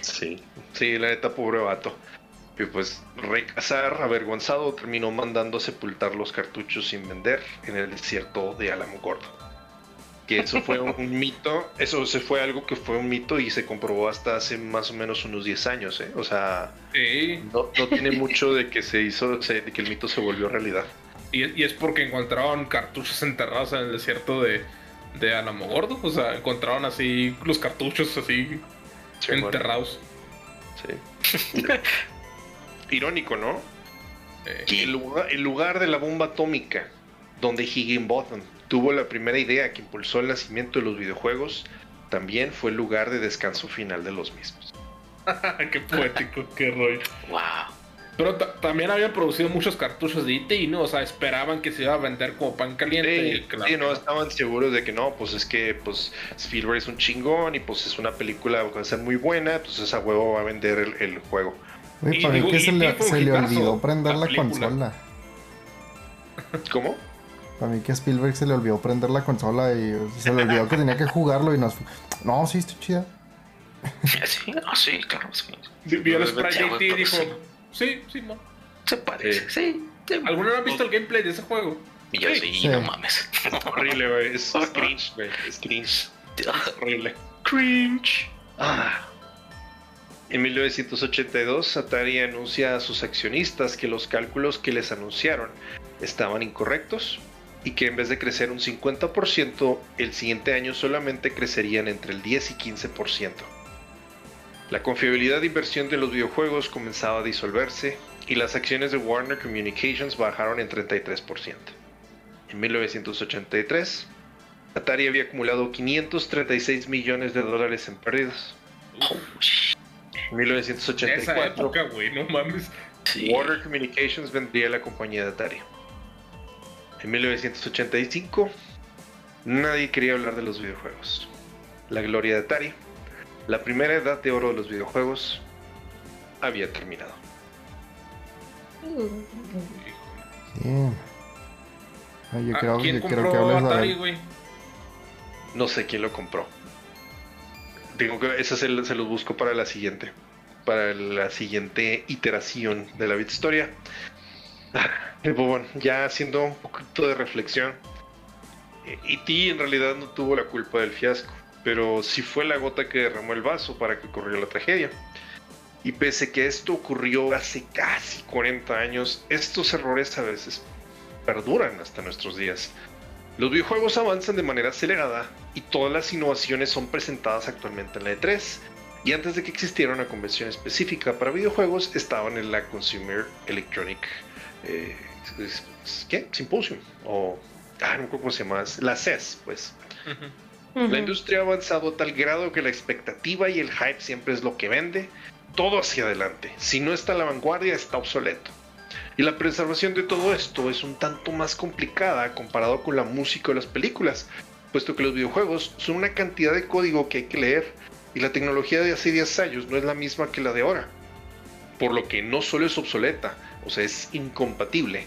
Speaker 1: Sí, sí, la neta, pobre vato. Y pues, recasar, avergonzado, terminó mandando a sepultar los cartuchos sin vender en el desierto de Álamo Gordo. Que eso fue un, mito, eso se fue algo que fue un mito y se comprobó hasta hace más o menos unos 10 años, ¿eh? O sea,
Speaker 4: Sí,
Speaker 1: no, no tiene mucho de que se hizo, de que el mito se volvió realidad.
Speaker 4: y, y es porque encontraron cartuchos enterrados en el desierto de, de Alamogordo, o sea, encontraron así los cartuchos así
Speaker 1: Sí, bueno,
Speaker 4: enterrados.
Speaker 1: sí. Irónico, ¿no?
Speaker 4: Eh,
Speaker 1: El lugar, el lugar de la bomba atómica, donde Higginbotham tuvo la primera idea que impulsó el nacimiento de los videojuegos, también fue el lugar de descanso final de los mismos.
Speaker 4: qué poético, qué rollo.
Speaker 3: Wow.
Speaker 4: Pero ta- también habían producido muchos cartuchos de E.T. y no, o sea, esperaban que se iba a vender como pan caliente. y
Speaker 1: Sí,
Speaker 4: claro
Speaker 1: sí, no, estaban seguros de que no, pues es que pues Spielberg es un chingón y pues es una película que va a ser muy buena, entonces a huevo va a vender el, el juego.
Speaker 2: Oye,
Speaker 4: Y
Speaker 2: para mí
Speaker 4: digo,
Speaker 2: que
Speaker 4: y
Speaker 2: se le, se olvidó prender
Speaker 4: la
Speaker 2: consola.
Speaker 1: ¿Cómo?
Speaker 2: Para mí que a Spielberg se le olvidó prender la consola y se le olvidó que tenía que jugarlo y nos... No, sí, está chida.
Speaker 3: Sí, no, sí, claro, sí.
Speaker 4: Vi- Vio el sprite E.T. y dijo,
Speaker 3: sí.
Speaker 4: sí, mo.
Speaker 3: Se parece, sí. sí.
Speaker 4: ¿Alguno no ha visto el gameplay de ese juego?
Speaker 3: Y yo
Speaker 4: Sí.
Speaker 3: sí,
Speaker 2: Sí.
Speaker 3: no mames.
Speaker 1: Horrible, güey, es, es cringe, güey, es cringe, horrible.
Speaker 3: Cringe.
Speaker 1: Ah. En 1982, Atari anuncia a sus accionistas que los cálculos que les anunciaron estaban incorrectos y que en vez de crecer un 50%, el siguiente año solamente crecerían entre el 10 y 15%. La confiabilidad de inversión de los videojuegos comenzaba a disolverse y las acciones de Warner Communications bajaron en 33%. En 1983, Atari había acumulado 536 millones de dólares en pérdidas. En
Speaker 4: En esa
Speaker 1: 1984,
Speaker 4: época, güey, no mames.
Speaker 3: Sí.
Speaker 1: Warner Communications vendría la compañía de Atari. En 1985, nadie quería hablar de los videojuegos. La gloria de Atari, la primera edad de oro de los videojuegos, había terminado.
Speaker 2: Bien. Ay, yo
Speaker 4: Ah,
Speaker 2: creo,
Speaker 4: ¿Quién
Speaker 2: yo quiero
Speaker 4: compró
Speaker 2: que hables de-
Speaker 4: Atari, güey?
Speaker 1: No sé quién lo compró. Digo que ese se, lo- se los busco para la siguiente. Para la siguiente iteración de la historia. Pues bueno, ya haciendo un poquito de reflexión. eh, E.T. en realidad no tuvo la culpa del fiasco, pero sí fue la gota que derramó el vaso para que ocurriera la tragedia. Y pese que esto ocurrió hace casi 40 años, estos errores a veces perduran hasta nuestros días. Los videojuegos avanzan de manera acelerada y todas las innovaciones son presentadas actualmente en la E3. Y antes de que existiera una convención específica para videojuegos, estaban en la Consumer Electronic eh, ¿qué? Symposium o ah, no me cómo se llama, la CES, pues. La industria ha avanzado a tal grado que la expectativa y el hype siempre es lo que vende. Todo hacia adelante. Si no está a la vanguardia, está obsoleto. Y la preservación de todo esto es un tanto más complicada comparado con la música o las películas, puesto que los videojuegos son una cantidad de código que hay que leer y la tecnología de hace 10 años no es la misma que la de ahora. Por lo que no solo es obsoleta, o sea, es incompatible.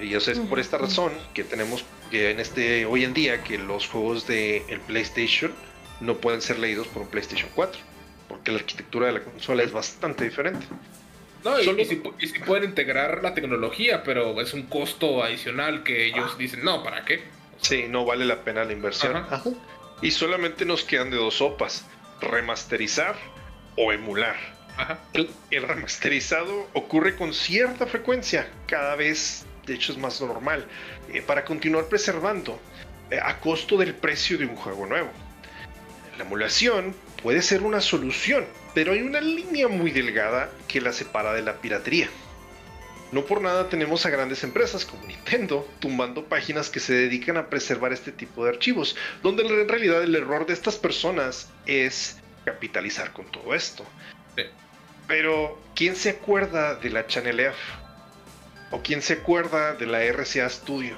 Speaker 1: Y o sea, es por esta razón que tenemos que en este hoy en día que los juegos de el PlayStation no pueden ser leídos por un PlayStation 4, porque la arquitectura de la consola es bastante diferente.
Speaker 4: No, y,
Speaker 1: Solo-
Speaker 4: y y sí pueden integrar la tecnología, pero es un costo adicional que ellos
Speaker 1: Ah.
Speaker 4: dicen, no, ¿para qué?
Speaker 1: Sí, no vale la pena la inversión.
Speaker 4: Ajá.
Speaker 1: Ajá. Y solamente nos quedan de dos sopas, remasterizar o emular.
Speaker 4: Ajá.
Speaker 1: El, el remasterizado ocurre con cierta frecuencia, cada vez, de hecho es más normal, eh, para continuar preservando eh, a costo del precio de un juego nuevo. La emulación puede ser una solución, pero hay una línea muy delgada que la separa de la piratería. No por nada tenemos a grandes empresas como Nintendo tumbando páginas que se dedican a preservar este tipo de archivos, donde en realidad el error de estas personas es capitalizar con todo esto.
Speaker 4: Sí.
Speaker 1: Pero, ¿quién se acuerda de la Channel F? ¿O quién se acuerda de la RCA Studio?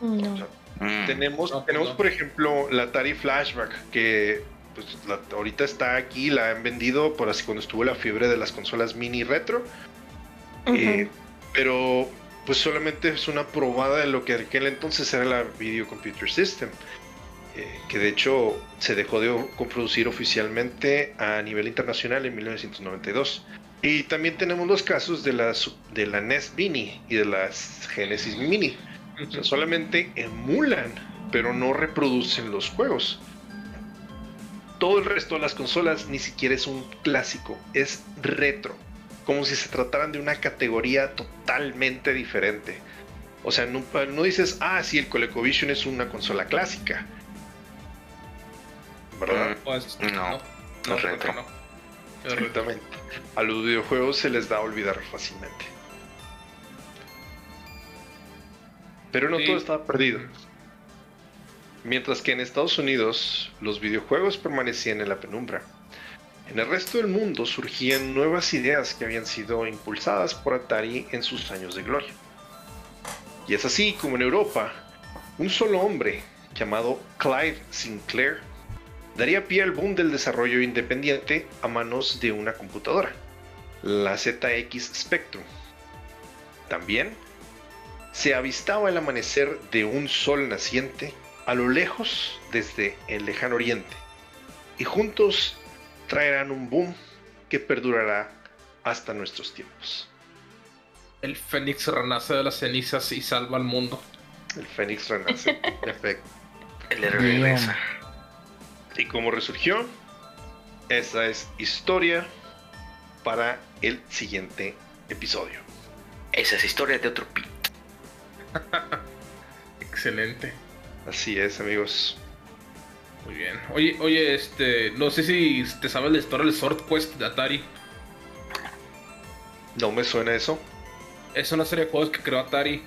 Speaker 5: No.
Speaker 3: Mm.
Speaker 1: Tenemos,
Speaker 4: No,
Speaker 1: tenemos
Speaker 4: no.
Speaker 1: por ejemplo, la Atari Flashback, que pues, la- ahorita está aquí, la han vendido por así cuando estuvo la fiebre de las consolas mini retro. Eh, pero pues solamente es una probada de lo que en aquel entonces era la Video Computer System. eh, que de hecho se dejó de producir oficialmente a nivel internacional en 1992. Y también tenemos los casos de la, de la NES Mini y de las Genesis Mini. O sea, solamente emulan, pero no reproducen los juegos. Todo el resto de las consolas ni siquiera es un clásico, es retro. Como si se trataran de una categoría totalmente diferente. O sea, no, no dices, ah, sí, el ColecoVision es una consola clásica. ¿Verdad?
Speaker 4: Pues,
Speaker 3: No,
Speaker 4: no,
Speaker 3: no
Speaker 4: no,
Speaker 3: es
Speaker 4: creo
Speaker 3: retro.
Speaker 4: no.
Speaker 1: Exactamente. A los videojuegos se les da a olvidar fácilmente. Pero no
Speaker 4: Sí.
Speaker 1: todo estaba perdido. Mientras que en Estados Unidos los videojuegos permanecían en la penumbra. En el resto del mundo surgían nuevas ideas que habían sido impulsadas por Atari en sus años de gloria. Y es así como en Europa, un solo hombre llamado Clive Sinclair daría pie al boom del desarrollo independiente a manos de una computadora, la ZX Spectrum. También se avistaba el amanecer de un sol naciente a lo lejos desde el lejano oriente, y juntos traerán un boom que perdurará hasta nuestros tiempos.
Speaker 4: El Fénix renace de las cenizas y salva al mundo.
Speaker 1: El Fénix renace, en efecto.
Speaker 3: El héroe regresa.
Speaker 1: Y como resurgió, esa es historia para el siguiente episodio.
Speaker 3: Esa es historia de otro pit.
Speaker 4: Excelente.
Speaker 1: Así es, amigos.
Speaker 4: Muy bien. Oye, oye, este, no sé si te sabes la historia del Sword Quest de Atari.
Speaker 1: No me suena eso.
Speaker 4: Es una serie de juegos que creó Atari.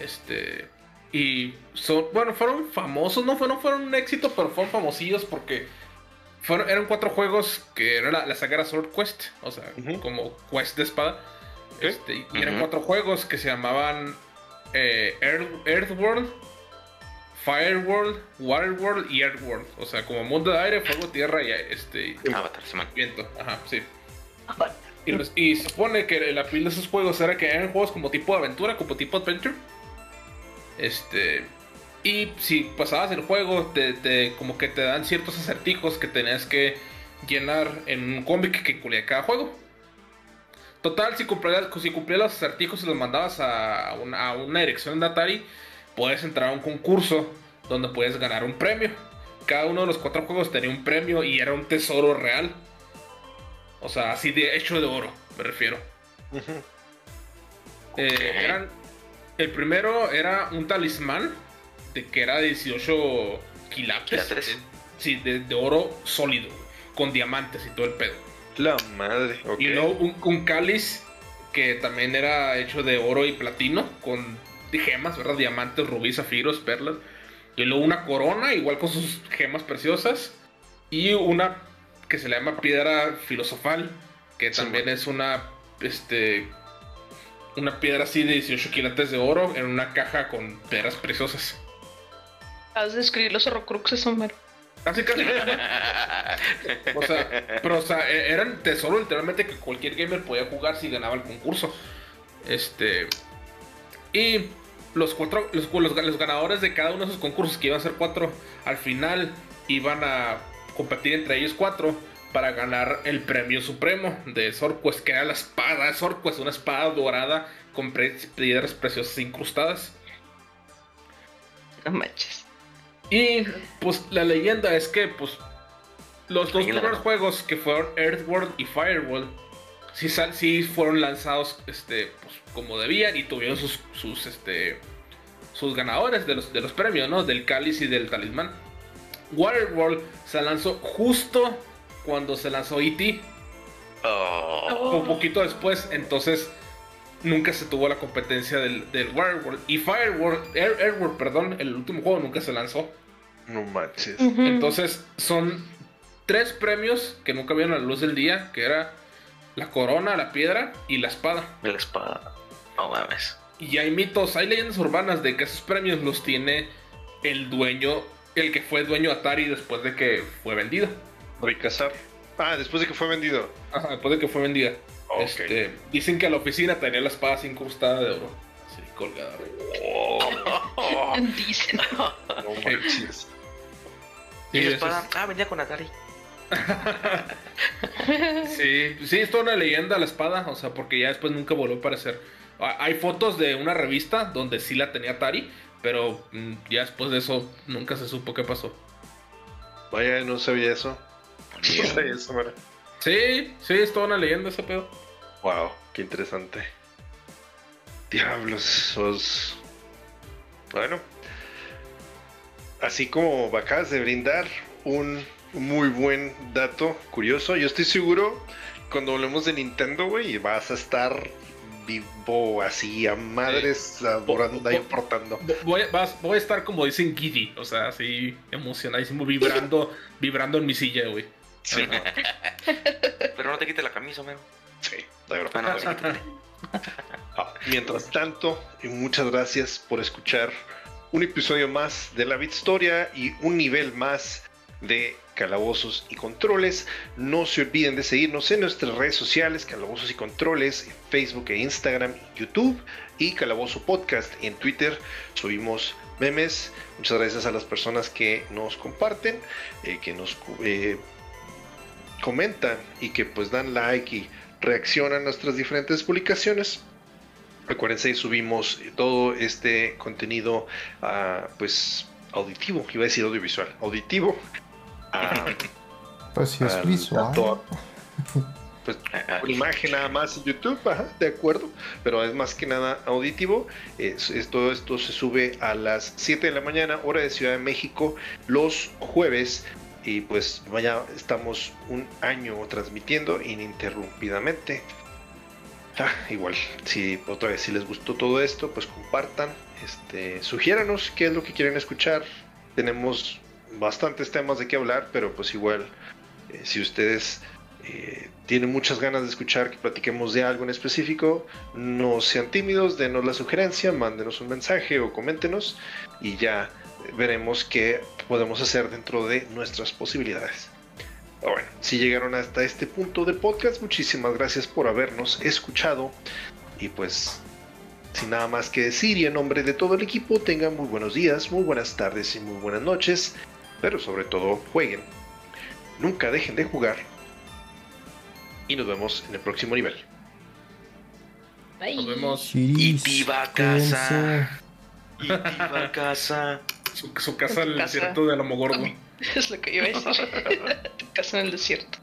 Speaker 4: Este. Y son. Bueno, fueron famosos, no fueron, fueron un éxito, pero fueron famosillos porque. Fueron, eran cuatro juegos que era la, la saga era Sword Quest. O sea, como Quest de espada. Este, y eran cuatro juegos que se llamaban eh, Earth, Earthworld, Fireworld, Waterworld y Earthworld. O sea, como mundo de aire, fuego, tierra y este
Speaker 3: Avatar,
Speaker 4: viento. Ajá, sí. Y, los- y se supone que la pila de esos juegos era que eran juegos como tipo aventura, como tipo adventure. Este. Y si pasabas el juego, te, te- como que te dan ciertos acertijos que tenías que llenar en un cómic que incluía cada juego. Total, si cumplías, si cumplías los acertijos y los mandabas a una, a una dirección de Atari, puedes entrar a un concurso donde puedes ganar un premio. Cada uno de los cuatro juegos tenía un premio y era un tesoro real. O sea, así de hecho de oro, me refiero. Eh, eran, el primero era un talismán de que era 18 quilates.
Speaker 3: Quilates.
Speaker 4: de- sí, de, de oro sólido, con diamantes y todo el pedo.
Speaker 1: La madre. ok.
Speaker 4: Y luego un, un cáliz que también era hecho de oro y platino, con gemas, ¿verdad? Diamantes, rubíes, zafiros, perlas. Y luego una corona, igual con sus gemas preciosas. Y una que se le llama piedra filosofal, que
Speaker 1: Sí,
Speaker 4: también es una, este, una piedra así de 18 quilates de oro en una caja con piedras preciosas.
Speaker 5: Has de escribir los horrocruxes, Homero.
Speaker 4: Casi, casi. O sea, pero o sea, e- eran tesoro literalmente que cualquier gamer podía jugar si ganaba el concurso. Este. Y los cuatro. Los, los, los ganadores de cada uno de esos concursos, que iban a ser cuatro, al final iban a competir entre ellos cuatro para ganar el premio supremo de Sorquest, que era la espada de Sorquest, una espada dorada con piedras preciosas incrustadas.
Speaker 5: No manches.
Speaker 4: Y pues la leyenda es que pues los dos primeros juegos que fueron Earthworld y Fireworld sí, sí fueron lanzados este pues, como debían y tuvieron sus sus este sus ganadores de los de los premios, ¿no? Del cáliz y del talismán. Waterworld se lanzó justo cuando se lanzó E.T.
Speaker 3: Oh.
Speaker 4: un poquito después, entonces nunca se tuvo la competencia del, del y Fireworld, Air, Airworld, perdón, el último juego nunca se lanzó.
Speaker 1: No manches.
Speaker 4: Entonces son tres premios que nunca vieron la luz del día, que era la corona, la piedra y la espada.
Speaker 3: La espada. No mames.
Speaker 4: Y hay mitos, hay leyendas urbanas de que esos premios los tiene el dueño, el que fue dueño de Atari después de que fue vendido.
Speaker 1: Ricasar. Ah, después de que fue vendido.
Speaker 4: Ajá, después de que fue vendida.
Speaker 1: Ok.
Speaker 4: Este, dicen que a la oficina tenía la espada así incrustada de oro. Así colgada.
Speaker 1: Oh,
Speaker 5: Dicen.
Speaker 1: no manches.
Speaker 3: ¿Y la espada? Ah, venía con Atari.
Speaker 4: sí, sí, es toda una leyenda la espada, o sea, porque ya después nunca volvió a aparecer. Ah, Hay fotos de una revista donde sí la tenía Atari, pero mm, ya después de eso nunca se supo qué pasó.
Speaker 1: Vaya, no sabía eso. Eso.
Speaker 4: Sí, sí, es toda una leyenda ese pedo.
Speaker 1: Wow, qué interesante. Diablos, sos. Bueno. Así como acabas de brindar un muy buen dato curioso, yo estoy seguro cuando hablemos de Nintendo, güey, vas a estar vivo así a madres adorando y aportando.
Speaker 4: Voy, vas- voy a estar como dicen giddy, o sea, así emocionadísimo, vibrando, vibrando en mi silla, güey.
Speaker 1: Sí,
Speaker 3: Pero no te quites la camisa, amigo.
Speaker 1: sí, de verdad.
Speaker 3: Quítate.
Speaker 1: Ah, Mientras tanto, y muchas gracias por escuchar un episodio más de la Historia y un nivel más de Calabozos y Controles. No se olviden de seguirnos en nuestras redes sociales, Calabozos y Controles, en Facebook e Instagram, YouTube y Calabozo Podcast en Twitter. Subimos memes. Muchas gracias a las personas que nos comparten, eh, que nos eh, comentan y que pues dan like y reaccionan a nuestras diferentes publicaciones. Acuérdense, subimos todo este contenido ah, pues auditivo, iba a decir audiovisual, auditivo. a-
Speaker 2: Pues sí es
Speaker 1: al-
Speaker 2: visual.
Speaker 1: pues por imagen nada más en YouTube, ajá, de acuerdo, pero es más que nada auditivo. Es, es- todo esto se sube a las 7 de la mañana, hora de Ciudad de México, los jueves. Y pues vaya, estamos un año transmitiendo ininterrumpidamente. Ah, igual, si otra vez si les gustó todo esto, pues compartan, este, sugiéranos qué es lo que quieren escuchar. Tenemos bastantes temas de qué hablar, pero pues igual, eh, si ustedes eh, tienen muchas ganas de escuchar que platiquemos de algo en específico, no sean tímidos, denos la sugerencia, mándenos un mensaje o coméntenos y ya veremos qué podemos hacer dentro de nuestras posibilidades. Bueno, si llegaron hasta este punto del podcast, muchísimas gracias por habernos escuchado. Y pues, sin nada más que decir y en nombre de todo el equipo, tengan muy buenos días, muy buenas tardes y muy buenas noches. Pero sobre todo, jueguen. Nunca dejen de jugar. Y nos vemos en el próximo nivel.
Speaker 5: Bye.
Speaker 4: Nos vemos.
Speaker 3: Y viva casa. Y viva casa.
Speaker 4: Su, su casa en el
Speaker 5: Casa.
Speaker 4: desierto de Lomo Gordo.
Speaker 5: Es lo que iba a decir. Tu casa en el desierto.